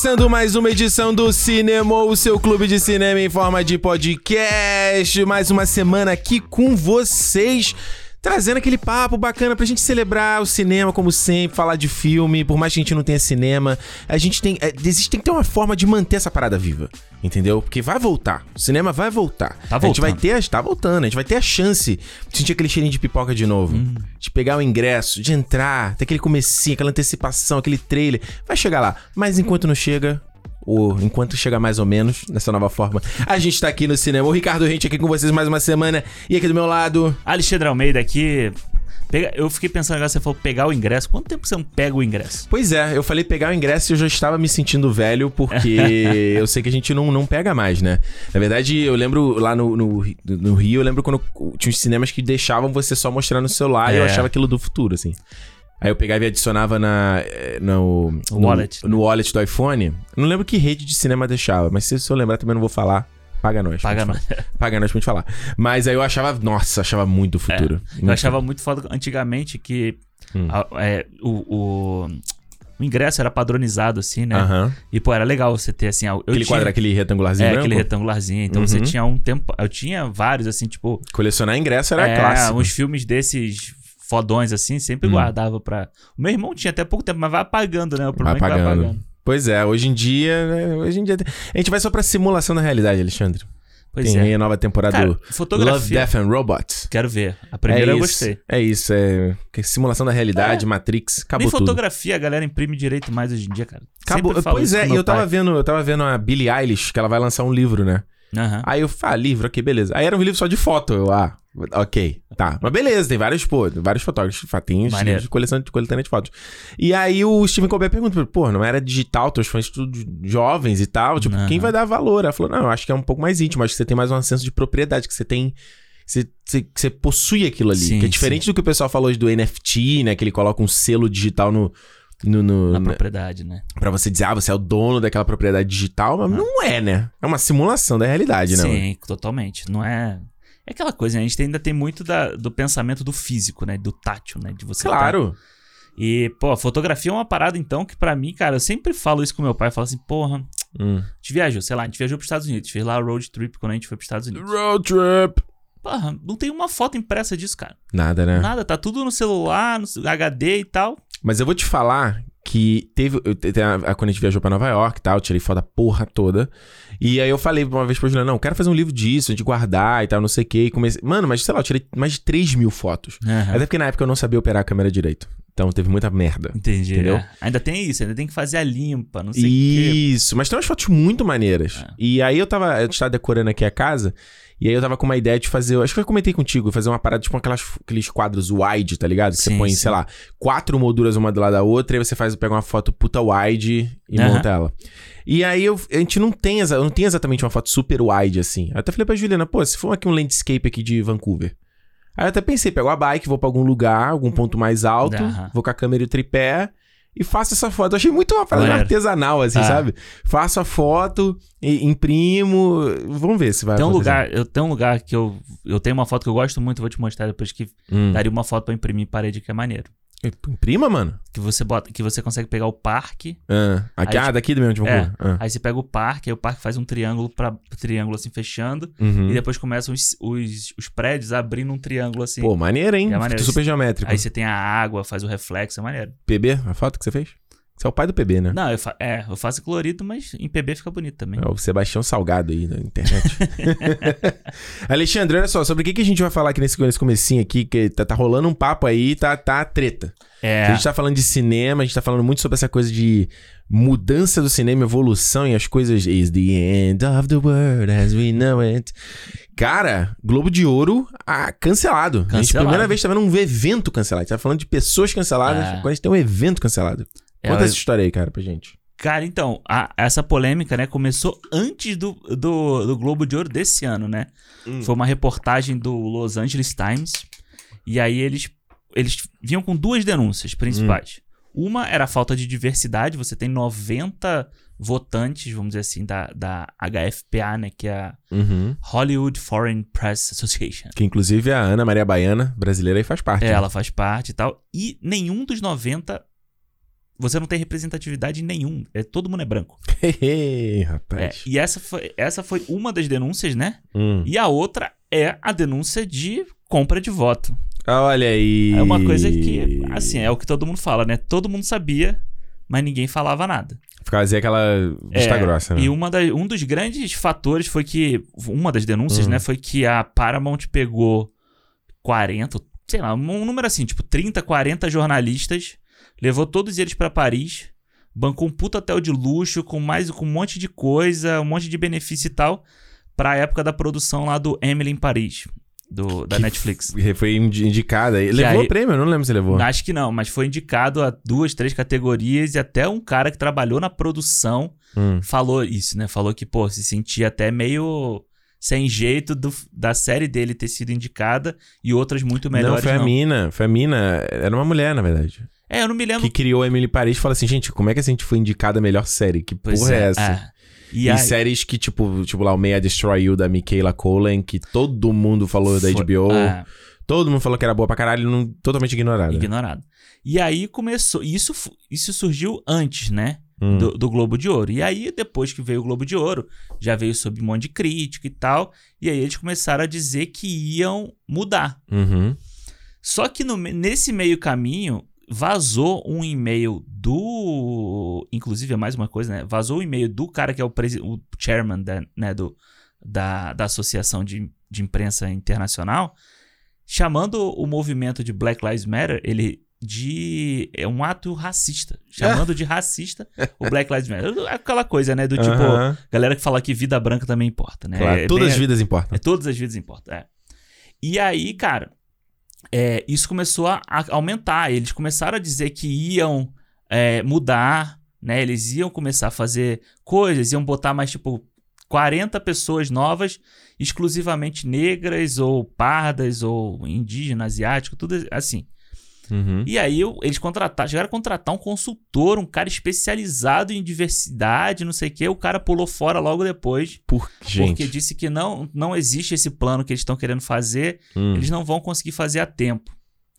Começando mais uma edição do Cinema, o seu clube de cinema em forma de podcast. Mais uma semana aqui com vocês. Trazendo aquele papo bacana pra gente celebrar o cinema, como sempre, falar de filme, por mais que a gente não tenha cinema, a gente tem. É, existe, tem que ter uma forma de manter essa parada viva. Entendeu? Porque vai voltar. O cinema vai voltar. Tá A gente vai voltando. ter. Tá voltando. A gente vai ter a chance de sentir aquele cheirinho de pipoca de novo. Hum. De pegar o ingresso, de entrar, ter aquele comecinho, aquela antecipação, aquele trailer. Vai chegar lá. Mas enquanto não chega, ou enquanto chega mais ou menos, nessa nova forma, a gente tá aqui no cinema. O Ricardo Rente aqui com vocês mais uma semana. E aqui do meu lado. Alexandre Almeida aqui. Pega- eu fiquei pensando agora, você falou pegar o ingresso. Quanto tempo você não pega o ingresso? Pois é, eu falei pegar o ingresso e eu já estava me sentindo velho, porque eu sei que a gente não, não pega mais, né? Na verdade, eu lembro lá no, no, no Rio, eu lembro quando tinha uns cinemas que deixavam você só mostrar no celular e eu É. achava aquilo do futuro, assim. Aí eu pegava e adicionava na, eh, no, no wallet, no wallet do iPhone. Não lembro que rede de cinema deixava, mas se, se eu lembrar também não vou falar. Paga nós. Paga nós. Paga nós pra gente falar. Mas aí eu achava, nossa, achava muito o futuro. É, Eu achava muito foda antigamente que Hum. a- é, o, o, o ingresso era padronizado, assim, né? Aham. E, pô, era legal você ter, assim... Eu Aquele tinha, quadro, aquele retangularzinho É, branco. aquele retangularzinho. Então você Uhum. tinha um tempo... Eu tinha vários, assim, tipo... Colecionar ingresso era é, clássico. uns filmes desses fodões, assim, sempre Hum. guardava pra... O meu irmão tinha até pouco tempo, mas vai apagando, né? O problema Vai é que vai apagando. apagando. Pois é, hoje em dia, né, hoje em dia a gente vai só pra simulação da realidade, Alexandre. Pois Tem aí é. a nova temporada Cara, do Love, fotografia... Death and Robots. Quero ver. A primeira é eu isso, gostei. É isso, é que simulação da realidade, Matrix, acabou Nem tudo. fotografia a galera imprime direito mais hoje em dia, cara. Acabou. Sempre Pois é, e eu tava pai. vendo, eu tava vendo a Billie Eilish, que ela vai lançar um livro, né? Aham. Aí eu falei, ah, livro, ok, beleza. Aí era um livro só de foto. Eu, ah, ok, tá. Mas beleza, tem vários, pô, vários fotógrafos, Maneiro. de coleção de coletânea de fotos. E aí o Steven Colbert pergunta, pô, não era digital, teus fãs tudo jovens e tal, tipo, Aham. quem vai dar valor? Ela falou, não, eu acho que é um pouco mais íntimo, acho que você tem mais um senso de propriedade, que você tem... Você, você, você possui aquilo ali. Sim, que é diferente do que o pessoal falou hoje do NFT, né? Que ele coloca um selo digital no... No, no, Na propriedade, né? Pra você dizer, ah, você é o dono daquela propriedade digital, mas não é, né? É uma simulação da realidade, né? Sim, totalmente. Não é. É aquela coisa, né? A gente ainda tem muito da- do pensamento do físico, né? Do tátil, né? De você. tá- Claro. E, pô, a fotografia é uma parada, então, que pra mim, cara, eu sempre falo isso com meu pai. Eu falo assim, porra, a Hum. gente viajou, sei lá, a gente viajou pros Estados Unidos. Fez lá a road trip quando a gente foi pros Estados Unidos. Road trip. Porra, não tem uma foto impressa disso, cara. Nada, né? Nada, tá tudo no celular, no HD e tal. Mas eu vou te falar que teve. eu- a- a- quando a gente viajou pra Nova York e tal, eu tirei foto da porra toda. E aí eu falei uma vez pra Juliana, não, quero fazer um livro disso, de guardar e tal, não sei o quê. E comecei. Mano, mas sei lá, eu tirei mais de 3 mil fotos. Aham. Até porque na época eu não sabia operar a câmera direito. Então teve muita merda. Entendi. Entendeu? é. Ainda tem isso, ainda tem que fazer a limpa, não sei o quê. Isso, mas tem umas fotos muito maneiras. É. E aí eu tava, eu estava decorando aqui a casa, e aí eu tava com uma ideia de fazer, acho que eu comentei contigo, fazer uma parada tipo aquelas, aqueles quadros wide, tá ligado? Que você Sim, põe, sim. sei lá, quatro molduras uma do lado da outra, e você faz, pega uma foto puta wide e Aham. monta ela. E aí eu, a gente não tem, exa- não tenho exatamente uma foto super wide assim. Aí eu até falei pra Juliana, pô, se for aqui um landscape aqui de Vancouver. Aí eu até pensei, pego a bike, vou pra algum lugar, algum ponto mais alto, Aham. vou com a câmera e o tripé e faço essa foto. Eu achei muito uma parada Maneiro. artesanal, assim, Ah. sabe? Faço a foto, e- imprimo. Vamos ver se vai Tem um acontecer. lugar, eu tenho um lugar que eu, eu tenho uma foto que eu gosto muito, vou te mostrar depois que Hum. daria uma foto pra imprimir parede que é maneiro. Imprima, mano? Que você bota, que você consegue pegar o parque, Ah, aqui, Aí, ah, daqui do mesmo de é. Ah. aí você pega o parque, aí o parque faz um triângulo para triângulo assim fechando Uhum. e depois começam os, os, os prédios abrindo um triângulo assim. Pô, maneiro, hein? É maneiro. Super geométrico. aí você tem a água, faz o reflexo, é maneiro. PB, a foto que você fez? Você é o pai do PB, né? Não, eu fa é, eu faço colorido, mas em PB fica bonito também. É o Sebastião Salgado aí da internet. Alexandre, olha só, sobre o que, que a gente vai falar aqui nesse, nesse comecinho aqui, que tá, tá rolando um papo aí, tá, tá treta. É, A gente tá falando de cinema, a gente tá falando muito sobre essa coisa de mudança do cinema, evolução e as coisas. Is the end of the world as we know it. Cara, Globo de Ouro ah, cancelado. A gente, Cancelado. primeira vez, tá vendo um evento cancelado. A gente tá falando de pessoas canceladas, É. agora a gente tem um evento cancelado. É, Conta essa história aí, cara, pra gente. Cara, então, a- essa polêmica, né, começou antes do, do, do Globo de Ouro desse ano, né? Hum. Foi uma reportagem do Los Angeles Times. E aí eles, eles vinham com duas denúncias principais. Uma era a falta de diversidade. Você tem 90 votantes, vamos dizer assim, da, da HFPA, né? Que é a Uhum. Hollywood Foreign Press Association. Que inclusive a Ana Maria Baiana, brasileira, aí faz parte. É, né? ela faz parte e tal. E nenhum dos 90 você não tem representatividade nenhum. É, todo mundo é branco. É, rapaz. e essa foi, essa foi uma das denúncias, né? Hum. E a outra é a denúncia de compra de voto. Olha aí. É uma coisa que, assim, é o que todo mundo fala, né? Todo mundo sabia, mas ninguém falava nada. Fazia aquela vista É, grossa, né? E uma da- um dos grandes fatores foi que. Uma das denúncias, Hum. né? Foi que a Paramount pegou 40, sei lá, um número assim, tipo 30, 40 jornalistas, levou todos eles pra Paris, bancou um puto hotel de luxo com mais com um monte de coisa, um monte de benefício e tal, pra época da produção lá do Emily em Paris, do, da Que Netflix. Foi indi- indicada. Levou o prêmio? Eu não lembro se levou. Acho que não, mas foi indicado a duas, três categorias e até um cara que trabalhou na produção Hum. falou isso, né? Falou que, pô, se sentia até meio sem jeito do- da série dele ter sido indicada e outras muito melhores. não, foi a mina. Foi a mina. Era uma mulher, na verdade. É, eu não me lembro. Que criou Emily Paris e falou assim, gente, como é que a gente foi indicada a melhor série? Que Pois porra é, essa? E, E, aí, séries que, tipo, tipo lá, o May I Destroy You, da Michaela Colen, que todo mundo falou da foi- HBO. é, Todo mundo falou que era boa pra caralho, não, totalmente ignorada. ignorado. E aí começou. Isso, fu- isso surgiu antes, né? Hum. Do, do Globo de Ouro. E aí, depois que veio o Globo de Ouro, já veio sob um monte de crítica e tal. E aí eles começaram a dizer que iam mudar. Uhum. Só que no nesse meio caminho vazou um e-mail do. Inclusive, é mais uma coisa, né? Vazou o e-mail do cara que é o, presi- o chairman da, né, do, da, da Associação de, de Imprensa Internacional, chamando o movimento de Black Lives Matter, ele. De. É um ato racista. Chamando de racista o Black Lives Matter. É Aquela coisa, né? Do tipo, Aham. galera que fala que vida branca também importa, né? Claro, É todas bem- as vidas importam. é, todas as vidas importam. É. E aí, cara, é, isso começou a, aumentar. Eles começaram a dizer que iam é, mudar, né? Eles iam começar a fazer coisas, iam botar mais, tipo, 40 pessoas novas, exclusivamente negras, ou pardas, ou indígenas, asiáticos, tudo assim. Uhum. E aí eu- eles contrataram, chegaram a contratar um consultor, um cara especializado em diversidade, não sei o quê. O cara pulou fora logo depois. Por... Gente. Porque disse que não, não existe esse plano que eles estão querendo fazer, Hum. eles não vão conseguir fazer a tempo.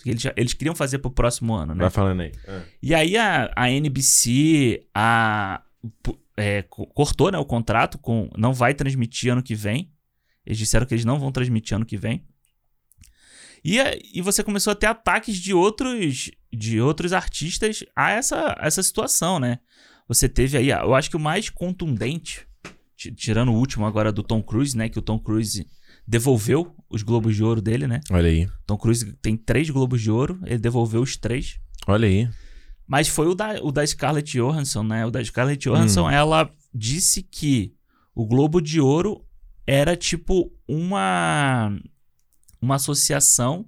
Eles, eles queriam fazer pro próximo ano, né? Vai falando aí. Ah. E aí a, a NBC a, é, co- cortou né, o contrato com. Não vai transmitir ano que vem. Eles disseram que eles não vão transmitir ano que vem. E, e você começou a ter ataques de outros, de outros artistas a essa, essa situação, né? Você teve aí, eu acho que o mais contundente, ti- tirando o último agora do Tom Cruise, né? Que o Tom Cruise devolveu os Globos de Ouro dele, né? Olha aí. Tom Cruise tem três Globos de Ouro, ele devolveu os três. Olha aí. Mas foi o da, o da Scarlett Johansson, né? O da Scarlett Johansson, ela disse que o Globo de Ouro era tipo uma uma associação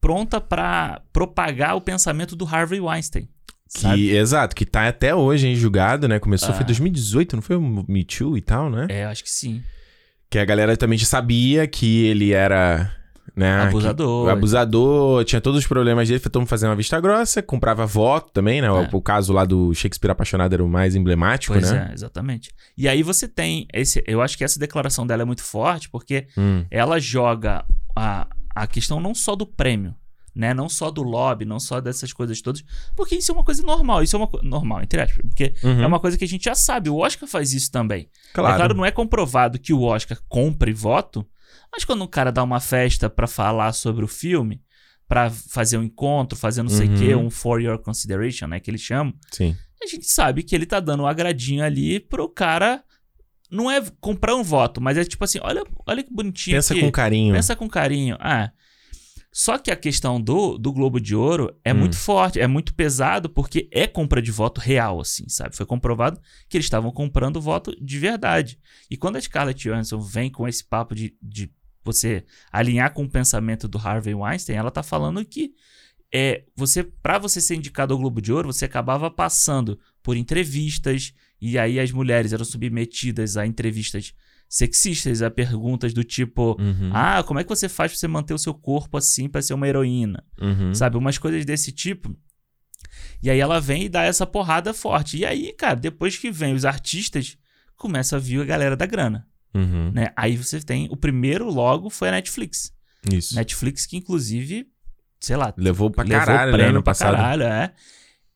pronta pra propagar o pensamento do Harvey Weinstein. Que, Sabe? exato, que tá até hoje em julgado, né? Começou, Ah. foi 2018, não foi o Me Too e tal, né? É, acho que sim. Que a galera também já sabia que ele era, né? Abusador. que- abusador, tinha todos os problemas dele, foi todo mundo fazendo uma vista grossa, comprava voto também, né? O, É. o caso lá do Shakespeare Apaixonado era o mais emblemático, Pois né? é, exatamente. E aí você tem esse, eu acho que essa declaração dela é muito forte porque Hum, ela joga a, a questão não só do prêmio, né? Não só do lobby, não só dessas coisas todas, porque isso é uma coisa normal, isso é uma coisa normal, entre aspas, porque uhum, é uma coisa que a gente já sabe, o Oscar faz isso também. claro. É claro, não é comprovado que o Oscar compre voto, mas quando um cara dá uma festa pra falar sobre o filme, pra fazer um encontro, fazer não sei o Uhum. quê, um for your consideration, né, que eles chamam, Sim. a gente sabe que ele tá dando um agradinho ali pro cara não é comprar um voto, mas é tipo assim, olha, olha que bonitinho Pensa aqui. com carinho. Pensa com carinho. Ah. Só que a questão do, do Globo de Ouro é Hum. muito forte, é muito pesado, porque é compra de voto real, assim, sabe? Foi comprovado que eles estavam comprando voto de verdade. E quando a Scarlett Johansson vem com esse papo de, de você alinhar com o pensamento do Harvey Weinstein, ela tá falando que é você para você ser indicado ao Globo de Ouro, você acabava passando por entrevistas e aí as mulheres eram submetidas a entrevistas sexistas, a perguntas do tipo: Uhum, "Ah, como é que você faz pra você manter o seu corpo assim pra ser uma heroína?", uhum. sabe? Umas coisas desse tipo. E aí ela vem e dá essa porrada forte. E aí, cara, depois que vem os artistas, começa a vir a galera da grana, Uhum. né? Aí você tem o primeiro logo foi a Netflix. Isso. Netflix que inclusive, sei lá, Levou pra levou caralho, né? prêmio No pra passado. caralho, é.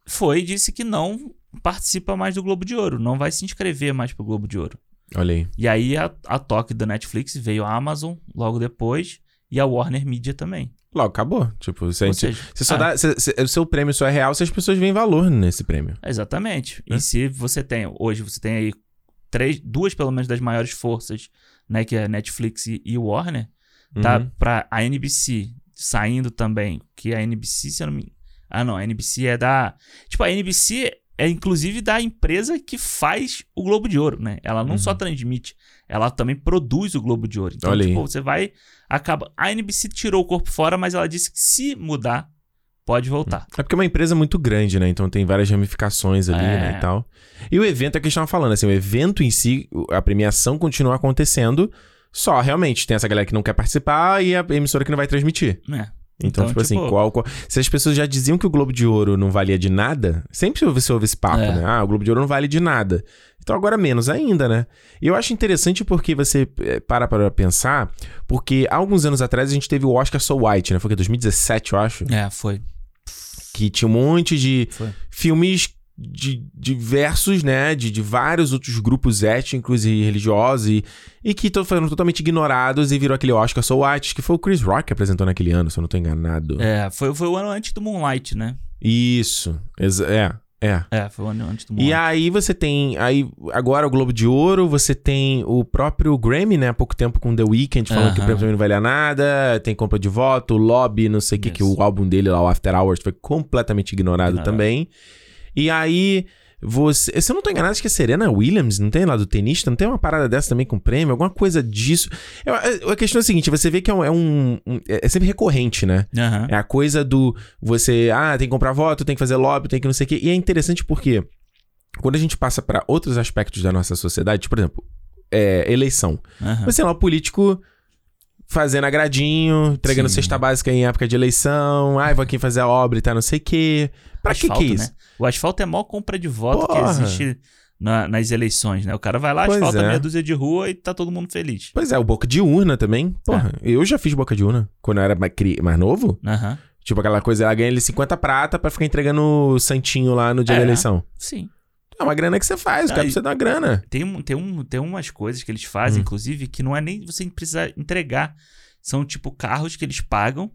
foi e disse que não participa mais do Globo de Ouro, não vai se inscrever mais pro Globo de Ouro. Olha aí. E aí a, a toque da Netflix veio a Amazon logo depois e a Warner Media também. Logo, acabou. Tipo, se gente- seja, você só ah, dá. se- se- o seu prêmio só é real se as pessoas veem valor nesse prêmio. Exatamente. Né? E se você tem, hoje você tem aí três, duas pelo menos das maiores forças, né, que é Netflix e, e Warner, tá Uhum. pra a NBC saindo também, que a NBC, se eu não me... Ah, não, a NBC é da... Tipo, a NBC é inclusive da empresa que faz o Globo de Ouro, né? Ela não Uhum. só transmite, ela também produz o Globo de Ouro. Então, Olha aí. tipo, você vai... Acaba... A NBC tirou o corpo fora, mas ela disse que se mudar, pode voltar. É porque é uma empresa muito grande, né? Então tem várias ramificações ali, É. né? E tal. E o evento é que a gente tava falando, assim, o evento em si, a premiação continua acontecendo. Só, realmente, tem essa galera que não quer participar e a emissora que não vai transmitir. né? Então, Então, tipo, assim, tipo- qual, qual- Se as pessoas já diziam que o Globo de Ouro não valia de nada, sempre você ouve esse papo, É. né? Ah, o Globo de Ouro não vale de nada. Então agora menos ainda, né? E eu acho interessante porque você eh, para para pensar, porque há alguns anos atrás a gente teve o Oscar So White, né? Foi que 2017, eu acho, É, foi. que tinha um monte de Foi. filmes de diversos, né? De, de vários outros grupos étnicos e religiosos e, e que to- foram totalmente ignorados e virou aquele Oscar So White, que foi o Chris Rock que apresentou naquele ano, se eu não tô enganado. É, foi, foi o ano antes do Moonlight, né? Isso, é, é. É, foi o ano antes do E Moonlight. aí você tem, aí agora o Globo de Ouro, você tem o próprio Grammy, né, há pouco tempo com The Weeknd falando que o prêmio também não valia nada, tem compra de voto, lobby, não sei o que, que o álbum dele lá, o After Hours, foi completamente ignorado, Ignorado. também. E aí você, se eu não tô enganado, acho que é Serena Williams, não tem lá do tenista, não tem uma parada dessa também com prêmio, alguma coisa disso. Eu- a a questão é a seguinte, você vê que é um, é um- um- é sempre recorrente, né? Aham. É a coisa do você, ah, tem que comprar voto, tem que fazer lobby, tem que não sei o quê. E é interessante porque quando a gente passa pra outros aspectos da nossa sociedade, por exemplo, é, eleição. aham. Você tem lá o político fazendo agradinho, entregando Sim. cesta básica em época de eleição, ai, vou aqui fazer a obra e tá não sei o quê. Pra que asfalto, que é isso? Né? O asfalto é a maior compra de voto Porra. que existe na- nas eleições, né? O cara vai lá, Pois asfalta é. meia dúzia de rua e tá todo mundo feliz. Pois é, o boca de urna também. Porra, eu já fiz boca de urna quando eu era mais, mais novo. Aham. Tipo aquela coisa, ela ganha ele 50 prata pra ficar entregando santinho lá no dia É. da eleição. Sim. É uma grana que você faz, o cara precisa dar uma grana. Tem, um, tem, um, tem umas coisas que eles fazem, Hum. inclusive, que não é nem você precisar entregar. São tipo carros que eles pagam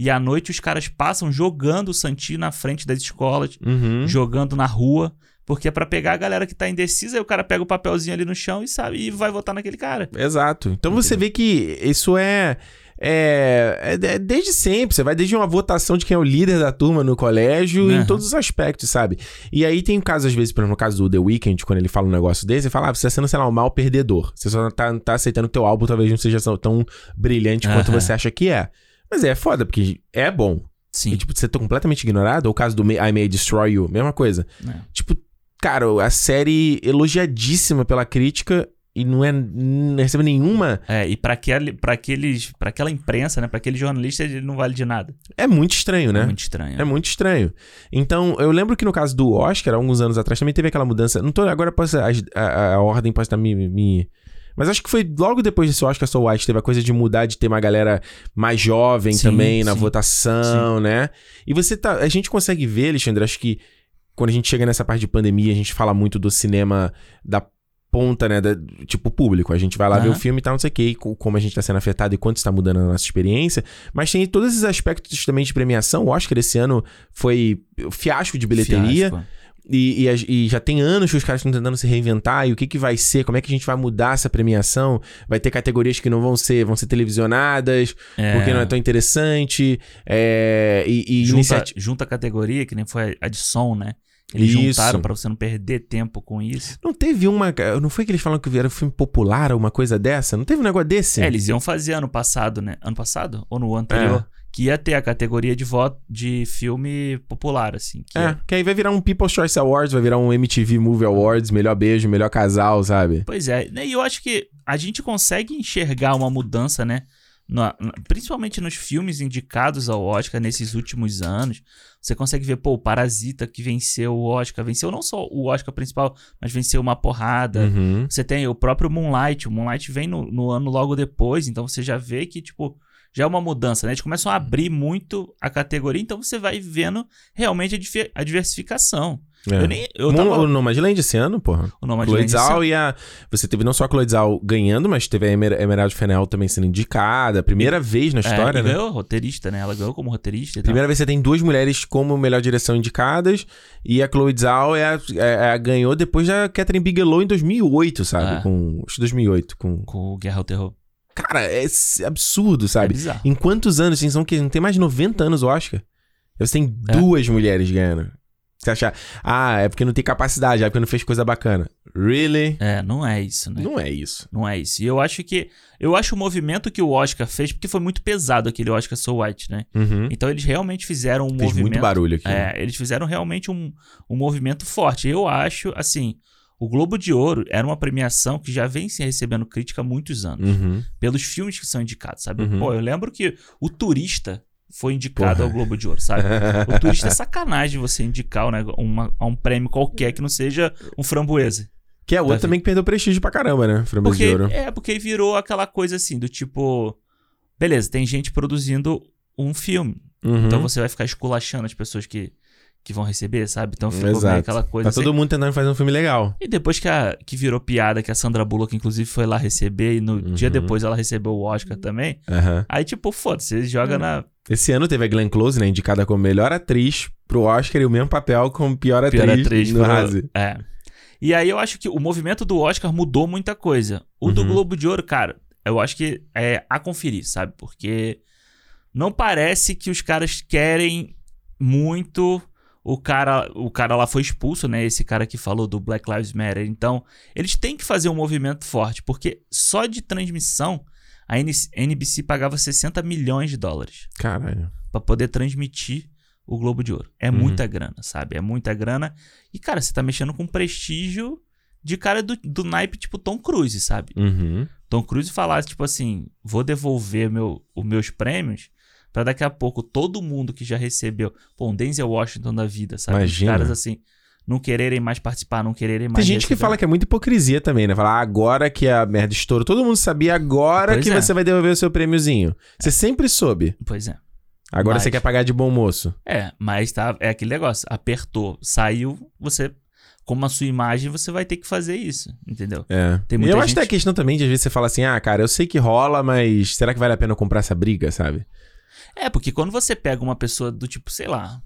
e à noite os caras passam jogando o santinho na frente das escolas, Uhum. jogando na rua. Porque é pra pegar a galera que tá indecisa, aí o cara pega o papelzinho ali no chão e sabe e vai votar naquele cara. Exato. Então você vê que isso é, é, é- é desde sempre. Você vai desde uma votação de quem é o líder da turma no colégio, em Aham. todos os aspectos, sabe? E aí tem casos, às vezes, por exemplo, no caso do The Weeknd, quando ele fala um negócio desse, ele fala, ah, você tá sendo, sei lá, um mal perdedor. Você só tá, tá aceitando que teu álbum talvez não seja tão brilhante quanto Aham. você acha que é. Mas é foda, porque é bom. Sim. E, tipo, você tá completamente ignorado. Ou o caso do May- I May Destroy You, mesma coisa. É. Tipo, cara, a série elogiadíssima pela crítica e não é não recebe nenhuma. É, e pra, aquele, pra, aqueles, pra aquela imprensa, né? Pra aquele jornalista, ele não vale de nada. É muito estranho, né? É muito estranho. É muito estranho. Então, eu lembro que no caso do Oscar, alguns anos atrás, também teve aquela mudança. Não tô. Agora posso, a, a- a ordem pode estar me, me- Mas acho que foi logo depois desse Oscar So White, teve a coisa de mudar, de ter uma galera mais jovem Sim, também na sim. votação, né? E você tá. A gente consegue ver, Alexandre, acho que quando a gente chega nessa parte de pandemia, a gente fala muito do cinema da ponta, né? da- tipo, público. A gente vai lá ver Aham. o filme e tal, não sei o que, como a gente tá sendo afetado e quanto está mudando a nossa experiência. Mas tem todos esses aspectos também de premiação. O Oscar esse ano foi fiasco de bilheteria. Fiasco. E, e e já tem anos que os caras estão tentando se reinventar. E o que, que vai ser? Como é que a gente vai mudar essa premiação? Vai ter categorias que não vão ser, vão ser televisionadas, É, porque não é tão interessante. É, e e junta, junta a categoria, que nem foi a de som, né? Eles Isso. juntaram pra você não perder tempo com isso. Não teve uma. Não foi que eles falam que era um filme popular ou uma coisa dessa? Não teve um negócio desse? É, eles iam fazer ano passado, né? Ano passado? Ou no anterior? É. Que ia ter a categoria de voto de filme popular, assim. Que É, que aí vai virar um People's Choice Awards, vai virar um MTV Movie Awards, melhor beijo, melhor casal, sabe? Pois é, né, e eu acho que a gente consegue enxergar uma mudança, né? Na- na- principalmente nos filmes indicados ao Oscar nesses últimos anos. Você consegue ver, pô, o Parasita que venceu o Oscar, venceu não só o Oscar principal, mas venceu uma porrada. Uhum. Você tem o próprio Moonlight, o Moonlight vem no, no ano logo depois, então você já vê que, tipo, já é uma mudança, né? Eles começam a abrir muito a categoria, então você vai vendo realmente a, a diversificação. É. Eu nem. Eu tava, O Nomadland esse ano, porra. o Nomadland ano. e a. Você teve não só a Cloizal ganhando, mas teve a Emer Emerald Fennell também sendo indicada. Primeira vez na história, é, e né? ganhou roteirista, né? Ela ganhou como roteirista e. Primeira vez que você tem duas mulheres como melhor direção indicadas. E a Zhao é a, é a ganhou depois da Catherine Bigelow em 2008, sabe? É. Com, acho que 2008. Com... Com o Guerra ao Terror. Cara, é absurdo, É sabe? bizarro. em quantos anos? Assim, são que não tem mais de 90 anos o Oscar. Você tem É. duas mulheres ganhando. Você acha, ah, é porque não tem capacidade, é porque não fez coisa bacana. Really? É, não é isso, né? Não é isso. Não é isso. E eu acho que. Eu acho o movimento que o Oscar fez, porque foi muito pesado aquele Oscar So White, né? Uhum. Então eles realmente fizeram um Fez movimento. muito barulho aqui. né? É, eles fizeram realmente um, um movimento forte. Eu acho, assim, o Globo de Ouro era uma premiação que já vem se recebendo crítica há muitos anos. Uhum. Pelos filmes que são indicados, sabe? Uhum. Pô, eu lembro que o Turista foi indicado Porra. ao Globo de Ouro, sabe? O Turista é sacanagem você indicar nego- uma- a um prêmio qualquer que não seja um framboesa. Que é outro Davi. também que perdeu prestígio pra caramba, né? Framboesa Porque, de ouro. é, porque virou aquela coisa assim, do tipo... Beleza, tem gente produzindo um filme. Uhum. Então você vai ficar esculachando as pessoas que, que vão receber, sabe? Então ficou meio Exato. aquela coisa Tá assim. todo mundo tentando fazer um filme legal. E depois que, a, que virou piada, que a Sandra Bullock, inclusive, foi lá receber, e no Uhum. dia depois ela recebeu o Oscar também. Aham. Aí, tipo, foda-se, você joga na Esse ano teve a Glenn Close, né? Indicada como melhor atriz pro Oscar e o mesmo papel como pior atriz, pior atriz. no pro- Razzie. É. E aí eu acho que o movimento do Oscar mudou muita coisa. O do Uhum. Globo de Ouro, cara, eu acho que é a conferir, sabe? Porque não parece que os caras querem muito. O cara, o cara lá foi expulso, né? Esse cara que falou do Black Lives Matter. Então, eles têm que fazer um movimento forte, porque só de transmissão a NBC pagava 60 milhões de dólares Caralho. Pra poder transmitir o Globo de Ouro. É Uhum. muita grana, sabe? É muita grana. E, cara, você tá mexendo com prestígio de cara do, do naipe tipo Tom Cruise, sabe? Uhum. Tom Cruise falar, tipo assim, vou devolver meu, os meus prêmios pra daqui a pouco todo mundo que já recebeu, pô, um Denzel Washington da vida, sabe? Os Imagina. caras assim, não quererem mais participar, não quererem mais Tem gente que receber. fala que é muita hipocrisia também, né? Falar, ah, agora que a merda estourou, todo mundo sabia agora Pois que é. você vai devolver o seu prêmiozinho. Você sempre soube. Pois é. Agora Mas- você quer pagar de bom moço. É, mas tá, é aquele negócio, apertou, saiu, você, como a sua imagem, você vai ter que fazer isso, entendeu? É. Tem e muita eu acho gente- que tem a questão também de às vezes você fala assim, ah, cara, eu sei que rola, mas será que vale a pena comprar essa briga, sabe? É, porque quando você pega uma pessoa do tipo, sei lá,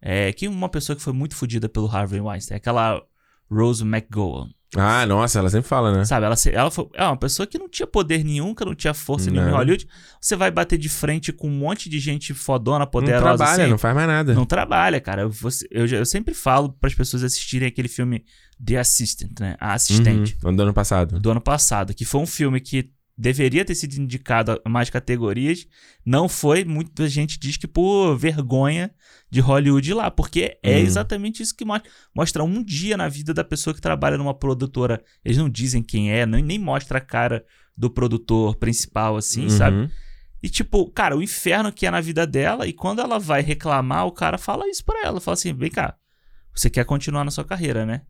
é que uma pessoa que foi muito fodida pelo Harvey Weinstein, aquela Rose McGowan, Ah, nossa, ela sempre fala, né? sabe? Ela, ela foi é uma pessoa que não tinha poder nenhum, que não tinha força nenhuma em Não. Hollywood. Você vai bater de frente com um monte de gente fodona, Não poderosa trabalha, assim. não faz mais nada. Não trabalha, cara. Você- eu, eu sempre falo para as pessoas assistirem aquele filme The Assistant, né? A Assistente. Uhum, do ano passado. do ano passado, que foi um filme que deveria ter sido indicado a mais categorias, não foi. Muita gente diz que por vergonha de Hollywood ir lá, porque é Hum. exatamente isso que mostra. Mostra um dia na vida da pessoa que trabalha numa produtora. Eles não dizem quem é, nem, nem mostra a cara do produtor principal, assim, Uhum. sabe? E tipo, cara, o inferno que é na vida dela, e quando ela vai reclamar, o cara fala isso pra ela. Fala assim: vem cá, você quer continuar na sua carreira, né?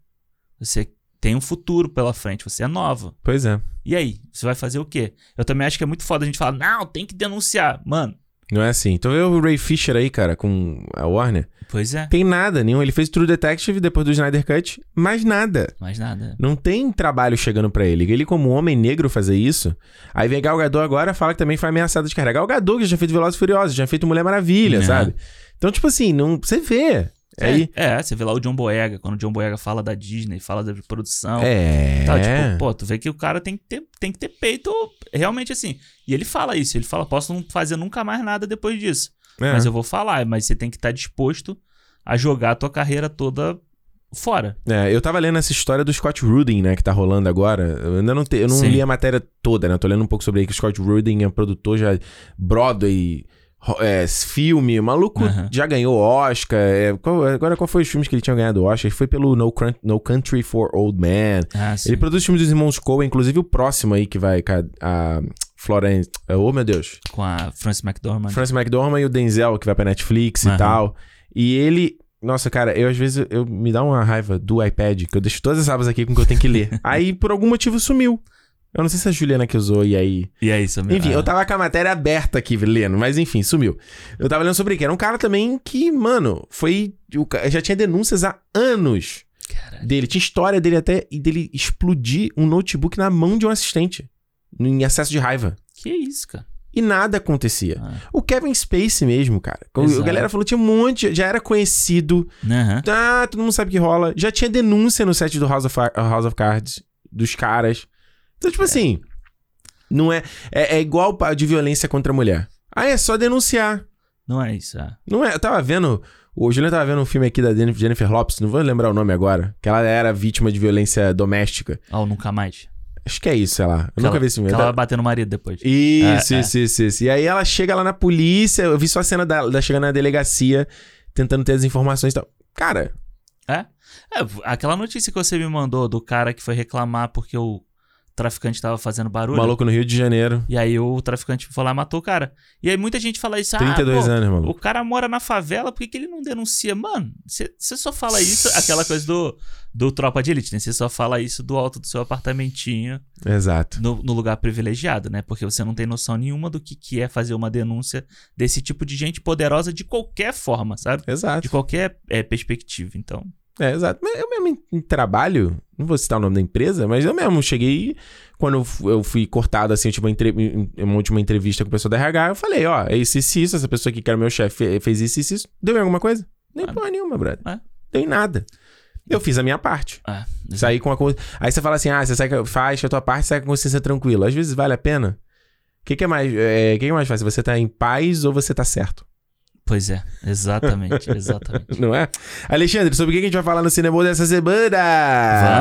Você tem um futuro pela frente, você é nova. Pois é. E aí, você vai fazer o quê? Eu também acho que é muito foda a gente falar, não, tem que denunciar. Mano, Não é assim. Então eu o Ray Fisher aí, cara, com a Warner. pois é. Tem nada nenhum. Ele fez True Detective depois do Snyder Cut, mais nada. Mais nada. Não tem trabalho chegando pra ele. Ele, como homem negro, fazer isso. Aí vem Gal Gadot agora fala que também foi ameaçado de carregar. Gal Gadot, que já feito Velozes e Furiosos, já feito Mulher Maravilha, sabe? Então, tipo assim, não, você vê. Aí, É, é, você vê lá o John Boyega, quando o John Boyega fala da Disney, fala da produção. é. Tá, tipo, pô, tu vê que o cara tem que, ter, tem que ter peito realmente assim. E ele fala isso, ele fala, posso não fazer nunca mais nada depois disso. É. Mas eu vou falar, mas você tem que estar disposto a jogar a tua carreira toda fora. É, eu tava lendo essa história do Scott Rudin, né, que tá rolando agora. Eu ainda não, te- eu não Sim. li a matéria toda, né? Tô lendo um pouco sobre aí que o Scott Rudin é produtor já Broadway, ro- é, filme, o maluco Aham. já ganhou Oscar. é, qual- agora qual foi os filmes que ele tinha ganhado Oscar? Foi pelo no, Crun- no Country for Old Men. Ah. Ele produz filmes dos irmãos Coen, inclusive o próximo aí que vai a, Florence, oh meu Deus, Com a Frances McDormand. Francis McDormand e o Denzel que vai pra Netflix Aham. e tal. E ele. Nossa, cara, eu às vezes eu, me dá uma raiva do iPad, que eu deixo todas as abas aqui com que eu tenho que ler. Aí, por algum motivo, sumiu. Eu não sei se a Juliana que usou e aí. E é isso mesmo. Enfim, é. eu tava com a matéria aberta aqui lendo, mas enfim, sumiu. Eu tava lendo sobre que era um cara também que, mano, foi. o Já tinha denúncias há anos Caralho. dele. Tinha história dele até e dele explodir um notebook na mão de um assistente. Em acesso de raiva. Que isso, cara. E nada acontecia. Ah. O Kevin Spacey mesmo, cara. O- A Exato. galera falou, tinha um monte, já era conhecido. Aham. Ah, todo mundo sabe que rola. Já tinha denúncia no set do House of, House of Cards dos caras. Então, tipo assim, não é, é. é igual de violência contra a mulher. Ah, é só denunciar. Não é isso, é. Não é. Eu tava vendo. O Juliano tava vendo um filme aqui da Jennifer Lopes, não vou lembrar o nome agora. Que ela era vítima de violência doméstica. Ó, nunca mais. Acho que é isso, sei lá. Eu Que nunca ela- vi esse filme. Ela vai bater no marido depois. Isso, É, é. isso, isso, isso. E aí ela chega lá na polícia, eu vi só a cena da, da chegando na delegacia, tentando ter as informações e tal. Cara, É? É, aquela notícia que você me mandou do cara que foi reclamar porque o traficante tava fazendo barulho. maluco no Rio de Janeiro, E aí o traficante foi lá e matou o cara. E aí muita gente fala isso. 32 ah, pô, anos, O maluco. cara mora na favela, por que, que ele não denuncia? Mano, você só fala isso, aquela coisa do, do tropa de elite, né? Você só fala isso do alto do seu apartamentinho Exato. no, no lugar privilegiado, né? Porque você não tem noção nenhuma do que, que é fazer uma denúncia desse tipo de gente poderosa de qualquer forma, sabe? De Exato. qualquer é, perspectiva. Então, É, exato. Eu mesmo em, em trabalho, não vou citar o nome da empresa, mas eu mesmo cheguei, quando eu, fu- eu fui cortado, assim, tipo, uma, entre- uma última entrevista com o pessoal da RH, eu falei, ó, é isso, isso, isso, essa pessoa aqui que era meu chefe fe- fez isso, isso, isso. Deu em alguma coisa? Nem Ah. porra nenhuma, brother. É. Deu em nada. Eu fiz a minha parte. é. Sair com a. Aí você fala assim: ah, você sai, faz a tua parte, sai com a consciência tranquila. Às vezes vale a pena. O que, que é mais. é, que, que é mais fácil? Você tá em paz ou você tá certo? Pois é, exatamente, exatamente. Não é? Alexandre, sobre o que a gente vai falar no cinema dessa semana?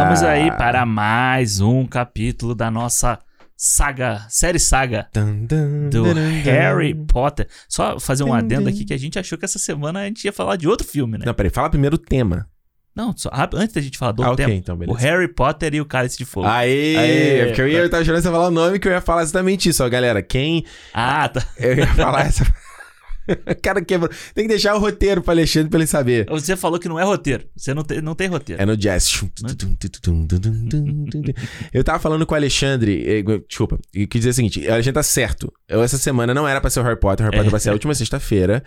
Vamos aí para mais um capítulo da nossa saga, série saga Dun, dun, do dun, Harry. Potter. Só fazer um adendo aqui que a gente achou que essa semana a gente ia falar de outro filme, né? Não, peraí, fala primeiro o tema. Não, só, antes da gente falar do ah, tema, então, o. Harry Potter e o Cálice de Fogo. Aê! Aê! Porque eu ia eu tava esperando você falar o nome que eu ia falar exatamente isso, ó, galera. Quem. Ah, tá. Eu ia falar essa. Cara, quebrou. Tem que deixar o roteiro pro Alexandre pra ele saber. Você falou que não é roteiro. Você não tem, não tem roteiro. É no jazz. Eu tava falando com o Alexandre. eh, Desculpa, eu quis dizer o seguinte: o Alexandre tá certo. Eu, essa semana não era pra ser o Harry Potter, o Harry Potter vai ser a última sexta-feira.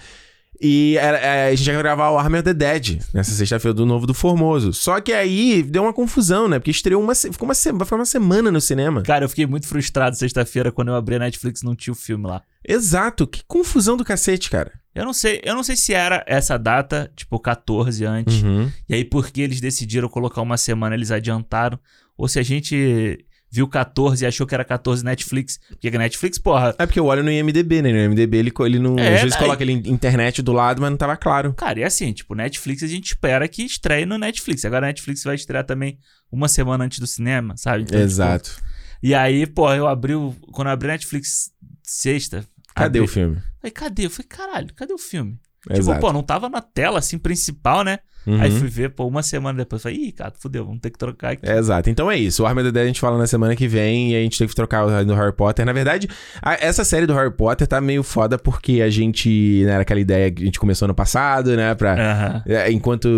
E é, a gente ia gravar o Army of the Dead nessa sexta-feira do novo do Formoso. Só que aí deu uma confusão, né? Porque estreou uma. Ficou uma, se- uma semana no cinema. Cara, eu fiquei muito frustrado sexta-feira quando eu abri a Netflix e não tinha o filme lá. Exato, que confusão do cacete, cara. Eu não sei, eu não sei se era essa data, tipo 14 antes, Uhum. e aí porque eles decidiram colocar uma semana, eles adiantaram, ou se a gente viu 14 e achou que era 14 Netflix, porque Netflix, porra, É porque eu olho no IMDB, né? No IMDB ele, ele não. É, às vezes coloca ele internet do lado, mas não tava claro. cara, e assim, tipo, Netflix a gente espera que estreie no Netflix. Agora a Netflix vai estrear também uma semana antes do cinema, sabe? Então, tipo, Exato. e aí, pô, eu abri o, quando eu abri a Netflix sexta, Cadê abri- o filme? Falei, cadê? Eu falei, caralho, cadê o filme? Exato. Tipo, pô, não tava na tela, assim, principal, né? Uhum. Aí fui ver, pô, uma semana depois. Falei, ih, cara, fudeu, vamos ter que trocar aqui. É, exato. Então é isso. O of the Dead a gente fala na semana que vem e a gente tem que trocar o do Harry Potter. Na verdade, a- essa série do Harry Potter tá meio foda porque a gente, né, era aquela ideia que a gente começou no passado, né, pra... Aham. é, enquanto...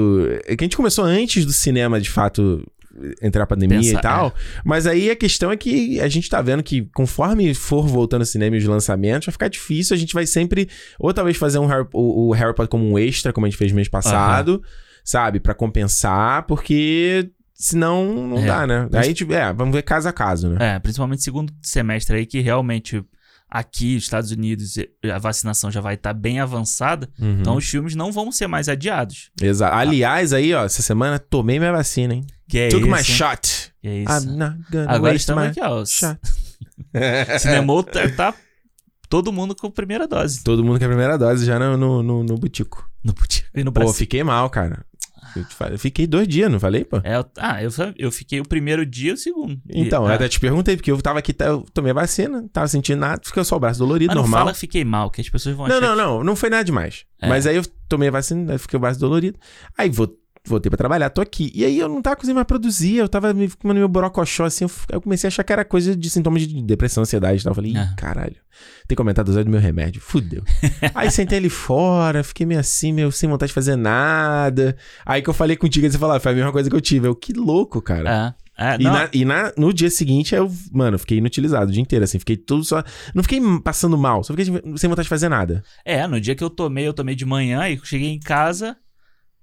é que a gente começou antes do cinema, de fato, entrar a pandemia Pensar, e tal. Mas aí a questão é que a gente tá vendo que conforme for voltando ao cinema e os lançamentos, vai ficar difícil. A gente vai sempre... Ou talvez fazer um Harry, o, o Harry Potter como um extra, como a gente fez mês passado, sabe? Pra compensar, porque... Senão, não É. dá, né? Aí a gente, é, vamos ver caso a caso, né? É, principalmente segundo semestre aí, que realmente aqui, nos Estados Unidos, a vacinação já vai estar bem avançada. Uhum. Então os filmes não vão ser mais adiados. Exato. Aliás, aí, ó, essa semana tomei minha vacina, hein? Que é Took isso, my hein? shot. Que é isso. Agora estamos aqui, ó. shot. Cinema tá, tá todo mundo com a primeira dose. Todo mundo com a primeira dose já no, no, no, no butico. No, puti- e no Pô, Brasil. fiquei mal, cara. Eu, te falei- eu fiquei dois dias, não falei, pô? É, eu- ah, eu, eu fiquei o primeiro dia e o segundo. E- Então, eu ah, até te perguntei, porque eu tava aqui, tá- eu tomei a vacina, tava sentindo nada, ficou só o braço dolorido, mas não normal. fala fiquei mal, que as pessoas vão Não, achar não, que- não, não foi nada demais. É. Mas aí eu tomei a vacina, aí fiquei o braço dolorido. Aí vou, voltei pra trabalhar, tô aqui. E aí eu não tava conseguindo mais produzir, eu tava me comendo meu borocochó, assim, eu, comecei a achar que era coisa de sintomas de depressão, ansiedade e tal. Eu falei, Ih, Ah. caralho, tem que aumentar a dosagem do meu remédio, fudeu. aí sentei ali fora, fiquei meio assim, meio sem vontade de fazer nada. Aí que eu falei contigo, você falou, ah, foi a mesma coisa que eu tive. Eu, que louco, cara. É. É, E, não, na- e na- no dia seguinte, eu, mano, fiquei inutilizado o dia inteiro, assim. Fiquei tudo só. Não fiquei passando mal, só fiquei sem vontade de fazer nada. é, no dia que eu tomei, eu tomei de manhã e cheguei em casa.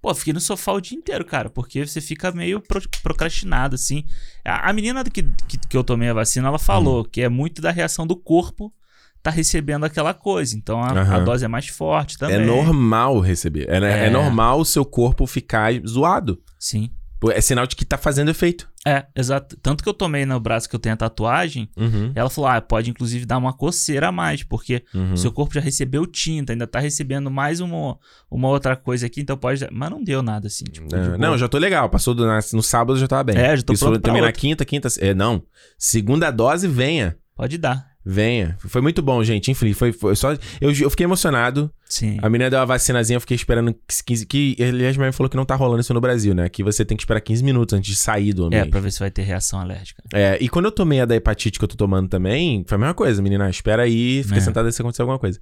Pô, fiquei no sofá o dia inteiro, cara, porque você fica meio pro- procrastinado, assim. A, a menina que, que, que eu tomei a vacina, ela falou que é muito da reação do corpo tá recebendo aquela coisa. Então a, a Aham. dose é mais forte também. É normal receber. É, é. É. normal o seu corpo ficar zoado. Sim. É sinal de que tá fazendo efeito. É, exato. Tanto que eu tomei no braço que eu tenho a tatuagem, Uhum. ela falou: ah, pode inclusive dar uma coceira a mais, porque uhum. o seu corpo já recebeu tinta, ainda tá recebendo mais uma, uma outra coisa aqui, então pode. Mas não deu nada assim. Tipo, É, boa. não, já tô legal. Passou do, no sábado, já tava bem. É, já tô Isso pronto também na quinta, quinta. É, não. Segunda dose, venha. Pode dar. Venha. Foi muito bom, gente. Enfim, foi, foi só. Eu, eu fiquei emocionado. Sim. A menina deu uma vacinazinha, eu fiquei esperando 15. Que, aliás, minha mãe falou que não tá rolando isso no Brasil, né? Que você tem que esperar 15 minutos antes de sair do É, ambiente. pra ver se vai ter reação alérgica. É, e quando eu tomei a da hepatite que eu tô tomando também, foi a mesma coisa, menina. Espera aí, fica É. sentada se acontecer alguma coisa.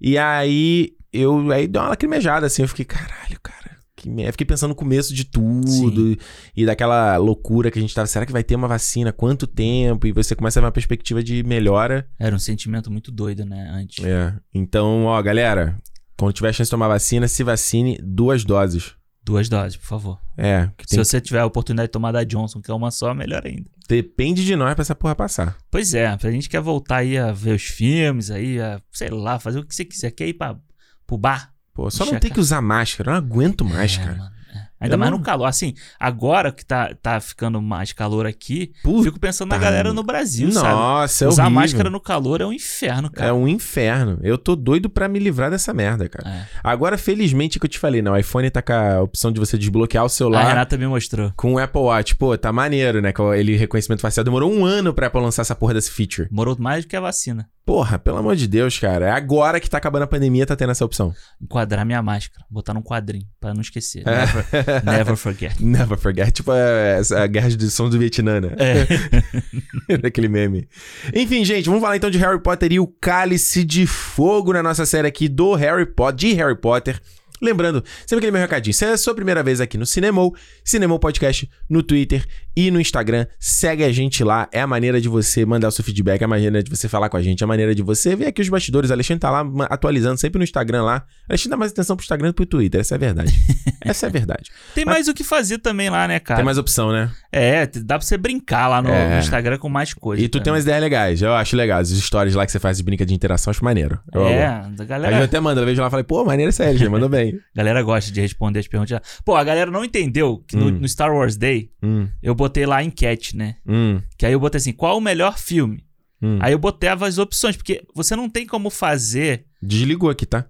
E aí, eu aí deu uma lacrimejada, assim, eu fiquei, caralho, cara. Que merda. Fiquei pensando no começo de tudo e daquela loucura que a gente tava. Será que vai ter uma vacina? Quanto tempo? E você começa a ver uma perspectiva de melhora. Era um sentimento muito doido, né? Antes. É. Então, ó, galera, quando tiver chance de tomar vacina, se vacine duas doses. Duas doses, por favor. É, que Se você tiver a oportunidade de tomar da Johnson, que é uma só, melhor ainda. depende de nós pra essa porra passar. Pois é, a gente quer voltar aí a ver os filmes, aí, a, sei lá, fazer o que você quiser. Quer ir pra, pro bar? Pô, só não tem que usar máscara, eu não aguento mais, É, cara. mano, é. Ainda Eu mais não- no calor. Assim, agora que tá, tá ficando mais calor aqui, Puta, fico pensando na galera no Brasil, sabe? Nossa, é Usar horrível. máscara no calor é um inferno, cara. É um inferno. Eu tô doido pra me livrar dessa merda, cara. É. Agora, felizmente, que eu te falei, não. O iPhone tá com a opção de você desbloquear o A celular Renata me mostrou. com o Apple Watch. Pô, tá maneiro, né? Ele reconhecimento facial. Demorou um ano pra Apple lançar essa porra desse feature. Morou mais do que a vacina. Porra, pelo amor de Deus, cara. É agora que tá acabando a pandemia, tá tendo essa opção. Enquadrar minha máscara. Botar num quadrinho, pra não esquecer. É. Never, never forget. Never forget. Tipo a, a guerra de som do Vietnã, né? É. Daquele meme. Enfim, gente, vamos falar então de Harry Potter e o Cálice de Fogo na nossa série aqui do Harry Potter, de Harry Potter. Lembrando, sempre aquele meu recadinho. Se é a sua primeira vez aqui no Cinemou, Cinemou Podcast no Twitter e no Instagram, segue a gente lá. É a maneira de você mandar o seu feedback, é a maneira de você falar com a gente, é a maneira de você ver aqui os bastidores. O Alexandre tá lá atualizando sempre no Instagram lá. O Alexandre dá mais atenção pro Instagram do que pro Twitter, essa é a verdade. essa é a verdade. Tem mais o que fazer também lá, né, cara? Tem mais opção, né? É, dá pra você brincar lá no, É. no Instagram com mais coisas. E tu tem umas ideias legais, eu acho legal. As stories lá que você faz de brinca de interação, acho maneiro. Eu É, amo. a Aí eu galera, até mando, eu vejo lá e falei, pô, maneiro essa LG, mandou bem. galera gosta de responder as perguntas. Pô, a galera não entendeu que no, Hum. no Star Wars Day Hum, eu botei lá a enquete, né? hum, Que aí eu botei assim, qual o melhor filme? hum. Aí eu botei as opções, porque você não tem como fazer. Desligou aqui, tá?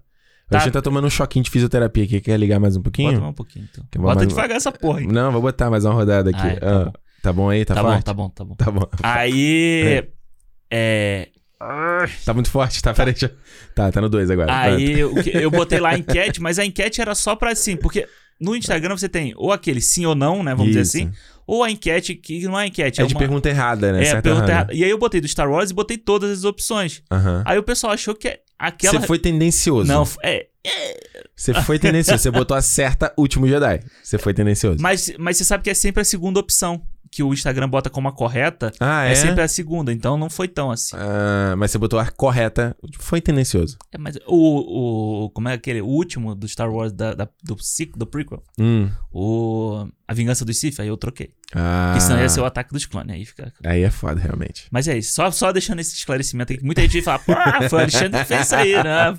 Tá. A gente tá tomando um choquinho de fisioterapia aqui. Quer ligar mais um pouquinho? Bota mais um pouquinho, então. Bom, Bota mas- devagar essa porra aí. Não, vou botar mais uma rodada aqui. Ai, tá Ah, bom. tá bom aí? Tá, Tá bom, forte? tá bom, tá bom. Tá bom. Aí. É. Tá muito forte, tá? Peraí, deixa... Tá, tá no 2 agora. Aí que- eu botei lá a enquete, mas a enquete era só pra assim, porque no Instagram você tem ou aquele sim ou não, né? Vamos Isso. dizer assim. Ou a enquete que não é enquete, É é, de uma. pergunta errada, né? é, Certo pergunta errado? errada. E aí eu botei do Star Wars e botei todas as opções. Aham. Aí o pessoal achou que aquela. Você foi tendencioso. Não, é. Você foi tendencioso. Você botou a certa Último Jedi. Você foi tendencioso. Mas, mas você sabe que é sempre a segunda opção. Que o Instagram bota como a correta. Ah, É, é? sempre a segunda, então não foi tão assim. Ah, mas você botou a correta. Foi tendencioso. É, mas o, o. Como é aquele? O último do Star Wars da, da- do, do prequel. Hum. O. A Vingança dos Sith, aí eu troquei. Ah. Porque senão ia ser o ataque dos clones. Aí fica. Aí é foda, realmente. Mas é isso. Só, só deixando esse esclarecimento aí. que Muita gente fala, pô, foi o Alexandre que fez isso aí, né?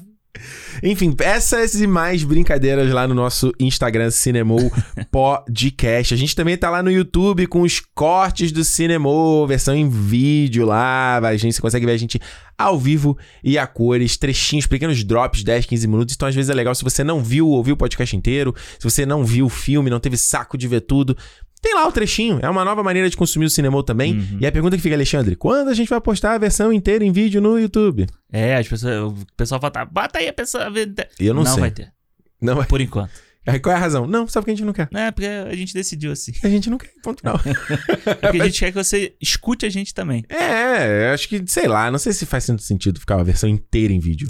Enfim, essas e mais brincadeiras lá no nosso Instagram Cinemou Podcast. A gente também tá lá no YouTube com os cortes do Cinemou, versão em vídeo lá. A gente, você consegue ver a gente ao vivo e a cores, trechinhos, pequenos drops, 10, 15 minutos. Então, às vezes é legal se você não viu, ouviu o podcast inteiro, se você não viu o filme, não teve saco de ver tudo. Tem lá o trechinho, é uma nova maneira de consumir o cinema também. Uhum. E a pergunta que fica, Alexandre, quando a gente vai postar a versão inteira em vídeo no YouTube? É, as pessoas, o pessoal fala, tá, bota aí a pessoa. Eu não sei. vai ter, Não, por enquanto. Aí qual é a razão? Não, só porque a gente não quer. Não é porque a gente decidiu assim. A gente não quer, ponto final. Porque a gente quer que você escute a gente também. É, eu acho que, sei lá, não sei se faz sentido ficar a versão inteira em vídeo.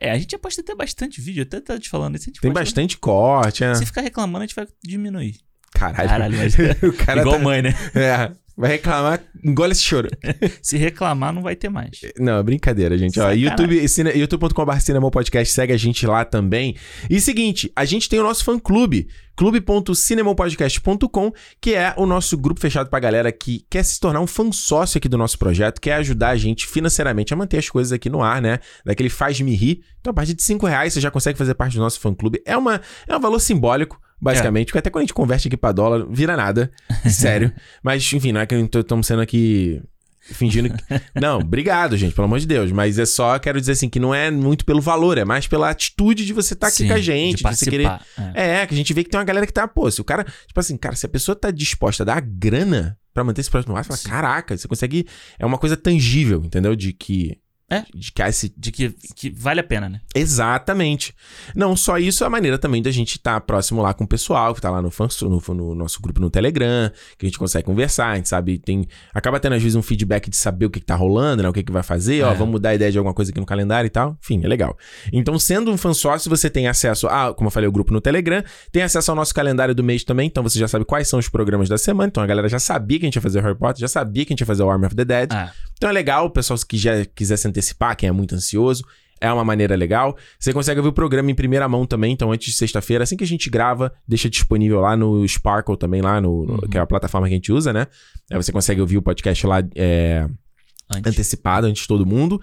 É, a gente já posta até bastante vídeo, até tá te falando isso. A gente Tem bastante corte, é. Se ficar reclamando, a gente vai diminuir. Caralho. Caralho, mas. o cara Igual tá... mãe, né? É. Vai reclamar, engole esse choro. Se reclamar, não vai ter mais. Não, é brincadeira, gente. Ó. YouTube, youtube.com.br Cinema Podcast, segue a gente lá também. E seguinte, a gente tem o nosso fã-clube, clube.cinemopodcast.com, que é o nosso grupo fechado pra galera que quer se tornar um fã sócio aqui do nosso projeto, quer ajudar a gente financeiramente a manter as coisas aqui no ar, né? Daquele faz-me rir. Então, a partir de 5 reais, você já consegue fazer parte do nosso fã-clube. É, uma, é um valor simbólico, basicamente, porque até quando a gente converte aqui pra dólar, vira nada. Sério. Mas, enfim, não é que estamos sendo aqui fingindo que... Não, obrigado, gente, pelo amor de Deus. Mas é só, quero dizer assim, que não é muito pelo valor, é mais pela atitude de você estar aqui Sim, com a gente, de de, você querer... É. É, que a gente vê que tem uma galera que tá, pô, se o cara... Tipo assim, cara, se a pessoa tá disposta a dar grana pra manter esse projeto no ar, você fala, caraca, você consegue... É uma coisa tangível, entendeu? De que... É. De que De que, que vale a pena, né? Exatamente. Não só isso, é a maneira também da gente estar próximo lá com o pessoal que tá lá no, fã, no, no nosso grupo no Telegram, que a gente consegue conversar, a gente sabe, tem. Acaba tendo às vezes um feedback de saber o que, que tá rolando, né? O que, que vai fazer, ó, É. vamos mudar a ideia de alguma coisa aqui no calendário e tal. Enfim, é legal. Então, sendo um fã sócio, você tem acesso a, como eu falei, o grupo no Telegram, tem acesso ao nosso calendário do mês também, então você já sabe quais são os programas da semana. Então a galera já sabia que a gente ia fazer o Harry Potter, já sabia que a gente ia fazer o Army of the Dead. Ah, Então é legal, o pessoal que já quiser se antecipar, quem é muito ansioso, é uma maneira legal. Você consegue ouvir o programa em primeira mão também, então antes de sexta-feira, assim que a gente grava, deixa disponível lá no Sparkle também, lá no, no- Uhum. que é a plataforma que a gente usa, né? Aí você consegue ouvir o podcast lá é, antes. antecipado, antes de todo mundo.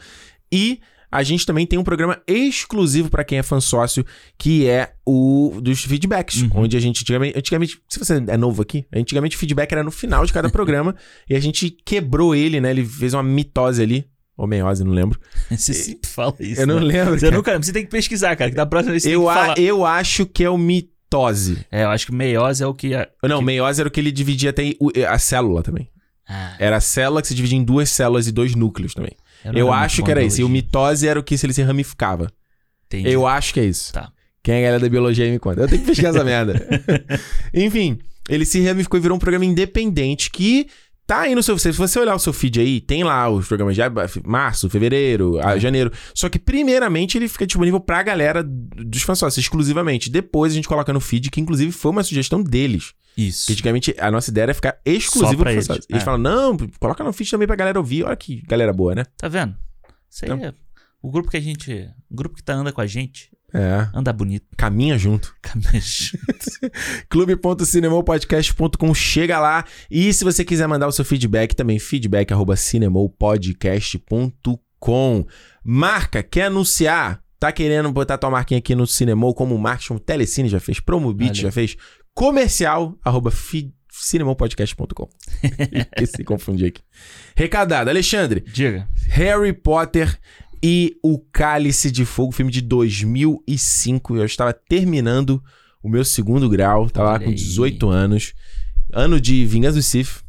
E a gente também tem um programa exclusivo pra quem é fã sócio, que é o dos feedbacks. Uhum. Onde a gente, antigamente, antigamente, se você é novo aqui, antigamente o feedback era no final de cada programa. e a gente quebrou ele, né? Ele fez uma mitose ali. Ou meiose, não lembro. Você sempre fala isso. eu não né? lembro. Você, cara. nunca, você tem que pesquisar, cara, que da próxima vez você eu, tem que a- falar. eu acho que é o mitose. É, eu acho que meiose é o que... É... Não, meiose era o que ele dividia até a célula também. Ah, Era a célula que se dividia em duas células e dois núcleos também. Eu, acho que era isso. E o mitose era o que se ele se ramificava. Entendi. Eu acho que é isso. Tá. Quem é a galera da biologia aí me conta. Eu tenho que pesquisar essa merda. Enfim, ele se ramificou e virou um programa independente que tá aí no seu... Se você olhar o seu feed aí, tem lá os programas de março, fevereiro, É. janeiro. Só que primeiramente ele fica disponível pra galera dos fãs sócios, exclusivamente. Depois a gente coloca no feed, que inclusive foi uma sugestão deles. Isso. Que antigamente a nossa ideia era ficar exclusivo pra eles. Eles É. falam, não, coloca no feed também pra galera ouvir. Olha que galera boa, né? Tá vendo? Isso aí Então. é... O grupo que a gente... O grupo que tá anda com a gente, É, anda bonito. caminha junto. Caminha clube.cinemopodcast.com, chega lá. E se você quiser mandar o seu feedback, também feedback arroba cinemopodcast.com. Marca, quer anunciar? Tá querendo botar tua marquinha aqui no Cinemol como marketing, Telecine já fez, Promobit Olha. já fez, comercial arroba fi- cinemopodcast.com. Esse confundi aqui. Recadado, Alexandre, Diga. Harry Potter e o Cálice de Fogo, filme de 2005. Eu estava terminando o meu segundo grau, tava lá com aí. 18 anos. Ano de Vingança do Sith.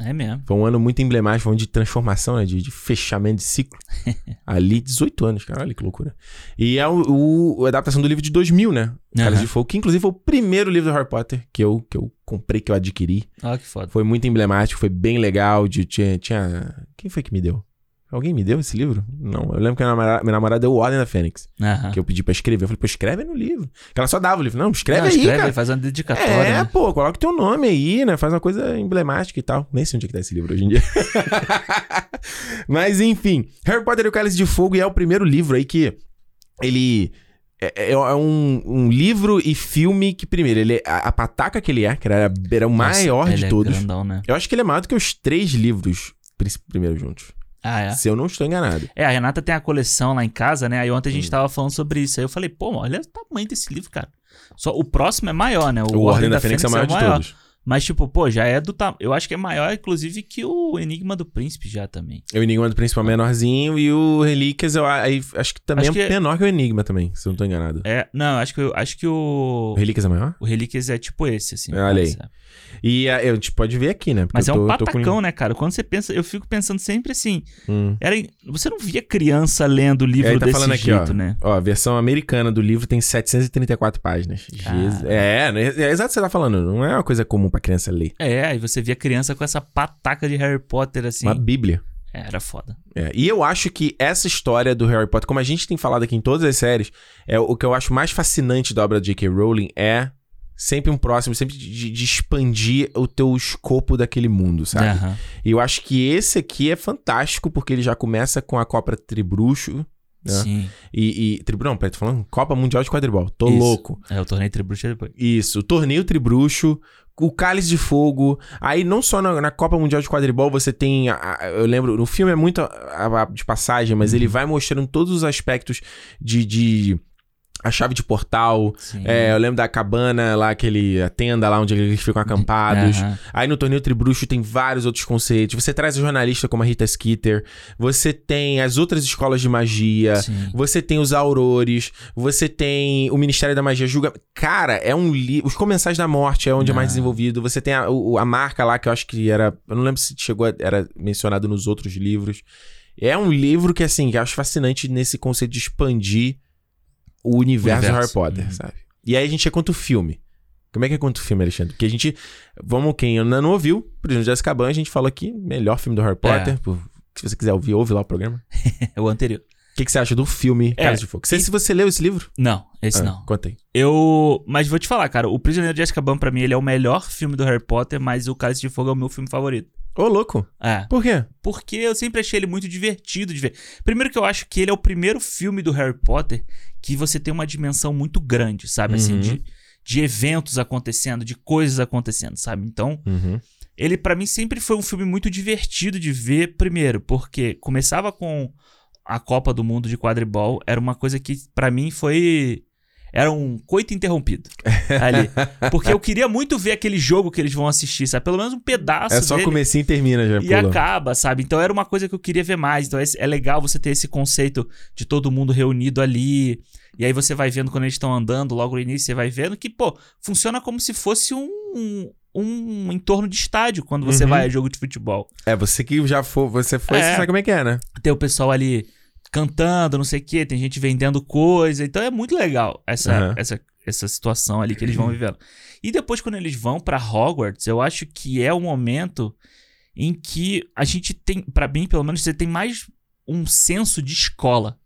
É mesmo. Foi um ano muito emblemático, foi um ano de transformação, né? De, de fechamento de ciclo. Ali, 18 anos, cara. Olha que loucura. E é o, o- a adaptação do livro de 2000, né? Cálice Aham. de Fogo, que inclusive foi o primeiro livro do Harry Potter que eu, que eu comprei, que eu adquiri. Olha que foda. Foi muito emblemático, foi bem legal. De, tinha, tinha. Quem foi que me deu? Alguém me deu esse livro? Não, eu lembro que minha namorada, minha namorada deu o Ordem da Fênix, que eu pedi pra escrever. Eu falei, pô, escreve no livro. Que ela só dava o livro. Não, escreve Não, aí, escreve, cara. faz uma dedicatória, É, né? pô, coloca o teu nome aí, né? Faz uma coisa emblemática e tal. Nem sei onde é que tá esse livro hoje em dia. Mas enfim, Harry Potter e o Cálice de Fogo e é o primeiro livro aí que ele é, é- é um, um livro e filme que, primeiro, ele é- a, a pataca que ele é, que era, era o Nossa, maior de é todos. grandão, né? Eu acho que ele é maior do que os três livros pri- primeiros juntos. Ah, é? Se eu não estou enganado. É, a Renata tem a coleção lá em casa, né? Aí ontem a Hum. gente tava falando sobre isso. Aí eu falei, pô, olha o tamanho desse livro, cara. Só o próximo é maior, né? O, Ordem da, Fênix é o maior de todos. Mas, tipo, pô, já é do tamanho. Eu acho que é maior, inclusive, que o Enigma do Príncipe já também. O Enigma do Príncipe é o menorzinho e o Relíquias eu aí, acho que também Acho é que- menor que o Enigma também, se eu não estou enganado. É, não, acho que, eu- acho que o. O Relíquias é maior? O Relíquias é tipo esse, assim. Olha aí. E a, a gente pode ver aqui, né? Porque Mas é tô- um tô com- patacão, né, cara? Quando você pensa, eu fico pensando sempre assim. Hum. Era, você não via criança lendo livro É, tá desse falando aqui, jeito, ó. né? Ó, a versão americana do livro tem 734 páginas. Cara. Jesus. É, é, é exato o que você tá falando. Não é uma coisa comum pra criança ler. É, aí você via criança com essa pataca de Harry Potter, assim. Uma bíblia. É, era foda. É, E eu acho que essa história do Harry Potter, como a gente tem falado aqui em todas as séries, é o que eu acho mais fascinante da obra de J.K. Rowling é sempre um próximo, sempre de, de expandir o teu escopo daquele mundo, sabe? Aham. E eu acho que esse aqui é fantástico, porque ele já começa com a Copa Tribruxo. né? Sim. E, e. Tribu, não, peraí, tô falando Copa Mundial de Quadribol. Tô Isso. louco. É, o torneio Tribucha depois. Isso, o torneio Tribruxo, o Cálice de Fogo. Aí, não só na, na Copa Mundial de Quadribol, você tem. a- a- eu lembro, no filme é muito a- de passagem, mas ele vai mostrando todos os aspectos de. de a chave de portal. É, eu lembro da cabana lá, aquele, a tenda lá onde eles ficam acampados. Aham. Aí no torneio Tribruxo tem vários outros conceitos. Você traz a jornalista como a Rita Skeeter. Você tem as outras escolas de magia. Sim. Você tem os aurores, você tem o Ministério da Magia julga. Cara, é um livro. Os Comensais da Morte é onde é mais desenvolvido. Você tem a, a marca lá que eu acho que era. Eu não lembro se chegou a, era mencionado nos outros livros. É um livro que, assim, que eu acho fascinante nesse conceito de expandir o universo, do. Harry Potter, Uhum. sabe? E aí a gente é quanto o filme. Como é que é quanto o filme, Alexandre? Porque a gente. Vamos, quem ainda não ouviu, Prisioneiro de Azkaban, a gente falou aqui, melhor filme do Harry Potter. Por- se você quiser ouvir, ouve lá o programa. É o anterior. O que, que você acha do filme É, Cálice de Fogo? Você, e- Se você leu esse livro? Não, esse Ah, não. Conta aí. Eu. Mas vou te falar, cara. O Prisioneiro de Azkaban, pra mim, ele é o melhor filme do Harry Potter, mas o Cálice de Fogo é o meu filme favorito. Ô, louco. É. Por quê? Porque eu sempre achei ele muito divertido de ver. Primeiro que eu acho que ele é o primeiro filme do Harry Potter que você tem uma dimensão muito grande, sabe? Assim, Uhum. de, de eventos acontecendo, de coisas acontecendo, sabe? Então, Uhum. ele pra mim sempre foi um filme muito divertido de ver, primeiro, porque começava com a Copa do Mundo de quadribol, era uma coisa que pra mim foi era um coito interrompido ali, porque eu queria muito ver aquele jogo que eles vão assistir, sabe? Pelo menos um pedaço É só dele. comecinho e termina já, E pulou. acaba, sabe? Então era uma coisa que eu queria ver mais. Então é, é legal você ter esse conceito de todo mundo reunido ali. E aí você vai vendo quando eles estão andando, logo no início, você vai vendo que, pô, funciona como se fosse um, um entorno de estádio quando você Uhum. vai a jogo de futebol. É, você que já foi, você foi, É. você sabe como é que é, né? Tem o pessoal ali cantando, não sei o quê, tem gente vendendo coisa. Então é muito legal essa, Aham. essa, essa situação ali que eles vão vivendo. E depois, quando eles vão pra Hogwarts, eu acho que é o momento em que a gente tem, pra mim, pelo menos, você tem mais um senso de escola.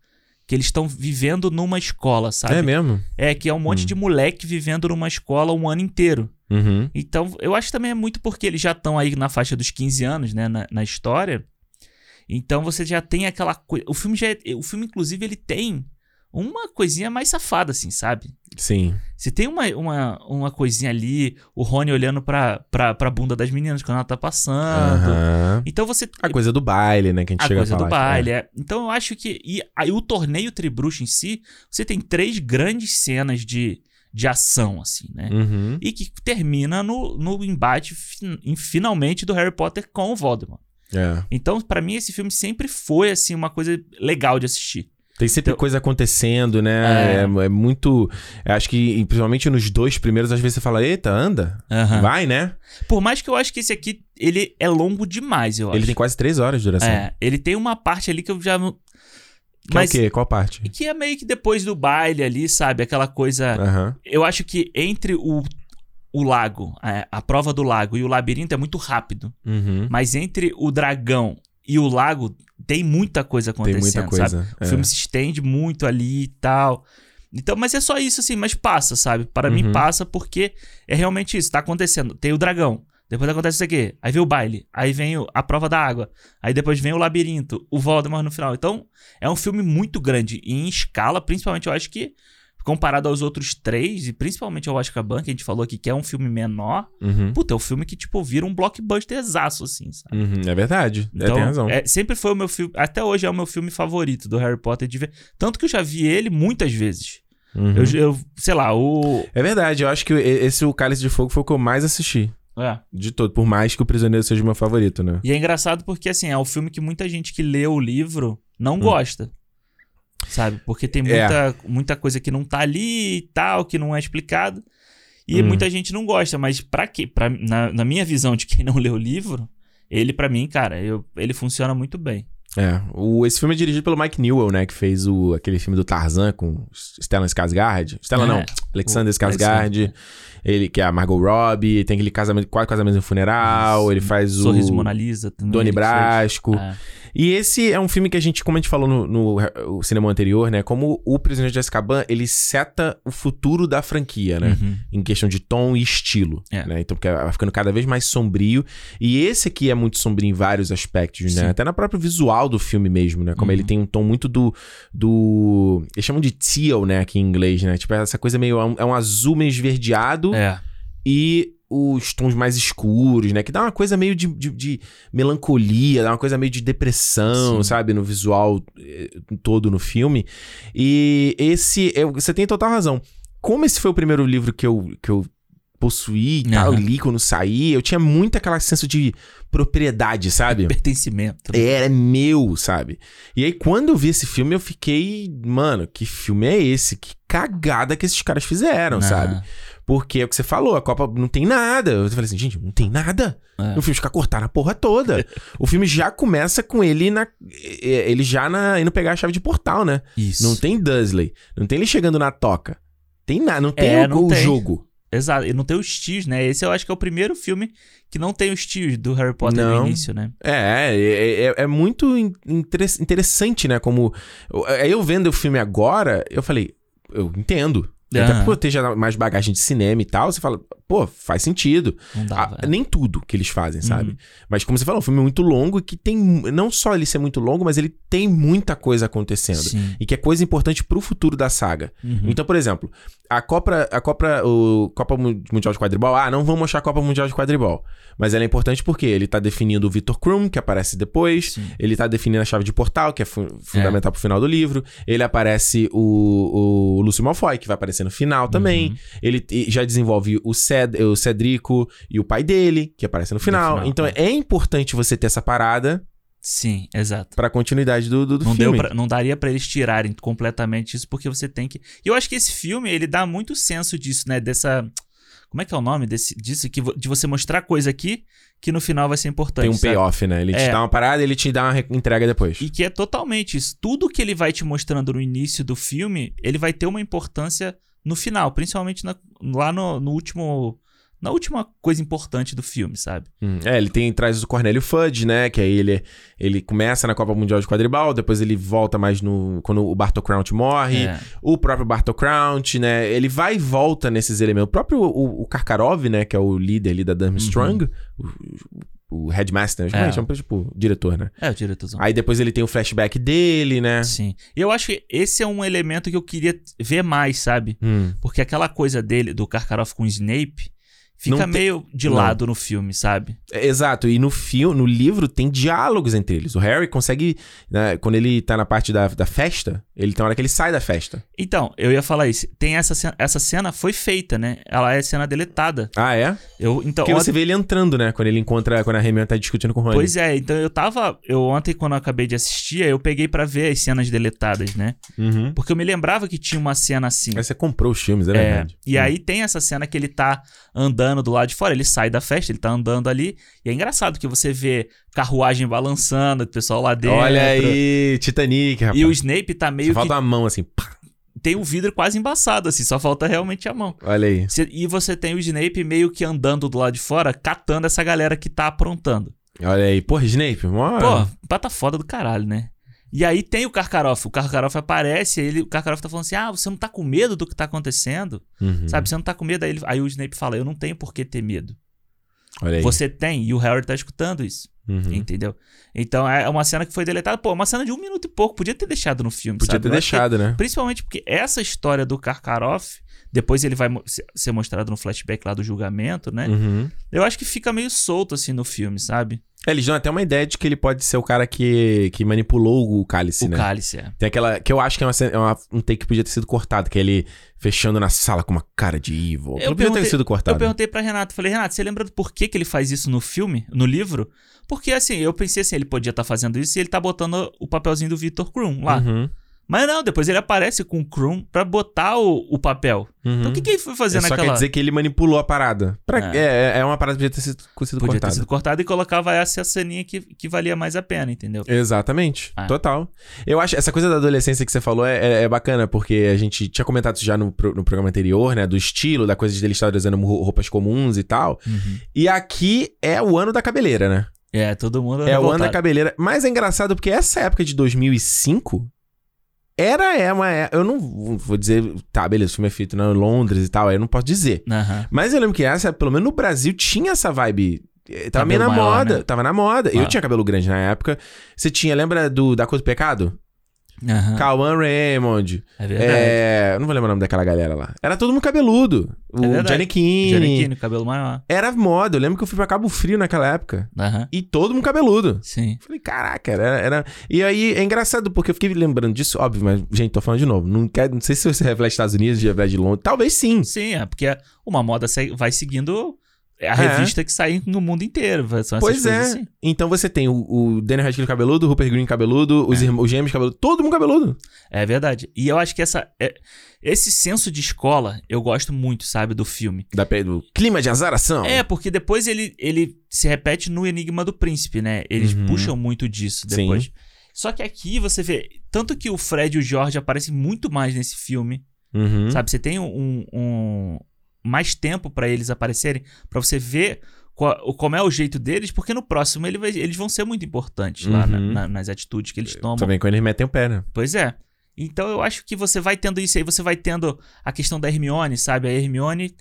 Que eles estão vivendo numa escola, sabe? É mesmo? É, que é um monte Hum. de moleque vivendo numa escola um ano inteiro. Uhum. Então, eu acho que também é muito porque eles já estão aí na faixa dos 15 anos, né, na, na história. Então você já tem aquela coisa. O filme já é- O filme, inclusive, ele tem uma coisinha mais safada, assim, sabe? Sim. Você tem uma, uma, uma coisinha ali, o Rony olhando pra, pra, pra bunda das meninas quando ela tá passando. Aham. Então você. A coisa do baile, né? Que a gente A chega coisa a falar. do baile, é. Então eu acho que. E aí o torneio Tribruxo em si, você tem três grandes cenas de, de ação, assim, né? Uhum. E que termina no, no embate fin- finalmente do Harry Potter com o Voldemort. É. Então, pra mim, esse filme sempre foi, assim, uma coisa legal de assistir. Tem sempre Então- coisa acontecendo, né? É. É, é muito. acho que, principalmente nos dois primeiros, às vezes você fala, eita, anda. Vai, né? Por mais que eu acho que esse aqui, ele é longo demais, eu acho. Ele tem quase três horas de duração. É, ele tem uma parte ali que eu já... Que é o quê? Qual parte? Que é meio que depois do baile ali, sabe? Aquela coisa... Eu acho que entre o, o lago, é, a prova do lago e o labirinto é muito rápido. Uhum. Mas entre o dragão e o lago tem muita coisa Tem acontecendo, muita sabe? coisa. O é. filme se estende muito ali e tal. Então, mas é só isso, assim, mas passa, sabe? Para Uhum. mim passa porque é realmente isso, tá acontecendo. Tem o dragão, depois acontece isso aqui, aí vem o baile, aí vem o- a prova da água, aí depois vem o labirinto, o Voldemort no final. Então, é um filme muito grande e em escala, principalmente eu acho que comparado aos outros três, e principalmente ao Azkaban, que a gente falou aqui, que é um filme menor, Uhum. puta, é um filme que, tipo, vira um blockbusterzaço, assim, sabe? Uhum. É verdade. É, Então, tem razão. é, sempre foi o meu filme. Até hoje é o meu filme favorito do Harry Potter de ver. Tanto que eu já vi ele muitas vezes. Uhum. Eu, eu- sei lá, o. É verdade, eu acho que esse O Cálice de Fogo foi o que eu mais assisti. É. De todo. Por mais que O Prisioneiro seja o meu favorito, né? E é engraçado porque, assim, é o filme que muita gente que lê o livro não Hum. gosta. Sabe? Porque tem É. muita, muita coisa que não tá ali e tal, que não é explicado. E Hum. muita gente não gosta. Mas pra quê? Pra, na, na minha visão de quem não lê o livro, ele, pra mim, cara, eu- ele funciona muito bem. É. O, esse filme é dirigido pelo Mike Newell, né? Que fez o, aquele filme do Tarzan com Stellan Skarsgård. Stellan É. não, Alexander Skarsgård. Ele, que é a Margot Robbie. Tem aquele casamento, quatro casamentos no funeral. Isso. Ele faz o... Sorriso Mona Lisa também. Doni. Brasco. É. E esse é um filme que a gente, como a gente falou no, no, cinema anterior, né? Como o Prisioneiro de Azkaban, ele seta o futuro da franquia, né? Uhum. Em questão de tom e estilo, É. né? Então, porque vai ficando cada vez mais sombrio. E esse aqui é muito sombrio em vários aspectos, né? Sim. Até no próprio visual do filme mesmo, né? Como Uhum. ele tem um tom muito do... do... Eles chamam de teal, né? Aqui em inglês, né? Tipo, essa coisa meio... É um, é um azul meio esverdeado É. e os tons mais escuros, né? Que dá uma coisa meio de, de- de melancolia, dá uma coisa meio de depressão, Sim. sabe? No visual eh, todo no filme. E esse. eu- você tem total razão. Como esse foi o primeiro livro que eu, que eu possuí tal, Aham. li quando saí, eu tinha muito aquela senso de propriedade, sabe? Pertencimento. né? Era meu, sabe? E aí, quando eu vi esse filme, eu fiquei, mano, que filme é esse? Que cagada que esses caras fizeram, Não. sabe? Porque é o que você falou, a Copa não tem nada. Eu falei assim, gente, não tem nada. É. O filme fica cortar a porra toda. o filme já começa com ele na. Ele já na, indo pegar a chave de portal, né? Isso. Não tem Dursley. Não tem ele chegando na toca. Tem nada, não tem É, o, não o tem. jogo. Exato. E não tem os tios, né? Esse eu acho que é o primeiro filme que não tem os tios do Harry Potter Não. no início, né? É, é, é- é muito in- interess- interessante, né? Como. Aí eu vendo o filme agora, eu falei, eu entendo. Até Aham. por ter já mais bagagem de cinema e tal, você fala, pô, faz sentido. Não dava. Ah, nem tudo que eles fazem, sabe? Uhum. Mas como você falou, é um filme muito longo e que tem. Não só ele ser muito longo, mas ele tem muita coisa acontecendo. Sim. E que é coisa importante pro futuro da saga. Uhum. Então, por exemplo, a Copa, a Copa, o Copa Mu- Mundial de Quadribol, ah, não vamos mostrar a Copa Mundial de Quadribol. Mas ela é importante porque ele tá definindo o Victor Krum, que aparece depois. Sim. Ele tá definindo a chave de portal, que é fu- fundamental pro final do livro. Ele aparece o, o Lúcio Malfoy, que vai aparecer no final também. Uhum. Ele já desenvolve o, Ced, o Cedrico e o pai dele, que aparece no final. final, então é. é importante você ter essa parada Sim, exato. pra continuidade do, do, do Não, filme. pra- não daria pra eles tirarem completamente isso, porque você tem que. E eu acho que esse filme, ele dá muito senso disso, né? Dessa. Como é que é o nome desse, disso? Que, de você mostrar coisa aqui que no final vai ser importante. Tem um payoff, né? Ele te É. dá uma parada e ele te dá uma re- entrega depois. E que é totalmente isso. Tudo que ele vai te mostrando no início do filme, ele vai ter uma importância no final, principalmente na- lá no, no último. Na última coisa importante do filme, sabe? Hum, É, ele tem traz o Cornélio Fudge, né? Que aí ele, ele começa na Copa Mundial de Quadribol, depois ele volta mais no. Quando o Bartol Crouch morre. É. O próprio Bartol Crouch, né? Ele vai e volta nesses elementos. O próprio o, o Karkarov, né? Que é o líder ali da Durmstrang, o, o headmaster, Uhum. É. é. chama tipo diretor, né? É, o diretorzão. Aí depois ele tem o flashback dele, né? Sim. E eu acho que esse é um elemento que eu queria ver mais, sabe? Hum. Porque aquela coisa dele, do Karkaroff com o Snape, fica tem- meio de Não. lado no filme, sabe? É, Exato, e no filme, no livro tem diálogos entre eles. O Harry consegue, né, quando ele tá na parte da, da festa, ele tem hora que ele sai da festa. Então, eu ia falar isso. Tem essa cena, essa cena foi feita, né? Ela é cena deletada. Ah, é? Eu, então, Porque você vê ele entrando, né? Quando ele encontra, quando a Hermione tá discutindo com o Rony. Pois é, então eu tava. Eu ontem, quando eu acabei de assistir, eu peguei pra ver as cenas deletadas, né? Uhum. Porque eu me lembrava que tinha uma cena assim. Aí você comprou os filmes, é, É, verdade. e aí tem essa cena que ele tá andando do lado de fora, ele sai da festa, ele tá andando ali, e é engraçado que você vê carruagem balançando, o pessoal lá dentro. Olha aí, Titanic, rapaz. E o Snape tá meio Só que falta uma mão assim. pá. tem o vidro quase embaçado, assim, só falta realmente a mão. Olha aí. E você tem o Snape meio que andando do lado de fora, catando essa galera que tá aprontando. Olha aí. Porra, Snape, mó... Pô, pata foda do caralho, né? E aí tem o Karkaroff. O Karkaroff aparece, ele, o Karkaroff tá falando assim: Ah, você não tá com medo do que tá acontecendo? Uhum. Sabe, você não tá com medo? Aí, ele- aí o Snape fala: Eu não tenho por que ter medo. Olha aí. Você tem, e o Harry tá escutando isso. Uhum. Entendeu? Então é uma cena que foi deletada. Pô, uma cena de um minuto e pouco. Podia ter deixado no filme. Podia sabe? ter acho que- deixado, né? Principalmente porque essa história do Karkaroff, depois ele vai ser mostrado no flashback lá do julgamento, né? Uhum. Eu acho que fica meio solto assim no filme, sabe? É, eles dão até uma ideia de que ele pode ser o cara que, que manipulou o cálice, o né? cálice é. Tem aquela. Que eu acho que é, uma, é uma- um take que podia ter sido cortado, que é ele fechando na sala com uma cara de evil. Aquilo podia ter sido cortado. Eu perguntei pra Renato, falei, Renato, você lembra do porquê que ele faz isso no filme, no livro? Porque assim, eu pensei assim, ele podia estar fazendo isso e ele tá botando o papelzinho do Victor Krum lá. Uhum, Mas não, depois ele aparece com o Krum pra botar o, o papel. uhum. Então o que, que ele foi fazer É só naquela... quer dizer que ele manipulou a parada. Pra- É. é. é, uma parada que podia ter sido, sido Podia cortada. ter sido cortado e colocava essa ceninha que, que valia mais a pena, entendeu? Exatamente. É. Total. Eu acho essa coisa da adolescência que você falou é, é- é bacana, porque a gente tinha comentado isso já no, pro- no programa anterior, né? Do estilo, da coisa de ele estar usando roupas comuns e tal. Uhum. E aqui é o ano da cabeleira, né? É, todo mundo. É o ano da cabeleira. Mas é engraçado porque essa época de 2005 era é uma. é- Eu não vou dizer. Tá, beleza, o filme é feito em Londres e tal, aí eu não posso dizer. Aham. Mas eu lembro que essa, pelo menos no Brasil, tinha essa vibe. eh, Tava meio na maior, moda. né? Tava na moda. Eu Ah. tinha cabelo grande na época. Você tinha, lembra do Da Coisa do Pecado? Aham. Cauã Raymond. É verdade. É, eu não vou lembrar o nome daquela galera lá. Era todo mundo cabeludo. O É. Johnny Keane. Janequine, cabelo maior. Era moda. Eu lembro que eu fui pra Cabo Frio naquela época. Aham. E todo mundo cabeludo. Sim. Falei, caraca, era, era. E aí é engraçado, porque eu fiquei lembrando disso, óbvio, mas, gente, tô falando de novo. Não, quer, não sei se você reflete Estados Unidos, reflete de Londres. Talvez sim. Sim, é porque uma moda vai seguindo a É. revista que sai no mundo inteiro. São Pois é. assim. Então você tem o, o Daniel Radcliffe cabeludo, o Rupert Green cabeludo, os, É. irmãos, os gêmeos cabeludo, todo mundo cabeludo. É verdade. E eu acho que essa, é- esse senso de escola eu gosto muito, sabe, do filme. Da, do clima de azaração. É, porque depois ele, ele se repete no Enigma do Príncipe, né? Eles Uhum. puxam muito disso Sim. depois. Só que aqui você vê, tanto que o Fred e o George aparecem muito mais nesse filme, Uhum. sabe? Você tem um, um- mais tempo pra eles aparecerem, pra você ver qual- o- como é o jeito deles, porque no próximo ele vai- eles vão ser muito importantes lá na- Uhum. na- nas atitudes que eles tomam. Também quando eles metem o pé, né? Pois é. Então eu acho que você vai tendo isso aí, você vai tendo a questão da Hermione, sabe? A Hermione,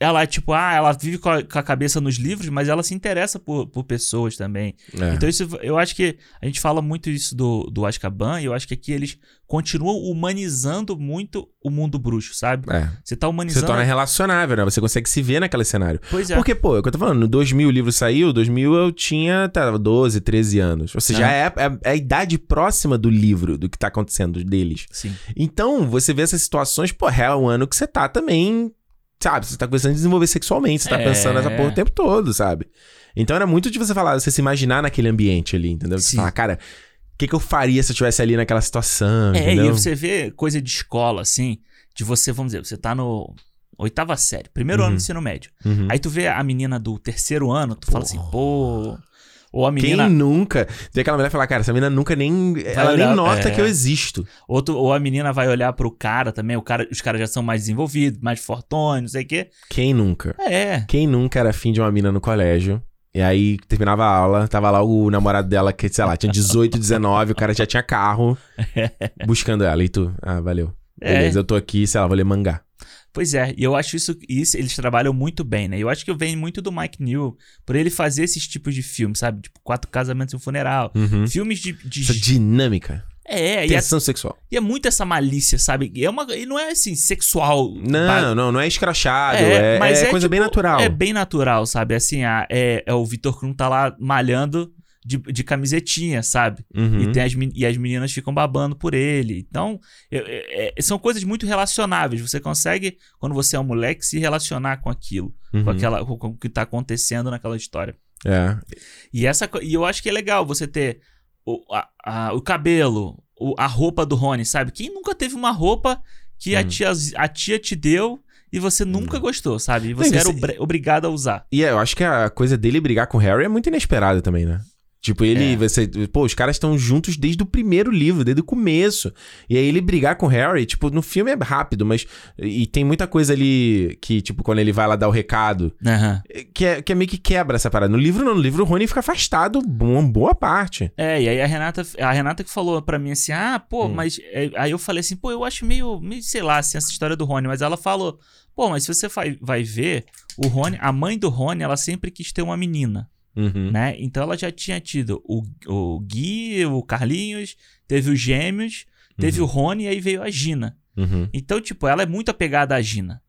ela, tipo, ah, ela vive com a, com a cabeça nos livros, mas ela se interessa por, por pessoas também. É. Então isso, eu acho que a gente fala muito isso do, do Azkaban, e eu acho que aqui eles continuam humanizando muito o mundo bruxo, sabe? É. Você tá Você humanizando... torna relacionável, né? Você consegue se ver naquele cenário. Pois é. Porque, pô, é o que eu tô falando, no 2000 o livro saiu, 2000 eu tinha, tá, 12, 13 anos. Ou seja, Ah. é, é- é a idade próxima do livro, do que tá acontecendo deles. Sim. Então, você vê essas situações, pô, é um ano que você tá também, sabe? Você tá começando a desenvolver sexualmente, você tá É. pensando nessa porra o tempo todo, sabe? Então era muito de você falar, você se imaginar naquele ambiente ali, entendeu? Você Sim. falar, cara, o que, que eu faria se eu estivesse ali naquela situação, É, entendeu? e você vê coisa de escola, assim, de você, vamos dizer, você tá no oitava série, primeiro Uhum. ano do ensino médio. Uhum. Aí tu vê a menina do terceiro ano, tu fala assim, pô. Ou a Quem menina. nunca... Tem aquela mulher falar, cara, essa menina nunca nem... ela olhar- nem nota é. que eu existo. Ou, tu- ou a menina vai olhar pro cara também, o cara, os caras já são mais desenvolvidos, mais fortões, não sei o quê. Quem nunca? É. Quem nunca era afim de uma mina no colégio? E aí terminava a aula, tava lá o namorado dela, que, sei lá, tinha 18, 19, o cara já tinha carro, buscando ela. E tu, ah, valeu. É. Beleza, eu tô aqui, sei lá, vou ler mangá. Pois é, e eu acho isso, isso eles trabalham muito bem, né? Eu acho que vem muito do Mike Newell, por ele fazer esses tipos de filmes, sabe? Tipo, Quatro Casamentos e um Funeral. Uhum. Filmes de. de- Essa dinâmica. É, e é, Tensão sexual. e é muito essa malícia, sabe? E, é uma, e não é assim, sexual. Não, não, não é escrachado. É, é coisa bem tipo, natural. É bem natural, sabe? Assim, a- é, é o Vitor Krum tá lá malhando de, de camisetinha, sabe? Uhum. E, tem as, e as meninas ficam babando por ele. Então, eu- é- é- são coisas muito relacionáveis. Você consegue, quando você é um moleque, se relacionar com aquilo, Uhum. com, aquela, com, com o que tá acontecendo naquela história. É. E, essa, e eu acho que é legal você ter o, a- a- o cabelo, o- a roupa do Rony, sabe? Quem nunca teve uma roupa que a, Hum. tia, a tia te deu e você nunca gostou, sabe? E você era obri- obrigado a usar. E eu acho que a coisa dele brigar com o Harry é muito inesperada também, né? Tipo, ele, É. você, pô, os caras estão juntos desde o primeiro livro, desde o começo. E aí ele brigar com o Harry, tipo, no filme é rápido, mas. E tem muita coisa ali que, tipo, quando ele vai lá dar o recado, Aham. que é, que é meio que quebra essa parada. No livro, não, no livro o Rony fica afastado uma boa parte. É, e aí a Renata, a Renata que falou pra mim assim: ah, pô, Hum. mas. é, aí eu falei assim, pô, eu acho meio, meio, sei lá, assim, essa história do Rony. Mas ela falou, pô, mas se você vai, vai ver, o Rony, a mãe do Rony, ela sempre quis ter uma menina. Uhum. né? Então ela já tinha tido o, o Gui, o Carlinhos, teve os gêmeos, teve o Rony e aí veio a Gina. Uhum. Então, tipo, ela é muito apegada à Gina.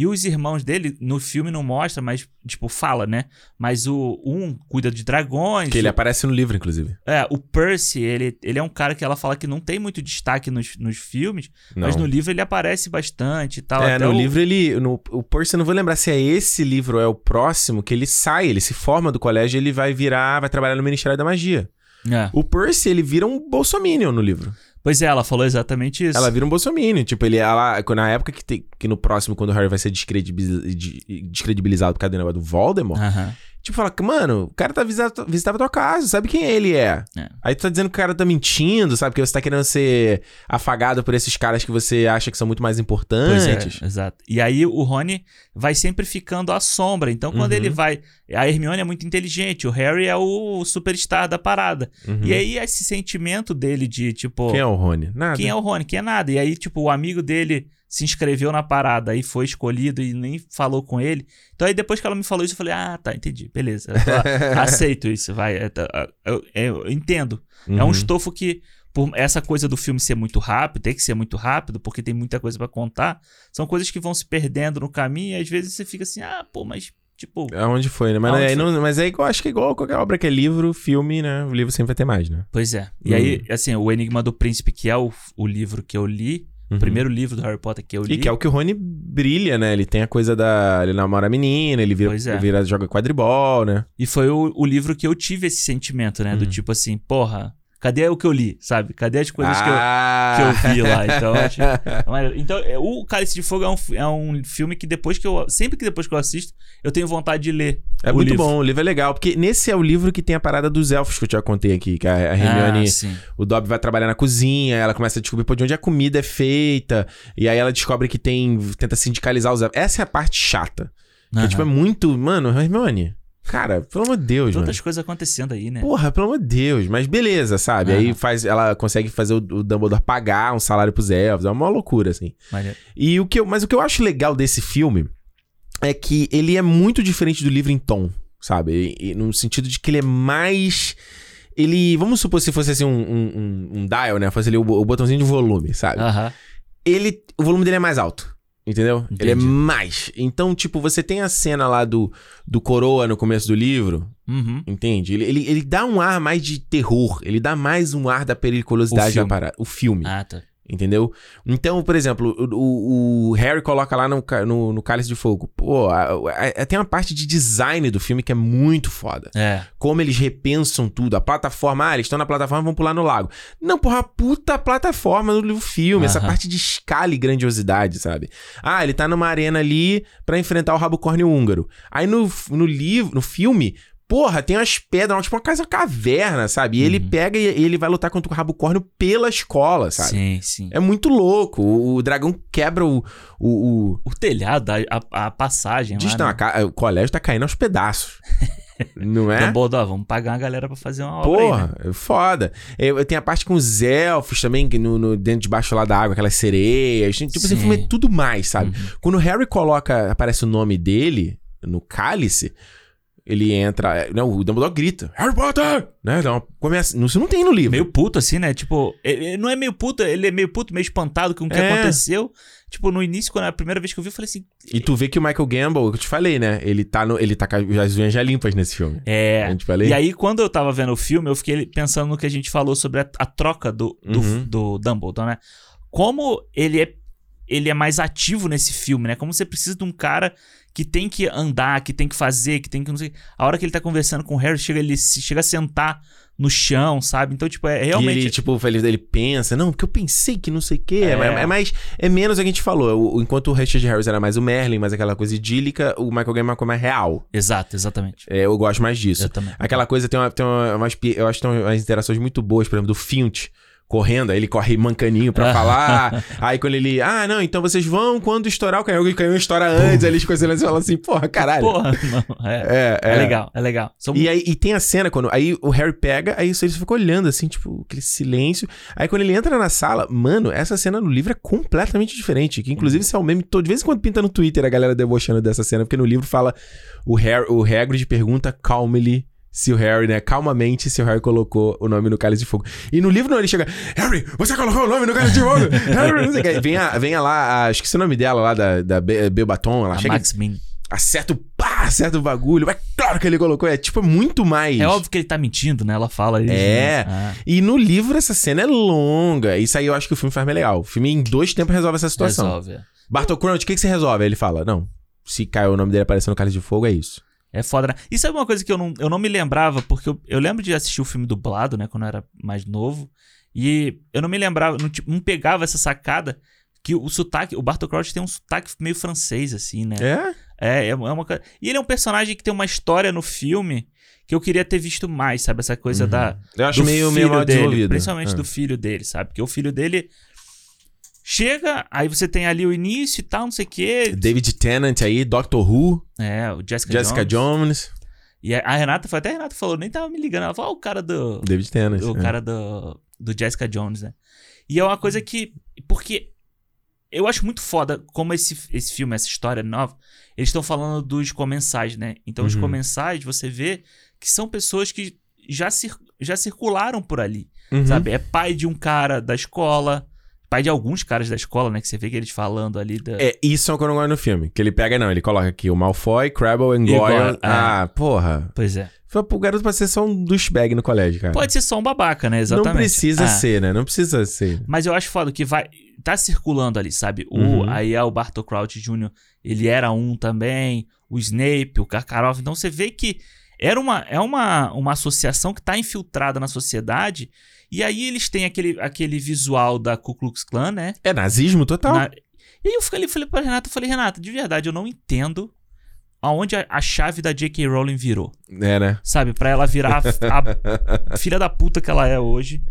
E os irmãos dele, no filme não mostra, mas, tipo, fala, né? Mas o um cuida de dragões. Que ele o, aparece no livro, inclusive. é, o Percy, ele, ele é um cara que ela fala que não tem muito destaque nos, nos filmes, Não. mas no livro ele aparece bastante e tal. É, no o- livro ele. No, o Percy, eu não vou lembrar se é esse livro ou é o próximo, que ele sai, ele se forma do colégio e ele vai virar, vai trabalhar no Ministério da Magia. É. O Percy, ele vira um bolsominion no livro. Pois é, ela falou exatamente isso. Ela vira um bolsominion. Tipo, ele, ela, na época que, tem- que no próximo, quando o Harry vai ser descredibiliz- de- descredibilizado por causa do negócio do Voldemort, Aham. Tipo, fala, mano, o cara tá visitando, visitava tua casa, sabe quem ele é. É. Aí tu tá dizendo que o cara tá mentindo, sabe? Que você tá querendo ser afagado por esses caras que você acha que são muito mais Pois importantes. é, exato. E aí o Rony vai sempre ficando à sombra. Então, quando Uhum. ele vai. A Hermione é muito inteligente, o Harry é o superstar da parada. Uhum. E aí, esse sentimento dele de, tipo. Quem é o Rony? Nada. Quem é o Rony? Quem é nada? E aí, tipo, o amigo dele se inscreveu na parada e foi escolhido e nem falou com ele. Então aí depois que ela me falou isso, eu falei, ah, tá, entendi, beleza. Eu aceito isso, vai. é, tá, Eu, eu- eu entendo. É um Uhum. estofo que, por essa coisa do filme ser muito rápido, tem que ser muito rápido, porque tem muita coisa pra contar, são coisas que vão se perdendo no caminho e às vezes você fica assim, ah, pô, mas, tipo, Aonde foi, né? Mas, aí não- mas é igual, acho que é igual qualquer obra que é livro, filme, né? O livro sempre vai ter mais, né? pois é. E Hum. aí, assim, o Enigma do Príncipe, que é o, o livro que eu li, Uhum. o primeiro livro do Harry Potter que eu li. E que é o que o Rony brilha, né? Ele tem a coisa da. Ele namora a menina, ele vira, é. vira joga quadribol, né? E foi o, o livro que eu tive esse sentimento, né? Do Uhum. tipo assim, porra, cadê o que eu li, sabe? Cadê as coisas que, eu, Ah! que eu vi lá? Então, Mas, Então, é, o Cálice de Fogo é um, é um filme que depois que eu. Sempre que depois que eu assisto, eu tenho vontade de ler. É muito livro. bom, o livro é legal, porque nesse é o livro que tem a parada dos elfos que eu já contei aqui, que a, a Hermione, Ah, o Dobby vai trabalhar na cozinha, ela começa a descobrir de onde a comida é feita, e aí ela descobre que tem, tenta sindicalizar os elfos. Essa é a parte chata, que Aham. tipo, é muito, mano, Hermione, cara, pelo amor de Deus, mano. Tantas coisas acontecendo aí, né? Porra, pelo amor de Deus, mas beleza, sabe? Aí Aham. faz, ela consegue fazer o, o Dumbledore pagar um salário pros elfos, é uma loucura, assim. Maneiro. E o que eu, mas o que eu acho legal desse filme é que ele é muito diferente do livro em tom, sabe? E- e no sentido de que ele é mais. Ele. Vamos supor se fosse assim um, um, um- dial, né? Fosse ali o, o botãozinho de volume, sabe? Aham. Ele. O volume dele é mais alto. Entendeu? Ele é Entendi. mais. Então, tipo, você tem a cena lá do, do coroa no começo do livro, Uhum. entende? Ele, ele, ele dá um ar mais de terror. Ele dá mais um ar da periculosidade da parada. O filme. Ah, tá. Entendeu? Então, por exemplo, o, o- Harry coloca lá no, no, no Cálice de Fogo. Pô, a- a- tem uma parte de design do filme que é muito foda. É. Como eles repensam tudo. A plataforma, ah, eles estão na plataforma, vão pular no lago. Não, porra, a puta plataforma do filme. Essa parte de escala e grandiosidade, sabe? Ah, ele tá numa arena ali pra enfrentar o rabocórnio húngaro. Aí no, no livro, no filme, porra, tem umas pedras, tipo uma casa caverna, sabe? E ele Uhum. pega e ele vai lutar contra o rabocórnio pela escola, sabe? Sim, sim. É muito louco. O, o dragão quebra o. O, o... O telhado, a, a, passagem Diz, lá. não, né? o colégio tá caindo aos pedaços. Não é? Dumbledore, vamos pagar uma galera pra fazer uma obra aí, né? Porra, é foda. Eu, eu tenho a parte com os elfos também, que no, no- dentro de baixo lá da água, aquelas sereias. Tipo, esse Sim. filme é tudo mais, sabe? Uhum. Quando o Harry coloca, aparece o nome dele no cálice, ele entra. é, Não, o Dumbledore grita: Harry Potter! Né? Então, começa, isso não tem no livro. Meio puto, assim, né? Tipo, ele ele não é meio puto, ele é meio puto, meio espantado com o que É. aconteceu. Tipo, no início, quando a primeira vez que eu vi, eu falei assim. E tu vê que o Michael Gamble, eu te falei, né? Ele tá, no, ele tá com as unhas já limpas nesse filme. É. Eu te falei? E aí, quando eu tava vendo o filme, eu fiquei pensando no que a gente falou sobre a, a troca do, do, Uhum. do Dumbledore, né? Como ele é, ele é mais ativo nesse filme, né? Como você precisa de um cara que tem que andar, que tem que fazer, que tem que não sei. A hora que ele tá conversando com o Harry, chega, ele se- chega a sentar no chão, sabe? Então, tipo, é E realmente. ele, tipo, ele, ele pensa, não, porque eu pensei que não sei o quê. É, É. é mais. É menos o que a gente falou. O- enquanto o Richard Harris era mais o Merlin, mais aquela coisa idílica, o Michael Gambon é uma coisa mais real. Exato, exatamente. É, eu gosto mais disso. Eu também. Aquela coisa tem, uma, tem uma, umas Eu acho que tem umas interações muito boas, por exemplo, do Fint. Correndo, aí ele corre mancaninho pra falar. Aí quando ele. Ah, não, então vocês vão quando estourar o canhão. O canhão estoura antes. aí eles coisas e falam assim, porra, caralho. Porra, não, é, É, é legal, é legal. São E aí e tem a cena quando. Aí o Harry pega, aí ele fica olhando assim, tipo, aquele silêncio. Aí quando ele entra na sala, mano, essa cena no livro é completamente diferente. Que inclusive isso é um meme todo. De vez em quando pinta no Twitter a galera debochando dessa cena, porque no livro fala. O, Harry, o Hagrid pergunta calmly se o Harry, né? Calmamente se o Harry colocou o nome no cálice de fogo. E no livro não, ele chega. Harry, você colocou o nome no cálice de fogo? Harry, não sei o que. Vem, a, vem a lá, a, esqueci o nome dela lá, da, da Be- Bebaton. Ela a chega. Max Min. Acerta o pá, acerta o bagulho. É claro que ele colocou. É tipo, é muito mais. É óbvio que ele tá mentindo, né? Ela fala isso. É. né? Ah, E no livro essa cena é longa. Isso aí eu acho que o filme faz mais legal. O filme em dois tempos resolve essa situação. resolve. é. Bartol Crouch, o que, que você resolve? Aí ele fala: Não, se caiu o nome dele aparecendo no Cálice de Fogo, é isso. É foda, né? E sabe uma coisa que eu não, eu não me lembrava, porque eu, eu lembro de assistir o filme dublado, né, quando eu era mais novo, e eu não me lembrava, não, tipo, não pegava essa sacada que o sotaque, o Bartol Crouch tem um sotaque meio francês, assim, né? É? É, é uma coisa. E ele é um personagem que tem uma história no filme que eu queria ter visto mais, sabe? Essa coisa da. Eu acho do meio, filho meio dele, desenvolvido. Principalmente É. do filho dele, sabe? Porque o filho dele chega, aí você tem ali o início e tal, não sei o quê. David Tennant aí, Doctor Who, É, o Jessica, Jessica Jones. Jones, E a Renata, foi até a Renata falou, nem tava me ligando. Ela falou, ah, o cara do. David Tennant. O é. cara do, do Jessica Jones, né? E é uma coisa que. Porque eu acho muito foda como esse, esse filme, essa história nova, eles estão falando dos comensais, né? Então, os Uhum. comensais, você vê que são pessoas que já, cir já circularam por ali, Uhum. sabe? É pai de um cara da escola, pai de alguns caras da escola, né? Que você vê que eles falando ali da. É, isso é o que eu não gosto no filme. Que ele pega, não, ele coloca aqui o Malfoy, Crabble e E Goyle. É. Ah, porra. Pois é. Foi pro garoto pra ser só um douchebag no colégio, cara. Pode ser só um babaca, né? Exatamente. Não precisa Ah. ser, né? Não precisa ser. Mas eu acho foda que vai. Tá circulando ali, sabe? O, Uhum. Aí é o Bartol Crouch Jr., ele era um também. O Snape, o Karkaroff. Então você vê que era uma, é uma, uma associação que tá infiltrada na sociedade. E aí eles têm aquele, aquele visual da Ku Klux Klan, né? É nazismo total. Na- E aí eu ali, falei pra Renata, eu falei, Renata, de verdade, eu não entendo aonde a, a chave da J.K. Rowling virou. É, né? Sabe? Pra ela virar a, a filha da puta que ela é hoje.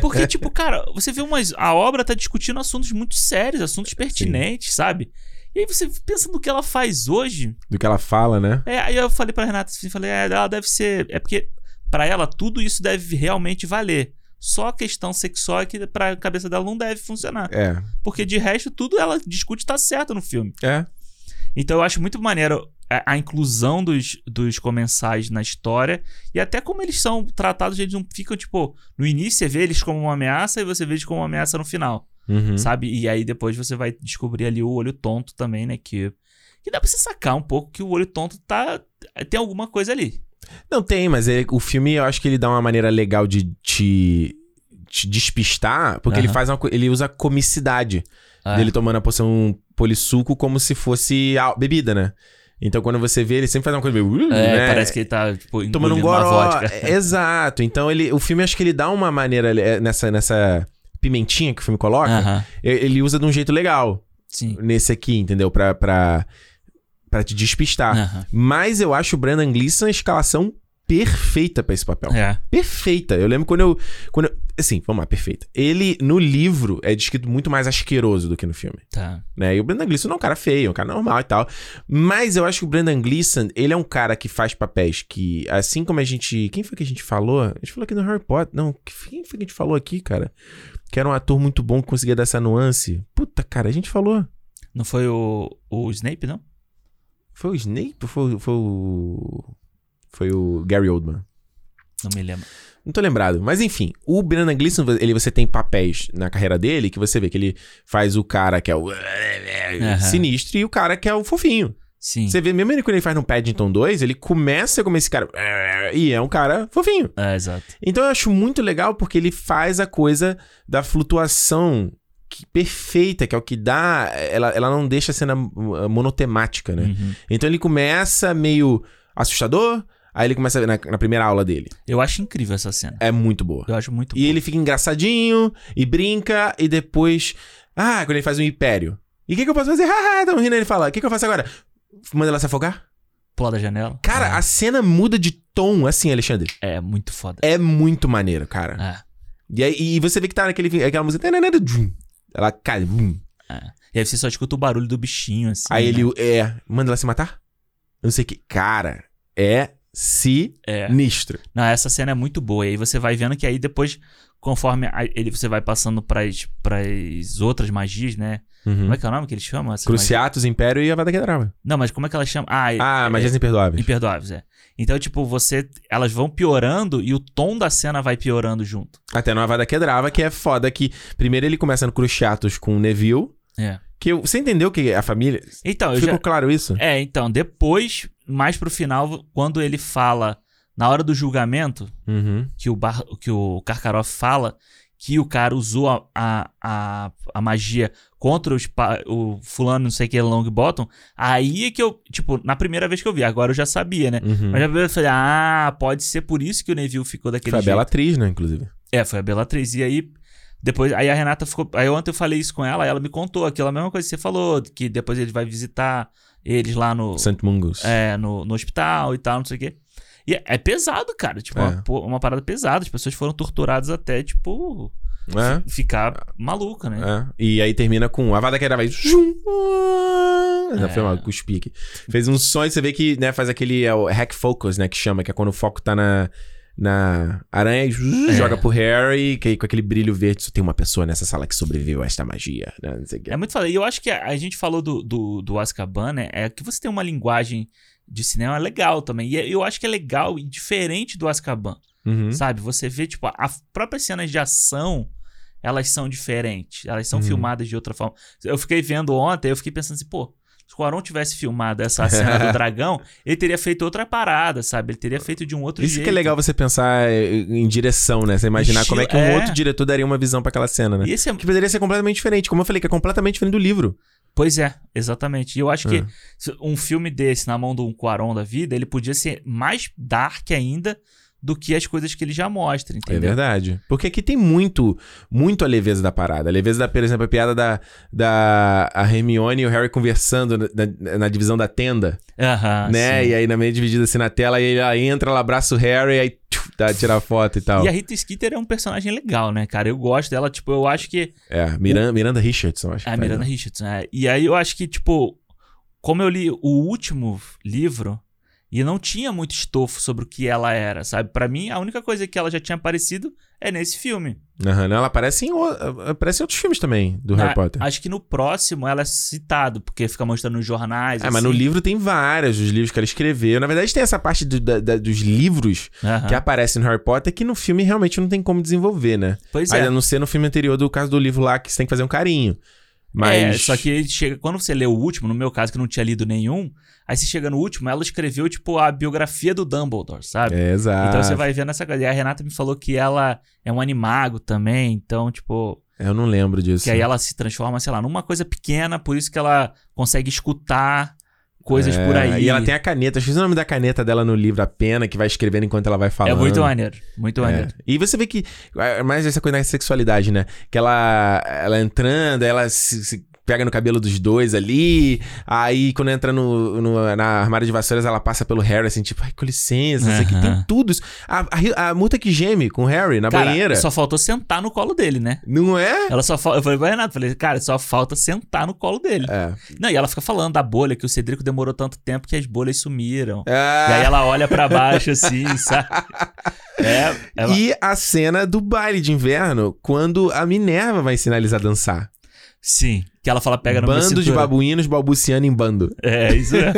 Porque, tipo, cara, você vê umas. A obra tá discutindo assuntos muito sérios, assuntos pertinentes, sabe? E aí você pensa no que ela faz hoje. Do que ela fala, né? É, aí eu falei pra Renata assim, falei, é, ela deve ser. É porque, pra ela, tudo isso deve realmente valer. Só a questão sexual é que pra cabeça dela não deve funcionar. É. Porque de resto, tudo ela discute tá certo no filme. É. Então eu acho muito maneiro a, a inclusão dos, dos comensais na história e até como eles são tratados, eles não ficam, tipo, no início você vê eles como uma ameaça e você vê eles como uma ameaça no final, Uhum. sabe? E aí depois você vai descobrir ali o olho tonto também, né? Que, que dá pra você sacar um pouco que o olho tonto tá. tem alguma coisa ali. Não tem, mas ele- o filme eu acho que ele dá uma maneira legal de te, te despistar, porque ele Aham. faz uma, ele usa comicidade Ah, dele tomando a poção polissuco como se fosse a bebida, né? Então quando você vê, ele sempre faz uma coisa meio. é, né? parece que ele tá, tipo, tomando um goró. É, Exato. Então ele, o filme acho que ele dá uma maneira é, nessa nessa pimentinha que o filme coloca, Aham, e- ele usa de um jeito legal sim. nesse aqui, entendeu? Pra, pra, pra te despistar. Aham. Mas eu acho o Brandon Gleeson a escalação perfeita pra esse papel. É. Perfeita. Eu lembro quando eu, quando eu- Assim, vamos lá, perfeita. Ele, no livro, é descrito muito mais asqueroso do que no filme. Tá. Né? E o Brendan Gleeson não é um cara feio, é um cara normal e tal. Mas eu acho que o Brendan Gleeson, ele é um cara que faz papéis que, assim como a gente. Quem foi que a gente falou? A gente falou aqui no Harry Potter. Não, quem foi que a gente falou aqui, cara? Que era um ator muito bom que conseguia dar essa nuance. Puta, cara, a gente falou. Não foi o, o Snape, não? Foi o Snape? Foi, foi o. Foi o Gary Oldman. Não me lembro. Não tô lembrado. Mas enfim, o Brendan Gleeson, ele, você tem papéis na carreira dele que você vê que ele faz o cara que é o sinistro e o cara que é o fofinho. Sim. Você vê, mesmo ele quando ele faz no Paddington 2, ele começa como esse cara. E é um cara fofinho. É, exato. Então eu acho muito legal porque ele faz a coisa da flutuação que- perfeita, que é o que dá. Ela, ela não deixa a cena monotemática, né? Uhum. Então ele começa meio assustador, aí ele começa na, na primeira aula dele. Eu acho incrível essa cena. É muito boa. Eu acho muito E ele fica engraçadinho e brinca, e depois. Ah, quando ele faz um império. E o que, que eu posso fazer? Haha, tão rindo. Ele fala: O que, que eu faço agora? Manda ela se afogar? Pular da janela. Cara, a cena muda de tom assim, Alexandre. é, é muito foda. É muito maneiro, cara. É, E, aí, e você vê que tá naquele, aquela música. Ela cai. bum. é. E aí você só escuta o barulho do bichinho, assim. Aí né? ele. É. Manda ela se matar? Eu não sei o que. Cara, é É. sinistro. Não, essa cena é muito boa. E aí você vai vendo que aí depois, conforme a- ele, você vai passando pras, pras outras magias, né? Uhum. Como é que é o nome que eles chamam? Cruciatus, Império e Avada Kedavra. Não, mas como é que elas chamam? Ah, Ah, é- magias imperdoáveis. Imperdoáveis, é. Então, tipo, você. Elas vão piorando e o tom da cena vai piorando junto. Até no Avada Kedavra, que é foda que... Primeiro ele começa no Cruciatus com o Neville, É. que eu- você entendeu que a família... Então, eu Ficou já. claro isso? É, então, depois, mais pro final, quando ele fala, na hora do julgamento, Uhum. que o, Bar, que o Karkaroff fala que o cara usou a, a, a, a magia contra os o fulano, não sei o que, Longbottom, aí é que eu, tipo, na primeira vez que eu vi, agora eu já sabia, né? Uhum. Mas já eu falei, ah, pode ser por isso que o Neville ficou daquele Foi a jeito. bela atriz, né, inclusive. É, foi a Bellatrix. E aí, depois, aí a Renata ficou. Aí ontem eu falei isso com ela, ela me contou aquela mesma coisa que você falou, que depois ele vai visitar eles lá no, St. Mungus. é, no, no hospital e tal, não sei o quê. E é, é pesado, cara. Tipo, É. uma, uma parada pesada. As pessoas foram torturadas até, tipo, É, ficar maluca, né? é. E aí termina com a Vada Kedavra vai... Zum, Já É. foi mal, cuspi aqui. Fez um e você vê que né, faz aquele é o hack focus, né? Que chama, que é quando o foco tá na, na aranha e É. joga pro Harry, que aí com aquele brilho verde, só tem uma pessoa nessa sala que sobreviveu a esta magia, né? É muito foda. E eu acho que a, a gente falou do, do, do Azkaban, né? É que você tem uma linguagem de cinema legal também. E é- eu acho que é legal e diferente do Azkaban, Uhum. sabe? Você vê, tipo, a próprias cenas de ação, elas são diferentes. Elas são Uhum. filmadas de outra forma. Eu fiquei vendo ontem, eu fiquei pensando assim, pô... Se o Quaron tivesse filmado essa cena do dragão, ele teria feito outra parada, sabe? Ele teria feito de um outro Isso jeito. que é legal você pensar eh, em direção, né? Você imaginar como é que um Estilo- é. outro diretor daria uma visão pra aquela cena, né? E esse é Que poderia ser completamente diferente, como eu falei, que é completamente diferente do livro. Pois é, exatamente. E eu acho que É. se um filme desse na mão de um Quaron da vida, ele podia ser mais dark ainda do que as coisas que ele já mostra, É entendeu? verdade. Porque aqui tem muito, muito a leveza da parada. A leveza da, por exemplo, a piada da, da a Hermione e o Harry conversando na, na- divisão da tenda, Aham, né? sim. E aí na meio dividida assim na tela, e ela entra, ela abraça o Harry, aí tchuf, dá, tira a foto e tal. E a Rita Skeeter é um personagem legal, né, cara? Eu gosto dela, tipo, eu acho que. É, Miranda, Miranda Richardson, acho que A faz, Miranda né? Richardson, é. E aí eu acho que, tipo, como eu li o último livro e não tinha muito estofo sobre o que ela era, sabe? Pra mim, a única coisa que ela já tinha aparecido é nesse filme. Não, ela aparece em, aparece em outros filmes também, do Harry Ah, Potter. Acho que no próximo ela é citado, porque fica mostrando nos jornais. É, mas no assim. livro tem várias, os livros que ela escreveu. Na verdade, tem essa parte do- da- da- dos livros Aham. que aparecem no Harry Potter que no filme realmente não tem como desenvolver, né? Pois é. a não ser no filme anterior do caso do livro lá, que você tem que fazer um carinho. Mas. É, só que chega. Quando você lê o último, no meu caso, que eu não tinha lido nenhum, aí você chega no último, ela escreveu, tipo, a biografia do Dumbledore, sabe? É, exato. Então você vai vendo essa coisa. E a Renata me falou que ela é um animago também, então, tipo. Eu não lembro disso. Que aí ela se transforma, sei lá, numa coisa pequena, por isso que ela consegue escutar coisas É, por aí. E ela tem a caneta. Esqueci o nome da caneta dela no livro, a pena, que vai escrevendo enquanto ela vai falando. É muito maneiro. Muito É. maneiro. E você vê que. é Mais essa coisa da sexualidade, né? Que ela, ela entrando, ela se, se pega no cabelo dos dois ali. Aí quando entra no, no- na armário de vassouras, ela passa pelo Harry, assim, tipo, ai, com licença, isso aqui tem tudo. isso. A, a, a multa que geme com o Harry na Cara, banheira. só faltou sentar no colo dele, né? Não é? Ela só falta. Eu falei pra Renata, falei, cara, só falta sentar no colo dele. É. Não, e ela fica falando da bolha, que o Cedrico demorou tanto tempo que as bolhas sumiram. Ah, E aí ela olha pra baixo assim, sabe? É, ela- E a cena do baile de inverno, quando a Minerva vai ensinar eles a dançar. Sim. Que ela fala, pega na minha bando de cintura. babuínos balbuciando em bando. É, isso é.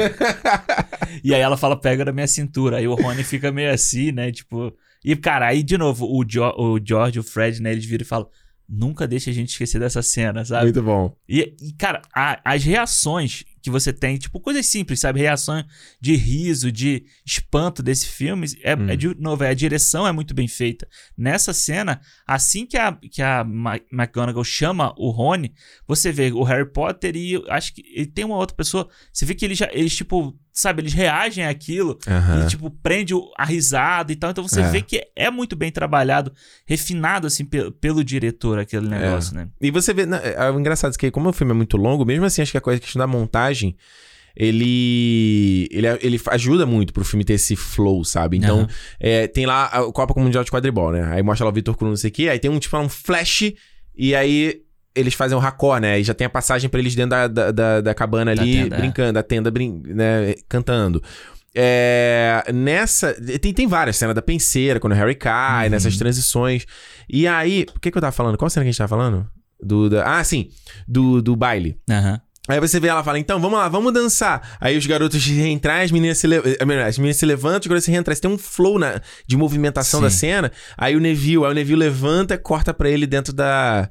e aí ela fala, pega na minha cintura. Aí o Rony fica meio assim, né? Tipo. E, cara, aí de novo, o, jo o George e o Fred, né? Eles viram e falam. Nunca deixa a gente esquecer dessa cena, sabe? Muito bom. E, e, cara, a- as reações que você tem, tipo, coisas simples, sabe? Reação de riso, de espanto desse filme, é, Hum. é de novo, é, a direção é muito bem feita. Nessa cena, assim que a, que a McGonagall chama o Rony, você vê o Harry Potter e acho que ele tem uma outra pessoa, você vê que eles já, eles, tipo, sabe, eles reagem àquilo, Aham. e, tipo, prende o- a risada e tal. Então você É. vê que é muito bem trabalhado, refinado, assim, pe- pelo diretor, aquele negócio, né? E você vê. na- é, o engraçado é que, como o filme é muito longo, mesmo assim, acho que a coisa- a questão da montagem. Ele, ele. Ele ajuda muito pro filme ter esse flow, sabe? Então, Aham. é, tem lá a Copa Mundial de Quadribol, né? Aí mostra lá o Vitor Cruz, não sei o quê. Aí tem um tipo um flash, e aí eles fazem um racó, né? E já tem a passagem pra eles dentro da, da, da- da cabana Da ali, tenda, é. brincando, da tenda, brin né? cantando. É, nessa. Tem, tem várias cenas da penseira, quando o Harry cai, Uhum. nessas transições. E aí. O que, que eu tava falando? Qual cena que a gente tava falando? Do, da- ah, sim. Do, do baile. Aham. Aí você vê ela fala, então, vamos lá, vamos dançar. Aí os garotos reentram, as meninas se, le... eh, as meninas se levantam, os garotos se reentram. Você tem um flow na... de movimentação Sim. da cena. Aí o Neville, aí o Neville levanta, corta pra ele dentro da...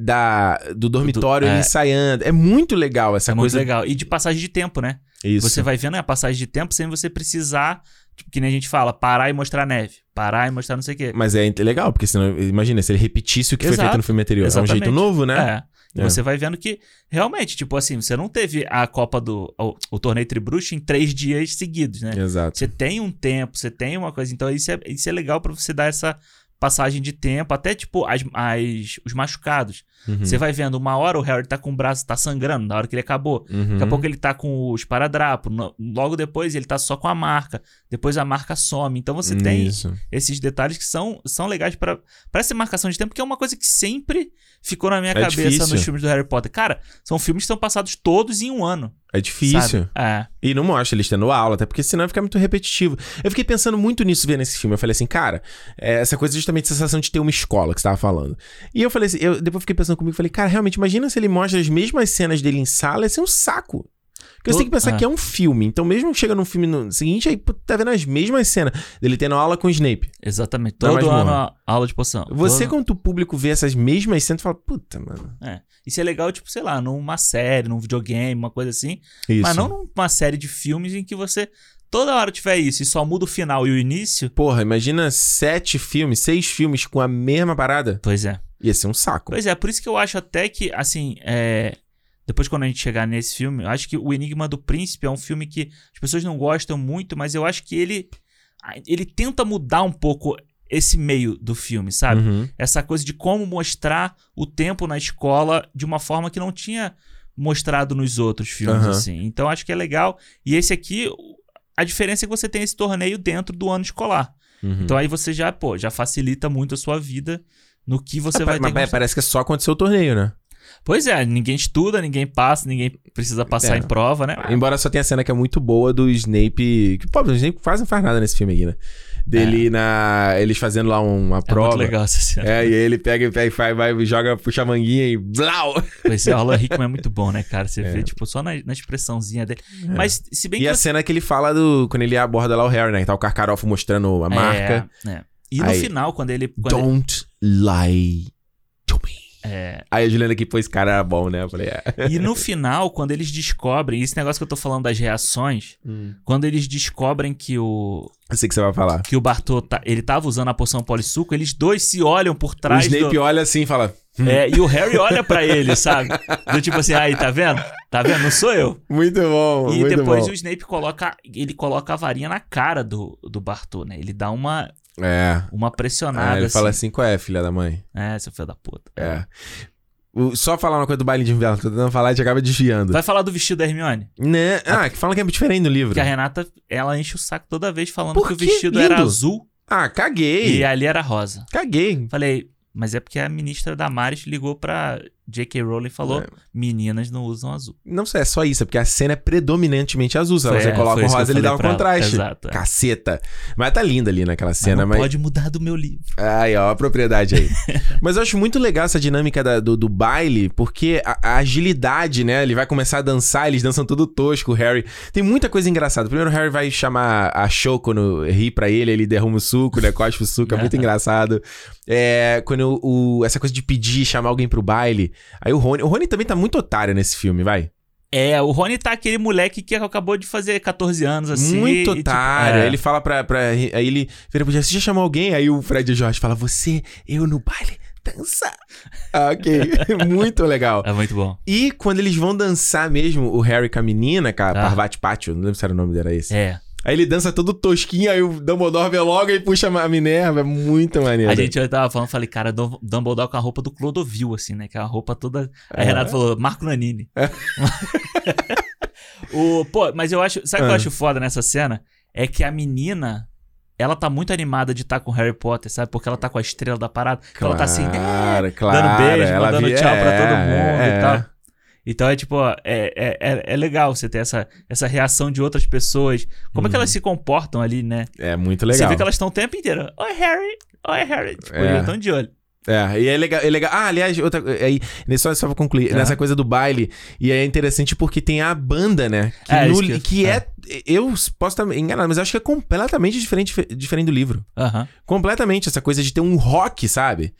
da do dormitório, Do- é. ensaiando. É muito legal essa É muito coisa. legal. E de passagem de tempo, né? Isso. Você vai vendo a passagem de tempo sem você precisar, tipo, que nem a gente fala, parar e mostrar neve. Parar e mostrar não sei o quê. Mas é legal, porque senão, imagina, se ele repetisse o que foi Exato. feito no filme anterior. É um Exatamente. jeito novo, né? É. E É. Você vai vendo que, realmente, tipo assim, você não teve a Copa do. O, o torneio Tribruxo em três dias seguidos, né? Exato. Você tem um tempo, você tem uma coisa. Então, isso é, isso é legal pra você dar essa passagem de tempo, até tipo as, as- os machucados. Uhum. Você vai vendo, uma hora o Harry tá com o braço, tá sangrando, na hora que ele acabou. Uhum. Daqui a pouco ele tá com o esparadrapo. no- Logo depois ele tá só com a marca. Depois a marca some. Então você tem Isso. esses detalhes que são, são legais pra pra essa marcação de tempo, que é uma coisa que sempre ficou na minha É cabeça difícil. nos filmes do Harry Potter. Cara, são filmes que são passados todos em um ano. É difícil. Sabe? É. E não mostra eles tendo aula, até porque senão fica muito repetitivo. Eu fiquei pensando muito nisso vendo esse filme. Eu falei assim, cara, é, essa coisa justamente, a sensação de ter uma escola que você tava falando. E eu falei assim, eu depois fiquei pensando comigo, falei, cara, realmente, imagina se ele mostra as mesmas cenas dele em sala, ia ser um saco. Porque você tem que pensar ah. que é um filme. Então, mesmo chega no filme no seguinte, aí tá vendo as mesmas cenas dele tendo aula com o Snape. Exatamente. Todo ano morra. aula de poção. Você, Todo- quando o público vê essas mesmas cenas, fala, puta, mano. É. Isso é legal, tipo, sei lá, numa série, num videogame, uma coisa assim. Isso. Mas não numa série de filmes em que você toda hora tiver isso e só muda o final e o início. Porra, imagina sete filmes, seis filmes com a mesma parada. Pois é. Ia ser um saco. Pois é, por isso que eu acho até que, assim, é... Depois, quando a gente chegar nesse filme, eu acho que O Enigma do Príncipe é um filme que as pessoas não gostam muito, mas eu acho que ele. Ele tenta mudar um pouco esse meio do filme, sabe? Uhum. Essa coisa de como mostrar o tempo na escola de uma forma que não tinha mostrado nos outros filmes, Aham. assim. Então acho que é legal. E esse aqui, a diferença é que você tem esse torneio dentro do ano escolar. Uhum. Então aí você já, pô, já facilita muito a sua vida no que você Ah, vai mas ter que pa- parece que só aconteceu o torneio, né? Pois é, ninguém estuda, ninguém passa, ninguém precisa passar É. em prova, né? Embora só tenha a cena que é muito boa do Snape. Que, pô, o Snape quase não faz nada nesse filme aqui, né? Dele na. Eles fazendo lá uma É prova. muito legal essa cena. É, e ele pega e pega e faz, vai, joga, puxa a manguinha e. Blau! Pois é, Alan Rickman é muito bom, né, cara? Você É. vê, tipo, só na, na expressãozinha dele. Mas, se bem E que a você- cena que ele fala do. Quando ele aborda lá o Harry, né? Que tá o Karkaroff mostrando a marca. É, é. E no Aí, final, quando ele. Quando ele- Don't lie to me. É, Aí a Juliana aqui, pô, esse cara era bom, né? Eu falei, é. e no final, quando eles descobrem, esse negócio que eu tô falando das reações, quando eles descobrem que o Eu sei que você vai falar. que o Bartô tá, ele tava usando a poção polissuco, eles dois se olham por O trás Snape do, olha assim e fala. é, e o Harry olha pra ele, sabe? Do tipo assim, aí, tá vendo? Tá vendo? Não sou eu. Muito bom, E muito depois bom. o Snape coloca, ele coloca a varinha na cara do, do Bartô, né? Ele dá uma, É. uma pressionada Ah, ele assim. fala assim, qual é, filha da mãe? É, seu filho da puta. É. O- só falar uma coisa do baile de inverno, tô tentando falar e gente acaba desviando. Vai falar do vestido da Hermione? Né? Ah, que fala que é diferente no livro. Que a Renata, ela enche o saco toda vez falando Por que o vestido Lindo. era azul Ah, caguei. e ali era rosa. Caguei. Falei, mas é porque a ministra Damares ligou pra J.K. Rowling falou: É. meninas não usam azul. Não sei, é só isso, é porque a cena é predominantemente azul. Se você é, coloca o rosa, ele dá um pra ela. contraste. Exato, é. Caceta. Mas tá linda ali naquela Mas cena, não mas. pode mudar do meu livro. Aí, ó, a propriedade aí. Mas eu acho muito legal essa dinâmica da- do, do baile, porque a, a agilidade, né? Ele vai começar a dançar, eles dançam tudo tosco, o Harry. Tem muita coisa engraçada. Primeiro o Harry vai chamar a Cho quando ri pra ele, ele derruma o suco, né? Cospe o suco, é muito engraçado. É, quando o, essa coisa de pedir, chamar alguém pro baile. Aí o Rony. O Rony também tá muito otário nesse filme, vai. É, o Rony tá aquele moleque que acabou de fazer 14 anos, assim. muito tipo, otário. é. Ele fala pra, pra. Aí ele vira pro Jesse, você já chamou alguém? Aí o Fred e o Jorge fala, você, eu no baile, dança. Ah, ok. muito legal. É muito bom. E quando eles vão dançar mesmo, o Harry com a menina, com a Ah. Parvati Pátio, não lembro se era o nome dela esse. É. Aí ele dança todo tosquinho, aí o Dumbledore vê logo e puxa a Minerva, é muito maneiro. A gente eu tava falando, falei, cara, Dum- Dumbledore com a roupa do Clodovil, assim, né? Que é a roupa toda. Aí É. Renato falou, Marco Nanini. o, pô, mas eu acho. Sabe o que eu Ah. acho foda nessa cena? É que a menina. Ela tá muito animada de estar com Harry Potter, sabe? Porque ela tá com a estrela da parada. Então ela tá assim, Claro, é, claro. dando beijo, ela mandando vi- tchau pra é, todo mundo é. e tal. Então é tipo, ó, é, é, é, é legal você ter essa, essa reação de outras pessoas. Como é que elas se comportam ali, né? É muito Uhum. legal. Você vê que elas estão o tempo inteiro. Oi, Harry! Oi, Harry! Tipo, É. eles estão de olho. É, e é legal, é legal. Ah, aliás, outra aí, só, só pra concluir, nessa coisa do baile, e é interessante porque tem a banda, né? Que, É, no- que eu- que é. Eu posso estar enganado, mas acho que é completamente diferente, diferente do livro. Completamente, essa coisa de ter um rock, sabe?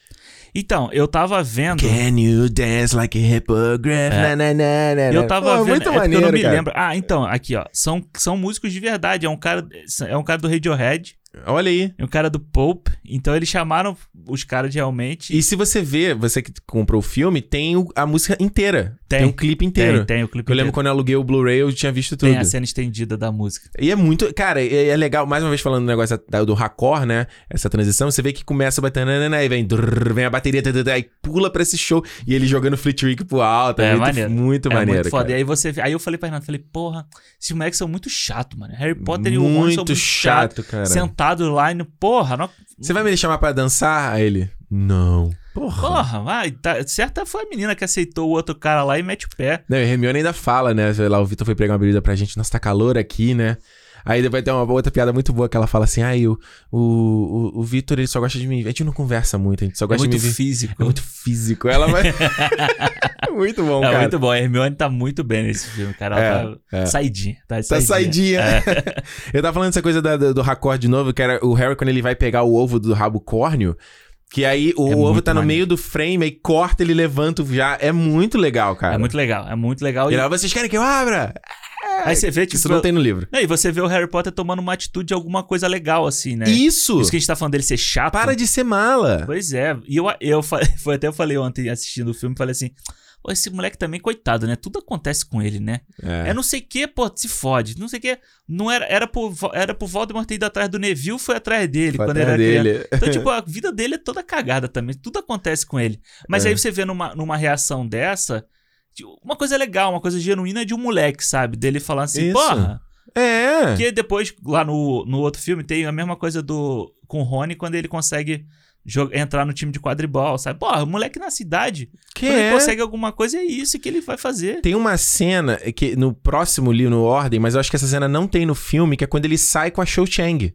Então, eu tava vendo. Can you dance like a hippogriff? É. Na, na, na, Eu tava Pô, vendo. Muito é maneiro, eu não me cara. lembro. Ah, então, aqui, ó. São, são músicos de verdade. É um cara. É um cara do Radiohead. Olha aí. É um cara do Pope. Então eles chamaram os caras de realmente. E se você vê, você que comprou o filme, tem o- a música inteira. Tem, Tem. um clipe inteiro. Tem, tem o clipe. Eu lembro inteiro. quando eu aluguei o Blu-ray, eu tinha visto tudo. Tem a cena estendida da música. E é muito. Cara, é, é legal, mais uma vez falando do negócio da- do raccord, né? Essa transição, você vê que começa batendo, aí vem, drrr, vem a bateria, aí pula pra esse show e ele jogando Fleet Week pro alto. É, É, muito, maneiro. muito é maneiro. muito foda. cara. E aí você. Aí eu falei pra Renato, falei, porra, esses moleques são muito chato, mano. Harry Potter e o Ron são muito muito chato. chato, cara. Sentado lá e no. Porra, não, Você vai me chamar pra dançar? Aí ele, não. Porra. porra, vai. Tá, certa foi a menina que aceitou o outro cara lá e mete o pé. Não, e a Hermione ainda fala, né? Lá o Vitor foi pregar uma bebida pra gente. Nossa, tá calor aqui, né? Aí depois tem uma outra piada muito boa que ela fala assim: ai, o, o, o, o Vitor ele só gosta de mim. A gente não conversa muito, a gente só É gosta muito de me ver. físico. É muito físico. Ela vai. É muito bom, É cara. muito bom. A Hermione tá muito bem nesse filme, cara. Ela tá é. saidinha. Tá Tá saidinha. saidinha. É. Eu tava falando dessa coisa da- do, do raccord de novo, que era o Harry quando ele vai pegar o ovo do rabo córneo. Que aí o É ovo muito tá no maneiro. meio do frame, aí corta, ele levanta já. É muito legal, cara. É muito legal. É muito legal. E E ela, vocês querem que eu abra? Aí você vê, tipo. Isso não tem no livro. E você vê o Harry Potter tomando uma atitude de alguma coisa legal, assim, né? Isso! Isso que a gente tá falando dele ser chato. Para de ser mala. Pois é. E eu, eu foi até eu falei ontem assistindo o filme, falei assim. Esse moleque também, coitado, né? Tudo acontece com ele, né? É. É, não sei o que, pô, se fode. Não sei o que. Não era, era, pro, Vo- era pro Voldemort ter ido atrás do Neville, foi atrás dele Foi quando atrás ele era dele. criança. Então, tipo, a vida dele é toda cagada também. Tudo acontece com ele. Mas É. aí você vê numa, numa reação dessa, de- uma coisa legal, uma coisa genuína de um moleque, sabe? Dele falar assim, Isso. porra. É. Porque depois, lá no, no outro filme, tem a mesma coisa do com o Rony quando ele consegue entrar no time de quadribol, sabe? Porra, o moleque na cidade, Que quando é. ele consegue alguma coisa, é isso que ele vai fazer. Tem uma cena que no próximo livro, no Ordem, mas eu acho que essa cena não tem no filme, que é quando ele sai com a Shou Chang.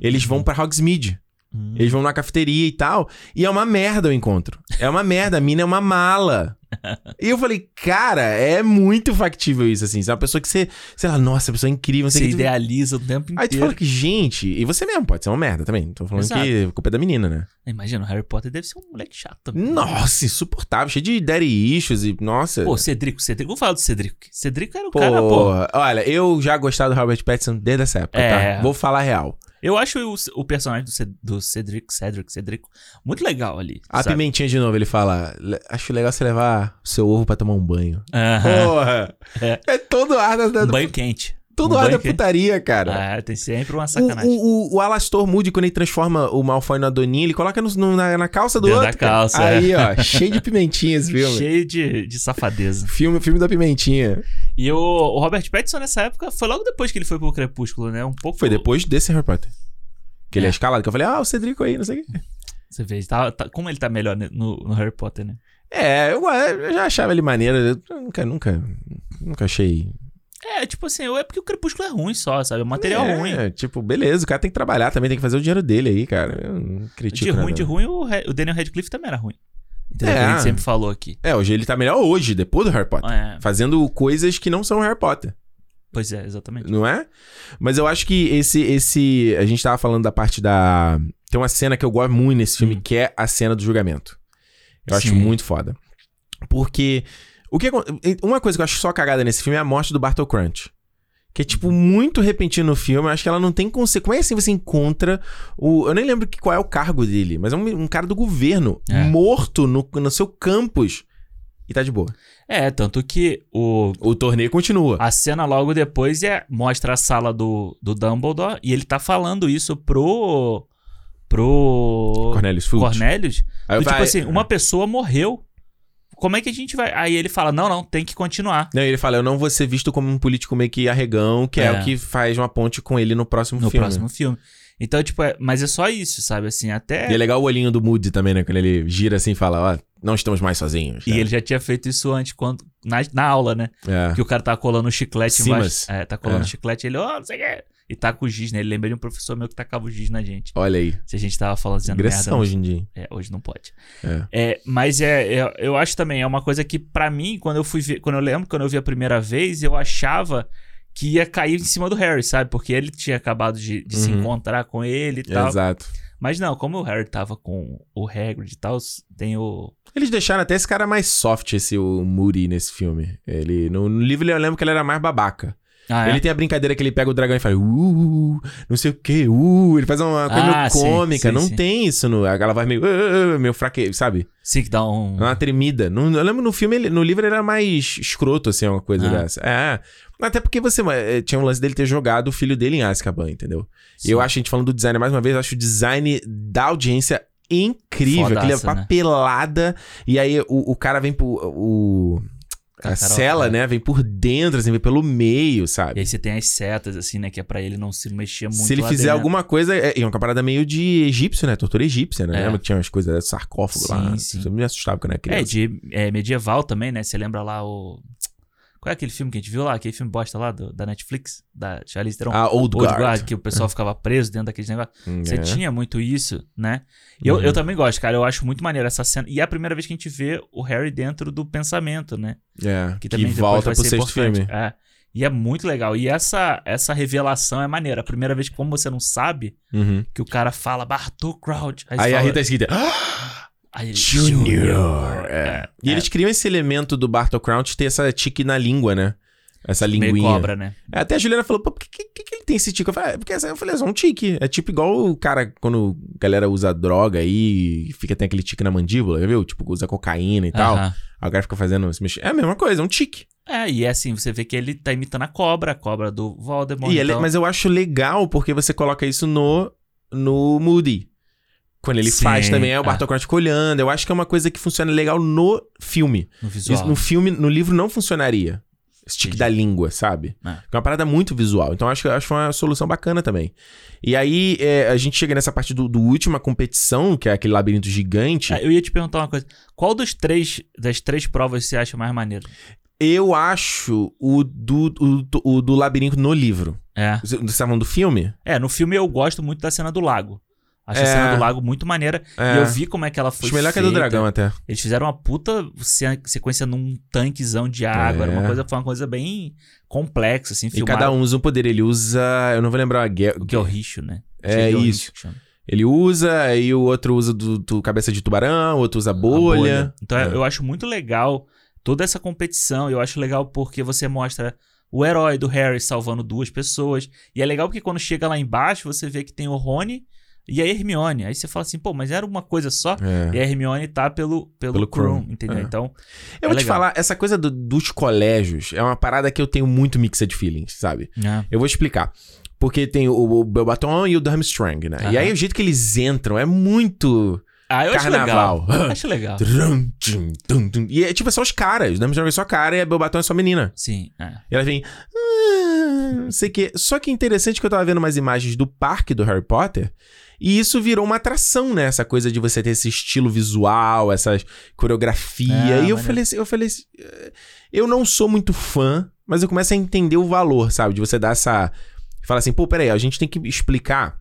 Eles vão pra Hogsmeade. Hum. Eles vão na cafeteria e tal. E é uma merda o encontro. É uma merda. A mina é uma mala. E eu falei, cara, é muito factível isso, assim. Você é uma pessoa que você, sei lá, nossa, a pessoa é incrível. Você o que. idealiza o tempo Aí tu inteiro. fala que, gente, e você mesmo pode ser uma merda também. Não tô falando Exato. que a culpa é da menina, né? Imagina, o Harry Potter deve ser um moleque chato também. Nossa, insuportável, cheio de daddy issues e, nossa. Pô, Cedrico, Cedrico. Vamos falar do Cedrico. Cedrico era o Pô, cara, pô. olha, eu já gostava do Robert Pattinson desde essa época, É. tá? Vou falar real. Eu acho o, o personagem do, Ced- do Cedric, Cedric, Cedrico, muito legal ali. A sabe? pimentinha de novo, ele fala: "Le- Acho legal você levar o seu ovo pra tomar um banho. Aham. Porra! É. É todo ar da, Um banho quente. Todo da banho quente. putaria, cara. Ah, tem sempre uma O, sacanagem. o, o, o Alastor Moody, quando ele transforma o Malfoy no Adoninha, ele coloca no- no- na, na calça do outro. da cara. calça, Aí, ó, cheio de pimentinha esse filme. Cheio de, de safadeza. Filme, filme da pimentinha. E o, o Robert Pattinson, nessa época, foi logo depois que ele foi pro Crepúsculo, né? Um pouco. Foi depois desse Harry Potter. Que ele é É. escalado, que eu falei, ah, o Cedrico aí, não sei o quê. Você vê, tá, tá- como ele tá melhor no, no Harry Potter, né? É, eu, eu já achava ele maneiro. Eu nunca, nunca, nunca achei. É, tipo assim, é porque o Crepúsculo é ruim só, sabe? O material é, ruim. Tipo, beleza, o cara tem que trabalhar também, tem que fazer o dinheiro dele aí, cara. Eu não critico. De ruim, nada. de ruim, o, Re- o Daniel Radcliffe também era ruim. Entendeu? É. Que a gente sempre falou aqui. É, hoje ele tá melhor hoje, depois do Harry Potter. É, Fazendo coisas que não são Harry Potter, pois é, exatamente. não é? Mas eu acho que esse. esse A gente tava falando da parte da. Tem uma cena que eu gosto muito nesse filme, Hum. que é a cena do julgamento. Eu acho Sim. muito foda. Porque. O que, uma coisa que eu acho só cagada nesse filme é a morte do Bartol Crunch. Que é, tipo, muito repentino no filme. Eu acho que ela não tem consequência. Como é assim você encontra o. Eu nem lembro que, qual é o cargo dele, mas é um, um cara do governo É. morto no, no seu campus. E tá de boa. É, tanto que o, O torneio continua. a cena logo depois é mostra a sala do, do Dumbledore e ele tá falando isso pro. pro. Cornelius Fudge. Cornelius. Do tipo assim, uma pessoa morreu. Como é que a gente vai. Aí ele fala: não, não, tem que continuar. Não, ele fala, eu não vou ser visto como um político meio que arregão, que é, É. o que faz uma ponte com ele no próximo No filme. próximo filme. Então, tipo, é- mas é só isso, sabe? Assim, até. E é legal o olhinho do Moody também, né? Quando ele gira assim e fala, ó, não estamos mais sozinhos. E né? ele já tinha feito isso antes, quando, na, na aula, né? É. Que o cara tá colando chiclete Simas. embaixo. É, tá colando É. chiclete, ele, ó, não sei o quê. E tá com o giz, né? Ele lembra de um professor meu que tacava o giz na gente. Olha aí. Se a gente tava falando dizendo Agressão merda. hoje em dia. É, hoje não pode. É. É, mas é, é- eu acho também, é uma coisa que pra mim, quando eu fui ver, quando eu lembro, quando eu vi a primeira vez, eu achava que ia cair em cima do Harry, sabe? Porque ele tinha acabado de, de se Uhum. encontrar com ele e tal. Exato. Mas não, como o Harry tava com o Hagrid e tal, tem o... Eles deixaram até esse cara mais soft, esse o Moody, nesse filme. Ele, no, no livro eu lembro que ele era mais babaca. Ah, é? Ele tem a brincadeira que ele pega o dragão e faz uh, não sei o que, uh, ele faz uma coisa Ah, meio sim, cômica. sim, não sim. tem isso no. Ela vai meio, "Ah, ah", meio fraque, sabe? Sim, que dá um. Uma tremida. Não, eu lembro no filme, no livro ele era mais escroto, assim, uma coisa Ah. dessa. É. Até porque você eh, tinha um lance dele ter jogado o filho dele em Azkaban, entendeu? E eu acho, a gente falando do design mais uma vez, eu acho o design da audiência incrível. Fodaça, Aquele é né? papelada. E aí o, o cara vem por. O, a Carcarol, cela, é. né? Vem por dentro, assim, vem pelo meio, E sabe? aí você tem as setas, assim, né? Que é pra ele não se mexer muito. Se ele fizer dentro. alguma coisa, é, é uma parada meio de egípcio, né? Tortura egípcia, né? É. Lembra que tinha umas coisas, sarcófago Sim, lá. sim. Isso me assustava quando era É, criança. de é, medieval também, né? Você lembra lá o. Qual é aquele filme que a gente viu lá? Aquele filme bosta lá do- da Netflix? Da Charlize Theron? Ah, Old, Old Guard. Guard, que o pessoal ficava preso dentro daqueles negócios. Você É. tinha muito isso, né? E eu, Uhum. eu também gosto, cara. Eu acho muito maneiro essa cena. E é a primeira vez que a gente vê o Harry dentro do pensamento, né? É, Que que, também depois volta pro sexto importante. filme. É. E é muito legal. E essa, essa revelação é maneira. A primeira vez que, como você não sabe, Uhum. que o cara fala Bartol Crouch. Aí você a fala, Rita escrita. aí ele, Junior. É. É, E eles criam esse elemento do Bartol Crouch ter essa tique na língua, né? Essa meio linguinha. cobra, né? É, Até a Juliana falou, pô, por que, que, que ele tem esse tique? Eu falei, é, porque eu falei, é só um tique. É tipo igual o cara, quando a galera usa droga aí, e fica, tem aquele tique na mandíbula, viu? Tipo, usa cocaína e tal. Aham. Aí o cara fica fazendo, se mexer. É a mesma coisa, é um tique. É, e é assim, você vê que ele tá imitando a cobra, a cobra do Voldemort. E ele- então... mas eu acho legal porque você coloca isso no, no Moody. Quando ele Sim, faz também, é o é. Bartol Crouch olhando. Eu acho que é uma coisa que funciona legal no filme. no visual. Isso no filme, no livro não funcionaria. Tique Entendi. da língua, sabe? É. É uma parada muito visual. Então acho que acho uma solução bacana também. E aí é, a gente chega nessa parte do, do última competição, que é aquele labirinto gigante. Ah, eu ia te perguntar uma coisa. Qual dos três, das três provas você acha mais maneiro? Eu acho o do, o, o do labirinto no livro. É. Você você tá falando do filme? É, no filme eu gosto muito da cena do lago. Acho a É. cena do lago muito maneira. É. E eu vi como é que ela foi Acho melhor que a do feita. dragão até. Eles fizeram uma puta sequência num tanquezão de água. Era uma É. coisa, foi uma coisa bem complexa, assim. E filmaram cada um usa um poder. Ele usa. Eu não vou lembrar a. O que é o Richo, né? É isso. Ele usa, aí o outro usa do, do cabeça de tubarão, o outro usa A bolha. Então É. eu acho muito legal toda essa competição. Eu acho legal porque você mostra o herói do Harry salvando duas pessoas. E é legal porque quando chega lá embaixo, você vê que tem o Rony e a Hermione. Aí você fala assim, pô, mas era uma coisa só? É. E a Hermione tá pelo, pelo, Pelo Krum, Krum, entendeu? é. Então, Eu É vou te legal. falar, essa coisa do- dos colégios é uma parada que eu tenho muito mixed feelings, sabe? é. Eu vou explicar. Porque tem o, o Belbaton e o Durmstrang, né? E aí o jeito que eles entram é muito. Ah, eu Carnaval. acho legal. Acho legal. E é tipo, só os caras. O Durmstrang é só cara e a Belbaton é só menina. Sim, é. E ela vem. "Ah", não sei o quê. Só que é interessante que eu tava vendo umas imagens do parque do Harry Potter. E isso virou uma atração, né? Essa coisa de você ter esse estilo visual, essa coreografia. É, e eu falei assim, eu falei assim, eh, eu não sou muito fã, mas eu começo a entender o valor, sabe? De você dar essa. Fala assim, pô, peraí, a gente tem que explicar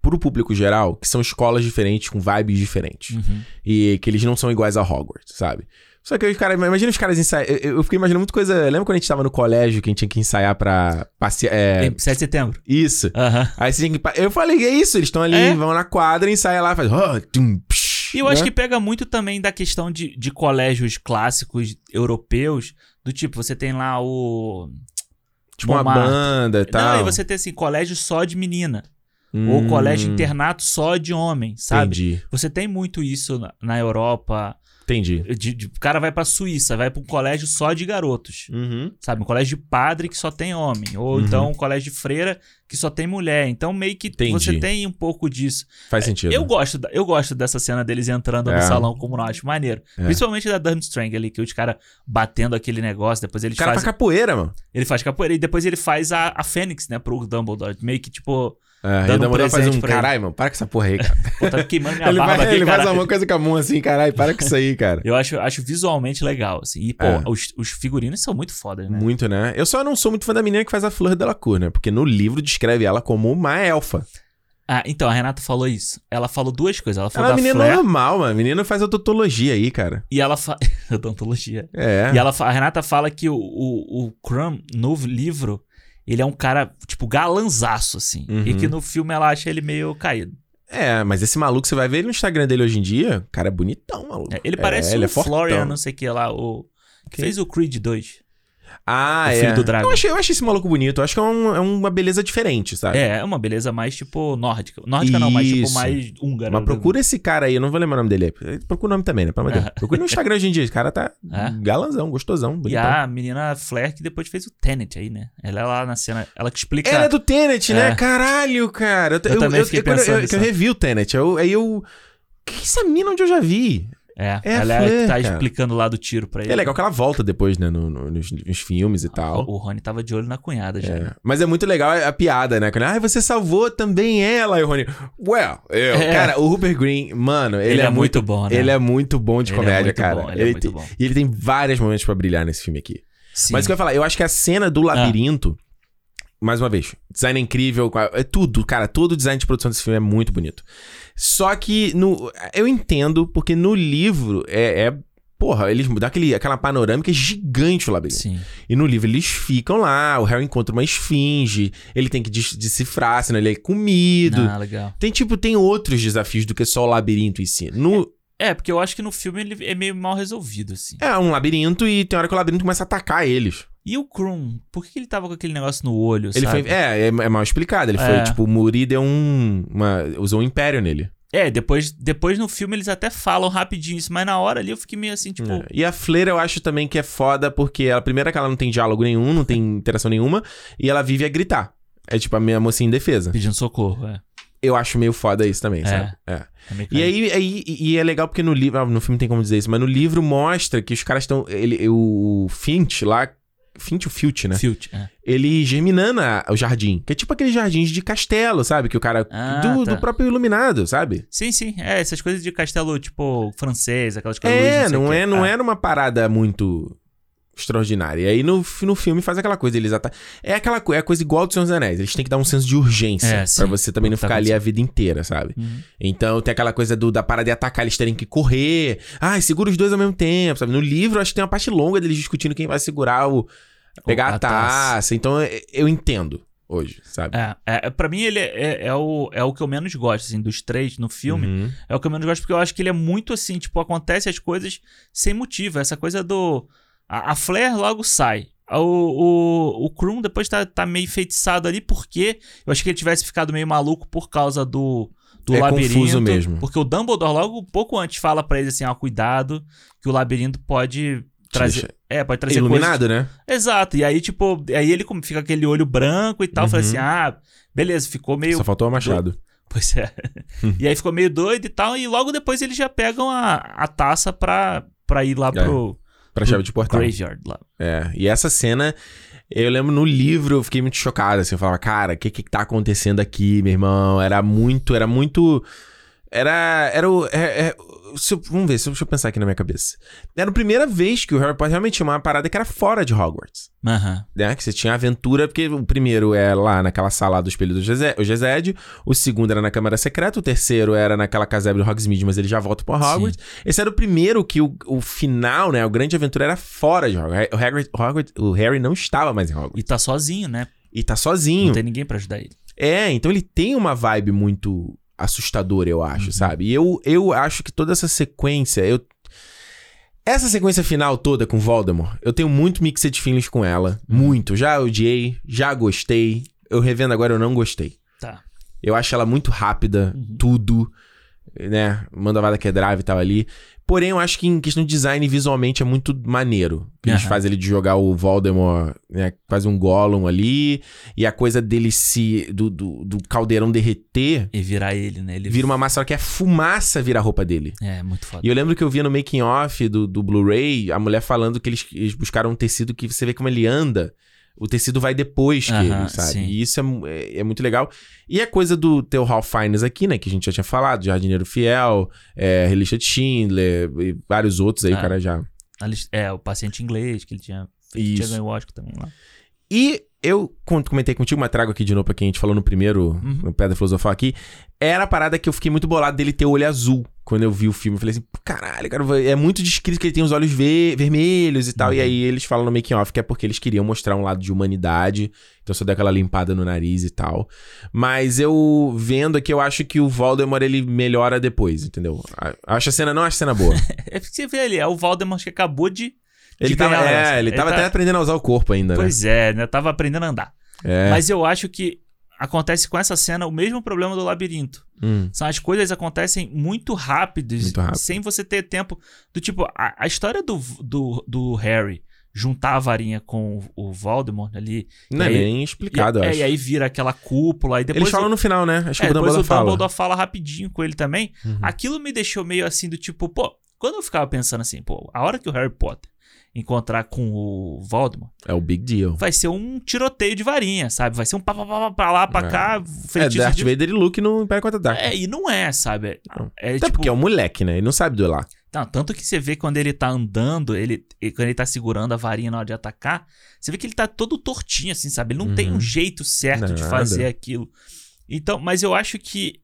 pro público geral que são escolas diferentes, com vibes diferentes. Uhum. E que eles não são iguais a Hogwarts, sabe? Só que os caras, imagina os caras ensaiando. Eu, eu fiquei imaginando muita coisa. Lembra quando a gente tava no colégio que a gente tinha que ensaiar pra passear? É, Em 7 de setembro. isso. Aham. Aí você tinha que. Eu falei, é isso, eles estão ali, É. vão na quadra, ensaia lá, faz. Oh, tum, psh, E eu acho né? que pega muito também da questão de, de colégios clássicos europeus, do tipo, você tem lá o. Tipo uma Montmartre. banda e tal. Não, e você tem assim, colégio só de menina. Hum, Ou colégio internato só de homem, sabe? Entendi, Você tem muito isso na, na Europa. Entendi. De, de- o cara vai pra Suíça, vai pra um colégio só de garotos. Uhum. Sabe? Um colégio de padre que só tem homem. Ou Uhum. então um colégio de freira que só tem mulher. Então meio que Entendi. você tem um pouco disso. Faz sentido. Eu gosto, eu gosto dessa cena deles entrando É. no salão como não acho maneiro. É. Principalmente da Durmstrang ali, que os caras batendo aquele negócio, depois eles O cara faz capoeira, mano. Ele faz capoeira e depois ele faz a, a Fênix, né, pro Dumbledore. Meio que tipo, É, Dando e o um faz um caralho, mano. Para com essa porra aí, cara. pô, tá queimando minha ele barba vai, aqui, ele faz caralho. uma coisa com a mão assim, caralho. Para com isso aí, cara. Eu acho, acho visualmente legal, assim. E, pô, É. os, os figurinos são muito fodas, né? Muito, né? Eu só não sou muito fã da menina que faz a Fleur Delacour, né? Porque no livro descreve ela como uma elfa. Ah, então, a Renata falou isso. Ela falou duas coisas. Ela Ela falou é uma da menina normal, mano. A menina faz odontologia aí, cara. e ela fala... Odontologia. É. E ela, a Renata fala que o, o, o Crumb, no livro, ele é um cara, tipo, galanzaço, assim. Uhum. E que no filme ela acha ele meio caído. É, mas esse maluco, você vai ver ele no Instagram dele hoje em dia, o cara é bonitão, maluco. É, ele É, parece ele o é. Florian, não sei o que lá, o... Que Quem? fez o Creed 2. Ah, O é. filho do Dragon. Eu achei, eu achei esse maluco bonito. Eu acho que é, um- é uma beleza diferente, sabe? É, é uma beleza mais tipo nórdica. Nórdica não, mas tipo Isso. mais húngara. Mas procura esse cara aí, eu não vou lembrar o nome dele. Procura o nome também, né? Pelo amor de Deus. É. Procura no Instagram hoje em dia. Esse cara tá É. galanzão, gostosão, E bonitão. a menina Flair que depois fez o Tenet aí, né? Ela é lá na cena, ela que explica. Ela é do Tenet, né? É. Caralho, cara. Eu também fiquei quando pensando eu, que eu nisso. revi o Tenet. Eu, aí eu. Que essa mina onde eu já vi? É, É ela é a que tá cara. explicando lá do tiro pra ele. É legal que ela volta depois, né? no- no- nos, nos filmes e tal. O, Rony tava de olho na cunhada já. né? É. Mas é muito legal a, a piada, né? Quando, ah, você salvou também ela, e o Rony. Well, eu. É. Cara, o Rupert Green, mano, ele, Ele é, é muito bom, né? Ele é muito bom de Ele é comédia, muito cara. bom, ele é muito tem- bom. E ele tem vários momentos pra brilhar nesse filme aqui. Sim. Mas o que eu ia falar, eu acho que a cena do labirinto, mais uma vez, design é incrível, é tudo, cara, todo o design de produção desse filme é muito bonito. Só que no, eu entendo, porque no livro é. é porra, eles dão aquele, aquela panorâmica gigante o labirinto. Sim. E no livro eles ficam lá, o Harry encontra uma esfinge, ele tem que decifrar, senão ele é comido. Ah, legal. Tem, tipo, tem outros desafios do que só o labirinto em si. No, É, porque eu acho que no filme ele é meio mal resolvido, assim. é um labirinto e tem hora que o labirinto começa a atacar eles. E o Krum, por que ele tava com aquele negócio no olho, Ele sabe? foi. É, é, é mal explicado. Ele É. foi, tipo, o Muri deu um. Uma, usou um império nele. É, depois, depois no filme eles até falam rapidinho isso, mas na hora ali eu fiquei meio assim, tipo... É. E a Fleira eu acho também que é foda, porque ela, primeiro é que ela não tem diálogo nenhum, não tem interação nenhuma, e ela vive a gritar. É tipo a minha mocinha em defesa. Pedindo socorro, é. Eu acho meio foda isso também, É. sabe? É. É E aí, aí e é legal porque no livro, ah, no filme tem como dizer isso, mas no livro mostra que os caras estão, ele, o Finch lá, Finch o Filch, né? Filch, é. Ele germinando a- o jardim, que é tipo aqueles jardins de castelo, sabe? Que o cara Ah, do, tá. do próprio iluminado, sabe? Sim, sim. É, essas coisas de castelo, tipo, francês, aquelas coisas... É, luz, não o quê. é, não Ah, era uma parada muito extraordinária. E aí no, no filme faz aquela coisa, eles ata... É aquela é a coisa igual do Senhor dos Anéis. Eles têm que dar um senso de urgência É, pra sim. você também não tá ficar ali a vida inteira, sabe? Uhum. Então tem aquela coisa do, da parada de atacar, eles terem que correr. Ai, segura os dois ao mesmo tempo, sabe? No livro, acho que tem uma parte longa deles discutindo quem vai segurar o. pegar a a taça. taça. Então eu, eu entendo hoje, sabe? É, é, pra mim ele é, é, é o, é o que eu menos gosto, assim, dos três no filme. Uhum. É o que eu menos gosto porque eu acho que ele é muito assim, tipo, acontece as coisas sem motivo. Essa coisa do. A, a Flair logo sai. O, o, o Krum depois tá, tá meio enfeitiçado ali, porque eu acho que ele tivesse ficado meio maluco por causa do, do É labirinto. confuso mesmo. Porque o Dumbledore logo um pouco antes fala pra ele assim: ó, cuidado, que o labirinto pode trazer. É, pode trazer coisas. Iluminado, né? Exato. E aí, tipo, aí ele como fica aquele olho branco e tal. Uhum. assim: ah, beleza, ficou meio. Só faltou o machado. Pois é. e aí ficou meio doido e tal. E logo depois eles já pegam a, a taça pra, pra ir lá É, pro Pra chave de portal. graveyard lá. É. E essa cena. Eu lembro no livro, eu fiquei muito chocado, assim, eu falava, cara, o que que tá acontecendo aqui, meu irmão? Era muito, era muito... Era, era o... é- é- eu- vamos ver, se eu- deixa eu pensar aqui na minha cabeça. Era a primeira vez que o Harry Potter realmente tinha uma parada que era fora de Hogwarts. Aham. né? Que você tinha aventura, porque o primeiro é lá naquela sala do espelho do Geze- o Gezed, o segundo era na Câmara Secreta, o terceiro era naquela casebre do Hogsmeade, mas ele já volta pro Hogwarts. Esse era o primeiro que o, o final, né, o grande aventura era fora de Hogwarts. O, Hagrid- Hogwarts- o Harry não estava mais em Hogwarts. E tá sozinho, né? E tá sozinho. Não tem ninguém pra ajudar ele. É, então ele tem uma vibe muito assustadora, eu acho, sabe? E eu, eu acho que toda essa sequência, eu... Essa sequência final toda com Voldemort, eu tenho muito mixed feelings com ela. Muito. Já odiei, já gostei. Eu revendo agora, eu não gostei. Tá. Eu acho ela muito rápida, tudo, né? Manda vada que é drive e tal ali. Porém, eu acho que em questão de design, visualmente, é muito maneiro. Que eles Aham. fazem ele de jogar o Voldemort, né? Faz um Gollum ali. E a coisa dele se... Do, do, do caldeirão derreter, E virar ele, né? Ele vira uma massa, que a fumaça vira a roupa dele. É, muito foda. E eu lembro que eu via no making off do, do Blu-ray, a mulher falando que eles, eles buscaram um tecido que você vê como ele anda. O tecido vai depois que Aham, ele, sabe? sim. E isso é, é, é muito legal. E a coisa do teu Ralph Fiennes aqui, né? Que a gente já tinha falado. Jardineiro Fiel, é, Relícia de Schindler e vários outros aí, Ah. o cara já... É, o paciente inglês, que ele tinha, Isso. tinha ganho o Oscar também lá. E eu comentei contigo, mas trago aqui de novo pra quem a gente falou no primeiro, Uhum. no Pedra Filosofal aqui. Era a parada que eu fiquei muito bolado dele ter o olho azul. Quando eu vi o filme, eu falei assim, "Pô, caralho, cara, é muito descrito que ele tem os olhos ve- vermelhos e tal. Uhum. E aí eles falam no making off que é porque eles queriam mostrar um lado de humanidade. Então só deu aquela limpada no nariz e tal. Mas eu vendo aqui, eu acho que o Voldemort ele melhora depois, entendeu? Acho a cena, não acho a cena boa. É porque você vê ali, é o Voldemort que acabou de Ele tava, é, ele tava tá- até aprendendo a usar o corpo ainda, né? Pois é, né? Tava aprendendo a andar. É. Mas eu acho que acontece com essa cena o mesmo problema do labirinto. Hum. São as coisas acontecem muito rápidas, Muito rápido. sem você ter tempo. Do tipo, a, a história do, do, do Harry juntar a varinha com o Voldemort ali. Não é aí- nem explicado, e, é, acho. e aí vira aquela cúpula. E depois Eles falam o, no final, né? Acho que é, o depois Dumbledore o fala. Dumbledore fala rapidinho com ele também. Uhum. Aquilo me deixou meio assim do tipo, pô, quando eu ficava pensando assim, pô, a hora que o Harry Potter encontrar com o Voldemort, É o big deal. vai ser um tiroteio de varinha, sabe? Vai ser um pá, pá, pá, pá, pra lá, pra É. cá, É, Darth de... Vader e Luke no Império Contra-Ataque. É, e não é, sabe? É, Não. é Até tipo... porque é um moleque, né? Ele não sabe duelar. Não, tanto que você vê quando ele tá andando, ele, quando ele tá segurando a varinha na hora de atacar, você vê que ele tá todo tortinho, assim, sabe? Ele não tem Uhum. um jeito certo de Nada. fazer aquilo. Então, mas eu acho que.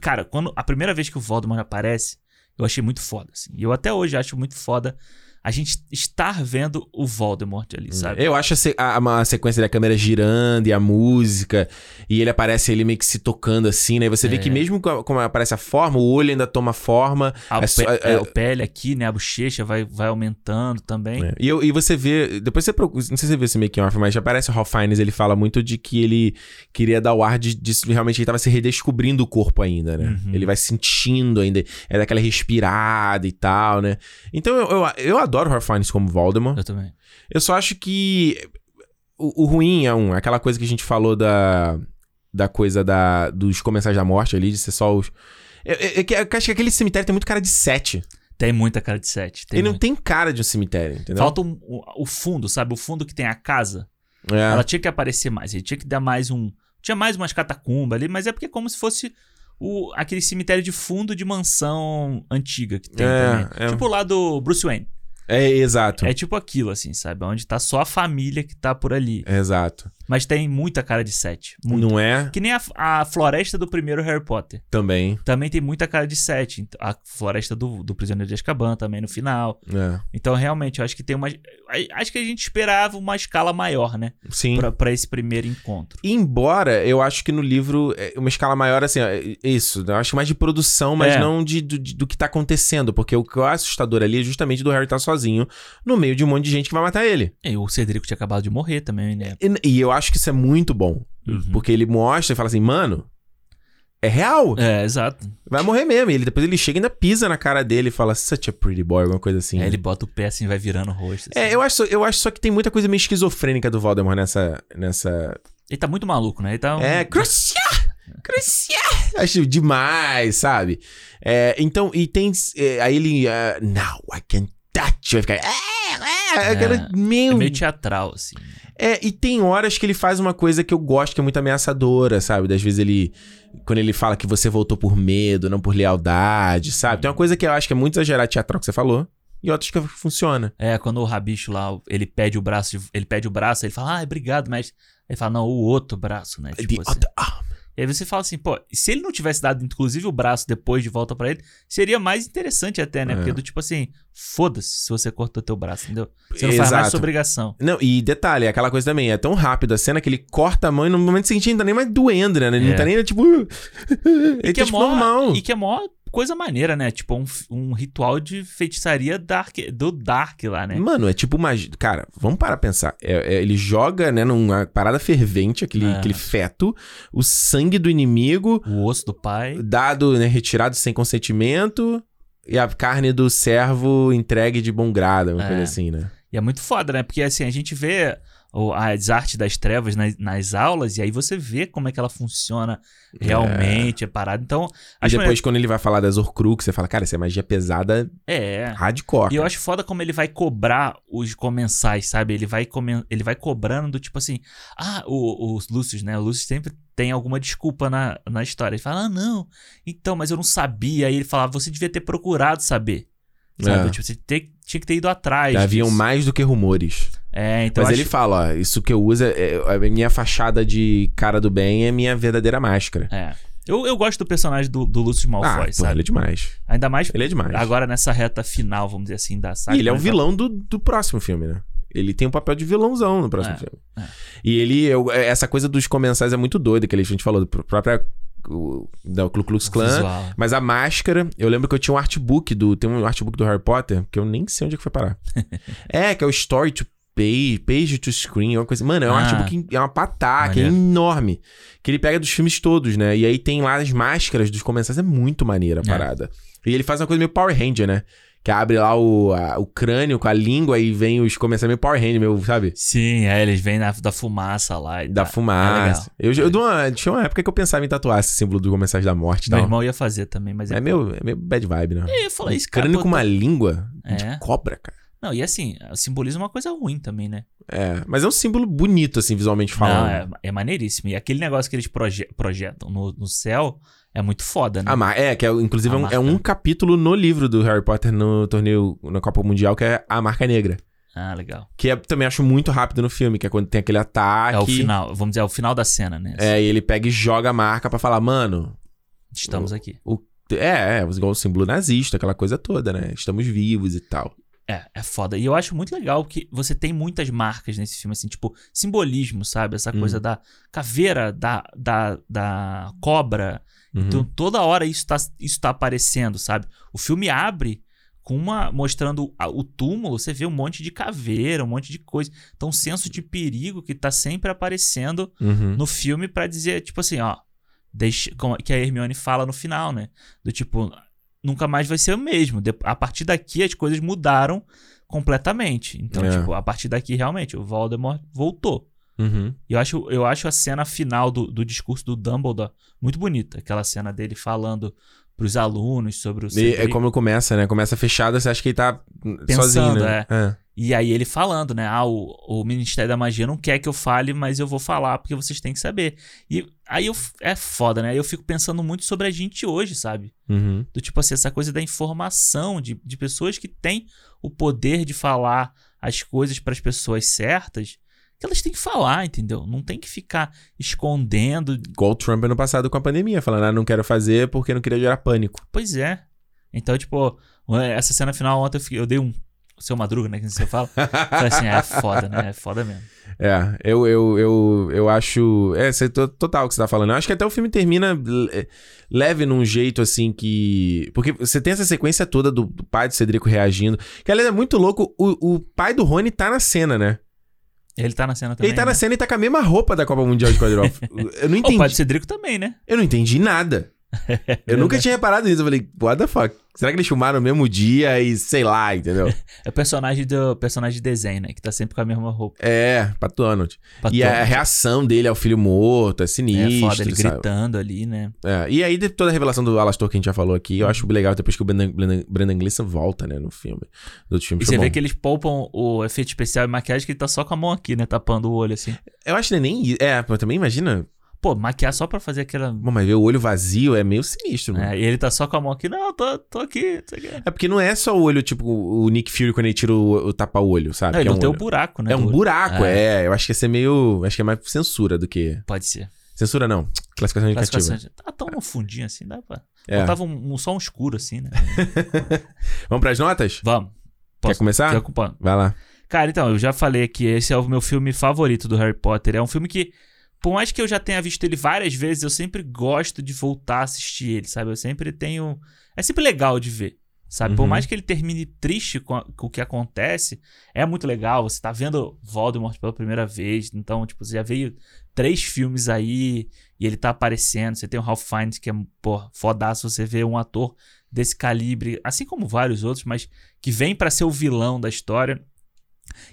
Cara, quando a primeira vez que o Voldemort aparece, eu achei muito foda, assim. E eu até hoje acho muito foda a gente estar vendo o Voldemort ali, sabe? Eu acho a, a- a sequência da câmera girando e a música, e ele aparece ele meio que se tocando assim, né? E você vê É. que mesmo co- como aparece a forma, o olho ainda toma forma. A, é pe- é- é, o pele aqui, né? A bochecha vai, vai aumentando também. É. E, eu- e você vê, depois você procura, não sei se você viu esse making off, mas já aparece o Ralph Fiennes, ele fala muito de que ele queria dar o ar de, de realmente ele tava se redescobrindo o corpo ainda, né? Uhum. Ele vai sentindo ainda, é daquela respirada e tal, né? Então eu, eu, eu adoro o Ralph Fiennes como Voldemort. Eu também. Eu só acho que o, o ruim é um, aquela coisa que a gente falou da da coisa da dos comensais da morte ali, de ser só os eu, eu- eu- acho que aquele cemitério tem muito cara de sete. Tem muita cara de sete. Ele não muito. tem cara de um cemitério, entendeu? Falta um- o, o fundo, sabe? O fundo que tem a casa. É. Ela tinha que aparecer mais. Ele tinha que dar mais um. Tinha mais umas catacumbas ali, mas é porque é como se fosse o, aquele cemitério de fundo de mansão antiga que tem É, também. é. Tipo lá do Bruce Wayne. É, exato. É tipo aquilo, assim, sabe? Onde tá só a família que tá por ali. Exato. Mas tem muita cara de sete. Muito. Não é? Que nem a, a floresta do primeiro Harry Potter. Também. Também tem muita cara de sete. Ent- A floresta do, do Prisioneiro de Azkaban também no final. É. Então, realmente, eu acho que tem uma. Acho que a gente esperava uma escala maior, né? Sim. Pra, pra esse primeiro encontro. Embora eu acho que no livro é uma escala maior, assim, ó, é isso. Eu acho mais de produção, mas É. não de, do, do que tá acontecendo. Porque o que é assustador ali é justamente do Harry estar sozinho no meio de um monte de gente que vai matar ele. E o Cedrico tinha acabado de morrer também, né? E, e eu acho que isso é muito bom. Uhum. Porque ele mostra e fala assim, mano, é real. É, exato. Vai morrer mesmo. E ele, depois ele chega e ainda pisa na cara dele e fala, such a pretty boy, alguma coisa assim. Aí ele bota o pé assim, vai virando o rosto. assim. É, eu acho, eu acho só que tem muita coisa meio esquizofrênica do Voldemort nessa, nessa, Ele tá muito maluco, né? Ele tá. um- É, Crucia! Crucia! Acho demais, sabe? É, então, e tem. é, aí ele. ah, Now I can touch. Vai ficar. É, é, aquela É meio. meio teatral, assim. É, e tem horas que ele faz uma coisa que eu gosto, que é muito ameaçadora, sabe? Das vezes ele. Quando ele fala que você voltou por medo, não por lealdade, sabe? Tem uma coisa que eu acho que é muito exagerada teatral que você falou. E outras que funciona. É, quando o rabicho lá, ele pede o braço, ele pede o braço, ele fala, ah, obrigado, mas. Ele fala, não, o outro braço, né? Tipo The assim. other arm. E aí você fala assim, pô, se ele não tivesse dado, inclusive, o braço depois de volta pra ele, seria mais interessante até, né? É. Porque do tipo assim, foda-se se você cortou teu braço, entendeu? Você não faz mais Exato. sua obrigação. Não, e detalhe, aquela coisa também, é tão rápido a cena que ele corta a mão e no momento seguinte ainda nem mais doendo, né? Ele É. não tá nem, tipo... ele E que, tá, é tipo, mó, normal. e que é mó coisa maneira, né? Tipo, um, um ritual de feitiçaria dark, do Dark lá, né? Mano, é tipo uma... Cara, vamos parar pra pensar. É- é- ele joga, né, numa parada fervente, aquele, É. aquele feto, o sangue do inimigo, O osso do pai. dado, né, retirado sem consentimento, e a carne do servo entregue de bom grado, uma É. coisa assim, né? E é muito foda, né? Porque assim, a gente vê as artes das trevas nas, nas aulas e aí você vê como é que ela funciona realmente, é, parada. Então, E depois, quando ele vai falar das Horcrux, você fala, cara, essa é magia pesada, é. hardcore. E eu acho foda como ele vai cobrar os comensais, sabe? Ele vai, comen ele vai cobrando do tipo assim, ah, o- os Lúcius, né? O Lúcio sempre tem alguma desculpa na, na história. Ele fala, ah, não, então, mas eu não sabia. Aí ele fala, você devia ter procurado saber. Sabe? É. Tipo, você te- tinha que ter ido atrás. Haviam disso. mais do que rumores. É, então Mas eu ele acho- fala, ó, isso que eu uso, é, é- a minha fachada de cara do bem é minha verdadeira máscara. É. Eu, eu gosto do personagem do, do Lúcio ah, Malfoy, pô, sabe? ele é demais. Ainda mais Ele é demais. agora nessa reta final, vamos dizer assim, da saga. e ele é o Mas- vilão do, do próximo filme, né? Ele tem um papel de vilãozão no próximo É, filme. é. E ele, eu- essa coisa dos comensais é muito doida, que a gente falou, do pr- própria o, da Ku Klux Klan. Visual. Mas a máscara, eu lembro que eu tinha um artbook do. Tem um artbook do Harry Potter, que eu nem sei onde é que foi parar. é, que é o Story to Page, Page to Screen, uma coisa. Mano, é um Ah. artbook, é uma pataca, é Maneiro. enorme. Que ele pega dos filmes todos, né? E aí tem lá as máscaras dos comensais, é muito maneira a É. parada. E ele faz uma coisa meio Power Ranger, né? Que abre lá o, a- o crânio com a língua e vem os meio Power Ranger, meu, sabe? Sim, é, eles vêm na- da fumaça lá. Da tá. fumaça. É eu, eu uma, tinha uma época que eu pensava em tatuar esse símbolo do comensais da morte Meu tal. irmão ia fazer também, mas É meio, é meio bad vibe, né? Eu ia falar isso, cara. Crânio pô, com uma tá- língua É. de cobra, cara. Não, e assim, simboliza uma coisa ruim também, né? É, mas é um símbolo bonito, assim, visualmente falando. Não, é, é maneiríssimo. E aquele negócio que eles proje- projetam no, no céu é muito foda, né? A mar... É, que é, inclusive é um, é um capítulo no livro do Harry Potter no torneio, na Copa Mundial, que é a marca negra. Ah, legal. Que é, também acho muito rápido no filme, que é quando tem aquele ataque. É o final, vamos dizer, é o final da cena, né? É, e ele pega e joga a marca pra falar, mano. Estamos aqui. O... É, é, igual o símbolo nazista, aquela coisa toda, né? Estamos vivos e tal. É, é foda. E eu acho muito legal que você tem muitas marcas nesse filme, assim, tipo, simbolismo, sabe? Essa Hum. coisa da caveira, da, da, da cobra. Uhum. Então, toda hora isso tá, isso tá aparecendo, sabe? O filme abre com uma. mostrando a- o túmulo, você vê um monte de caveira, um monte de coisa. Então, um senso de perigo que tá sempre aparecendo Uhum. no filme pra dizer, tipo assim, ó. Deixa, como- que a Hermione fala no final, né? Do tipo, nunca mais vai ser o mesmo. A partir daqui as coisas mudaram completamente. Então, É. tipo, a partir daqui realmente o Voldemort voltou. Uhum. E eu acho, eu acho a cena final do, do discurso do Dumbledore muito bonita. Aquela cena dele falando pros alunos sobre o E é como começa, né? Começa fechada, você acha que ele tá Pensando, sozinho, né? é. E aí ele falando, né? Ah, o, o Ministério da Magia não quer que eu fale, mas eu vou falar porque vocês têm que saber. E aí eu, é foda, né? Eu fico pensando muito sobre a gente hoje, sabe? Uhum. Do tipo assim, essa coisa da informação, de, de pessoas que têm o poder de falar as coisas para as pessoas certas, que elas têm que falar, entendeu? Não tem que ficar escondendo. Igual o Trump ano passado com a pandemia, falando, ah, não quero fazer porque não queria gerar pânico. Pois é. Então, tipo, essa cena final ontem eu, fiquei- eu dei um. Seu Madruga, né? Que você fala. Falei assim, é foda, né? É foda mesmo. É, eu, eu, eu, eu acho. É, cê- to- total o que você tá falando. Eu acho que até o filme termina le- leve num jeito assim que. Porque você tem essa sequência toda do, do pai do Cedrico reagindo. Que aliás é muito louco. O, o pai do Rony tá na cena, né? Ele tá na cena também. ele tá né? na cena e tá com a mesma roupa da Copa Mundial de Quadrilhofo. eu não O pai do entendi. Cedrico também, né? Eu não entendi nada. Eu nunca tinha reparado nisso. Eu falei, what the fuck? Será que eles filmaram no mesmo dia e sei lá, entendeu? É o personagem do personagem de desenho, né? Que tá sempre com a mesma roupa. É, Pato Donald. Pra E todo- a reação dele ao filho morto é sinistro. É foda, ele sabe? gritando ali, né? É, e aí, toda a revelação do Alastor que a gente já falou aqui, eu acho legal depois que o Brendan, Brendan, Brendan Gleeson volta, né, no filme. Do outro filme. E você vê bom. que eles poupam o efeito especial e maquiagem que ele tá só com a mão aqui, né? Tapando o olho assim. Eu acho que é nem isso. É, pô, também imagina. Pô, maquiar só pra fazer aquela. Bom, mas ver o olho vazio é meio sinistro, mano. É, e ele tá só com a mão aqui. Não, tô, tô aqui. Não. É porque não é só o olho, tipo, o Nick Fury quando ele tira o, o tapa-olho, sabe? não, ele é não um tem o buraco, né? É um buraco, é. Eu acho que ia ser meio. Acho que é mais censura do que. Pode ser. Censura não. Classificação indicativa. Classificação. Tá tão no fundinho assim, dá pra. É. Botava um, um- só um escuro assim, né? Vamos pras notas? Vamos. Quer começar? Quer? Vai lá. Cara, então, eu já falei que esse é o meu filme favorito do Harry Potter. É um filme que, por mais que eu já tenha visto ele várias vezes, eu sempre gosto de voltar a assistir ele, sabe? Eu sempre tenho. É sempre legal de ver, sabe? Por Uhum. mais que ele termine triste com, a- com o que acontece, é muito legal. Você tá vendo Voldemort pela primeira vez, então, tipo, você já veio três filmes aí e ele tá aparecendo. Você tem o Ralph Fiennes, que é, pô, fodaço você vê um ator desse calibre, assim como vários outros, mas que vem pra ser o vilão da história.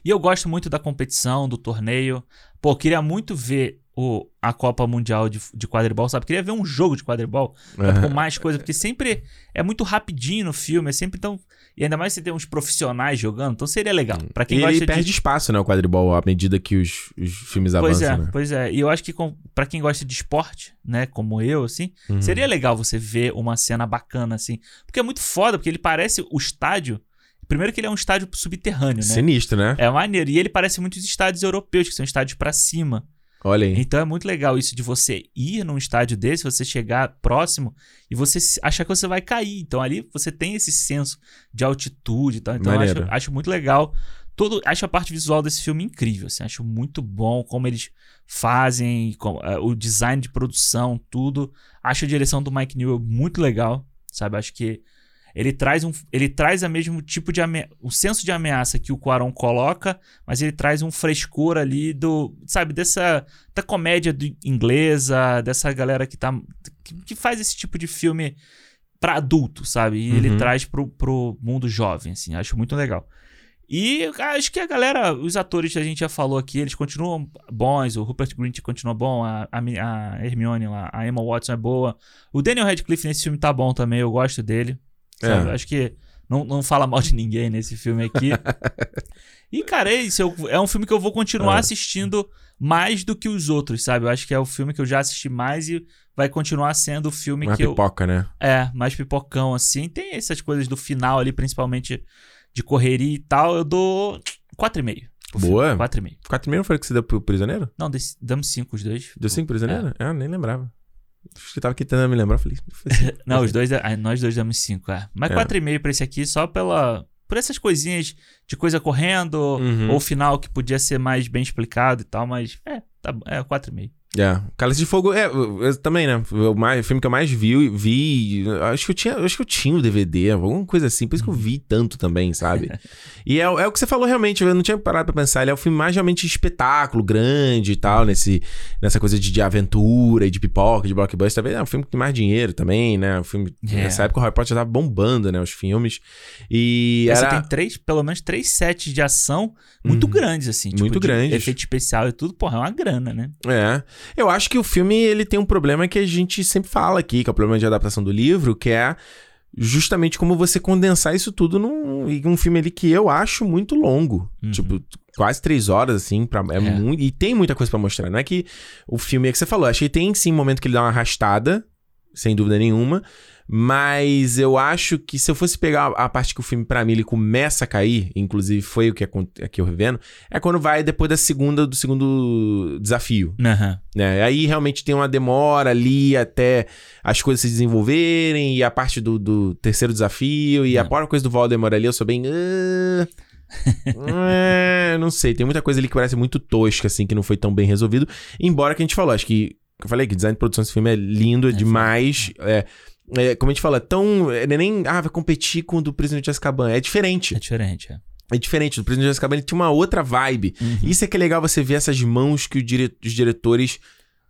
E eu gosto muito da competição, do torneio. Pô, queria muito ver o, a Copa Mundial de, de quadribol, sabe? Queria ver um jogo de quadribol com mais coisa, porque sempre é muito rapidinho no filme, é sempre tão. E ainda mais se tem uns profissionais jogando, então seria legal. Pra quem e gosta ele perde de. espaço, né, o quadribol, à medida que os, os filmes Pois avançam, é, né? pois é. E eu acho que com, para quem gosta de esporte, né, como eu, assim, Uhum. seria legal você ver uma cena bacana, assim. Porque é muito foda, porque ele parece o estádio. Primeiro que ele é um estádio subterrâneo, né? Sinistro, né? É maneiro. E ele parece muitos estádios europeus, que são estádios pra cima. Olha aí. Então é muito legal isso de você ir num estádio desse, você chegar próximo e você achar que você vai cair. Então ali você tem esse senso de altitude e tal. Então eu acho, acho muito legal todo, acho a parte visual desse filme incrível, assim, acho muito bom como eles fazem, com, uh, o design de produção, tudo. Acho a direção do Mike Newell muito legal, sabe? Acho que ele traz um ele traz a mesmo tipo de o senso de ameaça que o Quaron coloca, mas ele traz um frescor ali do, sabe, dessa da comédia do, inglesa, dessa galera que tá que, que faz esse tipo de filme para adulto, sabe? E uhum. ele traz pro, pro mundo jovem, assim, acho muito legal. E acho que a galera, os atores que a gente já falou aqui, eles continuam bons. O Rupert Grint continua bom, a, a, a Hermione lá, a Emma Watson é boa. O Daniel Radcliffe nesse filme tá bom também, eu gosto dele. É. Acho que não, não fala mal de ninguém nesse filme aqui. e, cara, é isso. Eu, é um filme que eu vou continuar é. assistindo mais do que os outros, sabe? Eu acho que é o filme que eu já assisti mais e vai continuar sendo o filme mais que pipoca, eu... né? É, mais pipocão, assim. Tem essas coisas do final ali, principalmente de correria e tal, eu dou 4,5. Boa. 4,5. 4,5 não foi o que você deu pro prisioneiro? Não, damos 5 os dois. Deu 5 prisioneiro? É. Ah, nem lembrava. Eu tava tentando me lembrar. Falei, não, os dois, nós dois damos 5, é. Mas 4,5 é. pra esse aqui só pela. Por essas coisinhas de coisa correndo, uhum. ou final que podia ser mais bem explicado e tal, mas é, tá, é 4,5. É, Cálice de Fogo, é, eu, eu também, né? O, mais, o, filme que eu mais vi, vi. Acho que eu tinha, acho que eu tinha o DVD, alguma coisa assim, por isso que eu vi tanto também, sabe? e é, é, o que você falou realmente, eu não tinha parado pra pensar. Ele é o filme mais realmente espetáculo, grande e tal, nesse, nessa coisa de, de aventura e de pipoca, de blockbuster. Também é um filme que tem mais dinheiro também, né? Um filme. Yeah. Nessa época o Harry Potter já tava bombando, né? Os filmes. E. Era... tem três, pelo menos três sets de ação muito uhum. grandes, assim. Tipo, muito grandes. Efeito especial e tudo, porra, é uma grana, né? É. Eu acho que o filme ele tem um problema que a gente sempre fala aqui, que é o problema de adaptação do livro, que é justamente como você condensar isso tudo num um filme ali que eu acho muito longo. Uhum. Tipo, quase três horas, assim, pra, é, é. Muito, e tem muita coisa para mostrar. Não é que o filme é que você falou, achei que tem sim um momento que ele dá uma arrastada, sem dúvida nenhuma. Mas eu acho que se eu fosse pegar a parte que o filme, para mim, ele começa a cair, inclusive foi o que aqui eu revendo, é quando vai depois da segunda, do segundo desafio. Uhum. Né? Aí realmente tem uma demora ali até as coisas se desenvolverem, e a parte do, do terceiro desafio, e a própria coisa do Voldemort ali, eu sou bem. Uh... é, não sei, tem muita coisa ali que parece muito tosca, assim, que não foi tão bem resolvido. Embora que a gente falou, acho que. Eu falei que o design de produção desse filme é lindo é demais. É, é, como a gente fala, tão. É nem. Ah, vai competir com o do Prisioneiro de Azkaban. É diferente. É diferente, é. É diferente. O Prisioneiro de Azkaban ele tinha uma outra vibe. Uhum. Isso é que é legal você ver essas mãos que dire... os diretores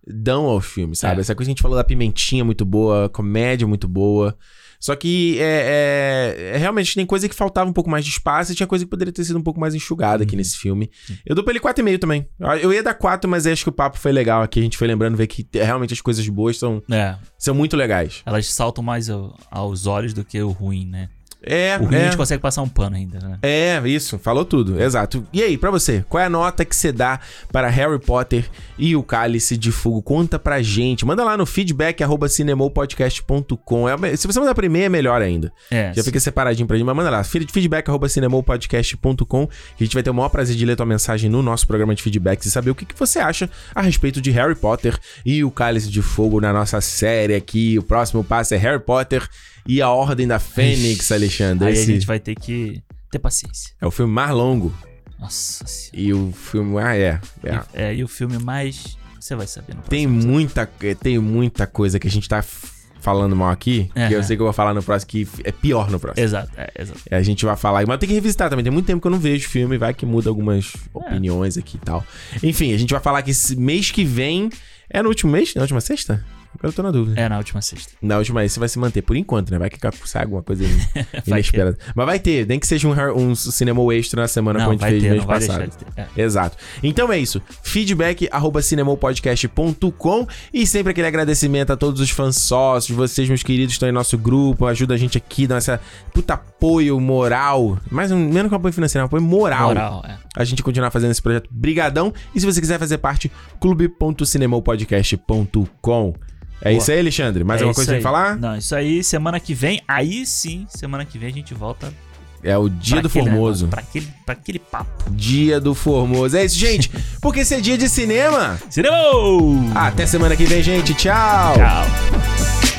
dão aos filmes, sabe? É. Essa coisa que a gente falou da pimentinha muito boa, comédia muito boa. Só que é, é, é, realmente tem coisa que faltava um pouco mais de espaço e tinha coisa que poderia ter sido um pouco mais enxugada aqui uhum. nesse filme. Eu dou pra ele 4,5 também. Eu ia dar 4, mas acho que o papo foi legal aqui. A gente foi lembrando ver que realmente as coisas boas são, é. são muito legais. Elas saltam mais aos olhos do que o ruim, né? É, o ruim é. a gente consegue passar um pano ainda, né? É, isso, falou tudo, exato. E aí, para você, qual é a nota que você dá para Harry Potter e o Cálice de Fogo? Conta pra gente, manda lá no feedback arroba cinemopodcast.com. É, se você mandar primeiro, é melhor ainda. É, Já sim. fica separadinho pra gente, mas manda lá, feedback arroba cinemopodcast.com, a gente vai ter o maior prazer de ler tua mensagem no nosso programa de feedbacks e saber o que, que você acha a respeito de Harry Potter e o Cálice de Fogo na nossa série aqui. O próximo passo é Harry Potter e a Ordem da Fênix, Alexandre. Aí Esse... a gente vai ter que ter paciência. É o filme mais longo. Nossa senhora. E o filme. Ah, é. É, é e o filme mais. Você vai saber no Tem muita, tem muita coisa que a gente tá falando mal aqui, uhum. que eu sei que eu vou falar no próximo, que é pior no próximo. Exato, é, exato. A gente vai falar, mas tem que revisitar também. Tem muito tempo que eu não vejo filme, vai que muda algumas é. opiniões aqui e tal. Enfim, a gente vai falar que mês que vem. É no último mês? Na última sexta? Agora eu tô na dúvida. É, na última sexta. Na última, esse vai se manter por enquanto, né? Vai que sai alguma coisa inesperada. Mas vai ter, nem que seja um, um cinema extra na semana não, como a gente fez ter, mês passado. É. Exato. Então é isso. Feedback arroba cinemopodcast.com e sempre aquele agradecimento a todos os fãs sócios, vocês, meus queridos, estão em nosso grupo, ajuda a gente aqui, dá essa puta apoio moral. Mais um, menos que um apoio financeiro, um apoio moral. Moral, é. A gente continuar fazendo esse projeto. Brigadão. E se você quiser fazer parte, clube.cinemopodcast.com. É Boa. isso aí, Alexandre? Mais é alguma coisa pra falar? Não, isso aí, semana que vem, aí sim, semana que vem a gente volta é o dia pra do aquele, Formoso. Pra aquele, pra aquele papo. Dia do Formoso. É isso, gente. Porque esse é dia de cinema. Cinema! Até semana que vem, gente. Tchau. Tchau.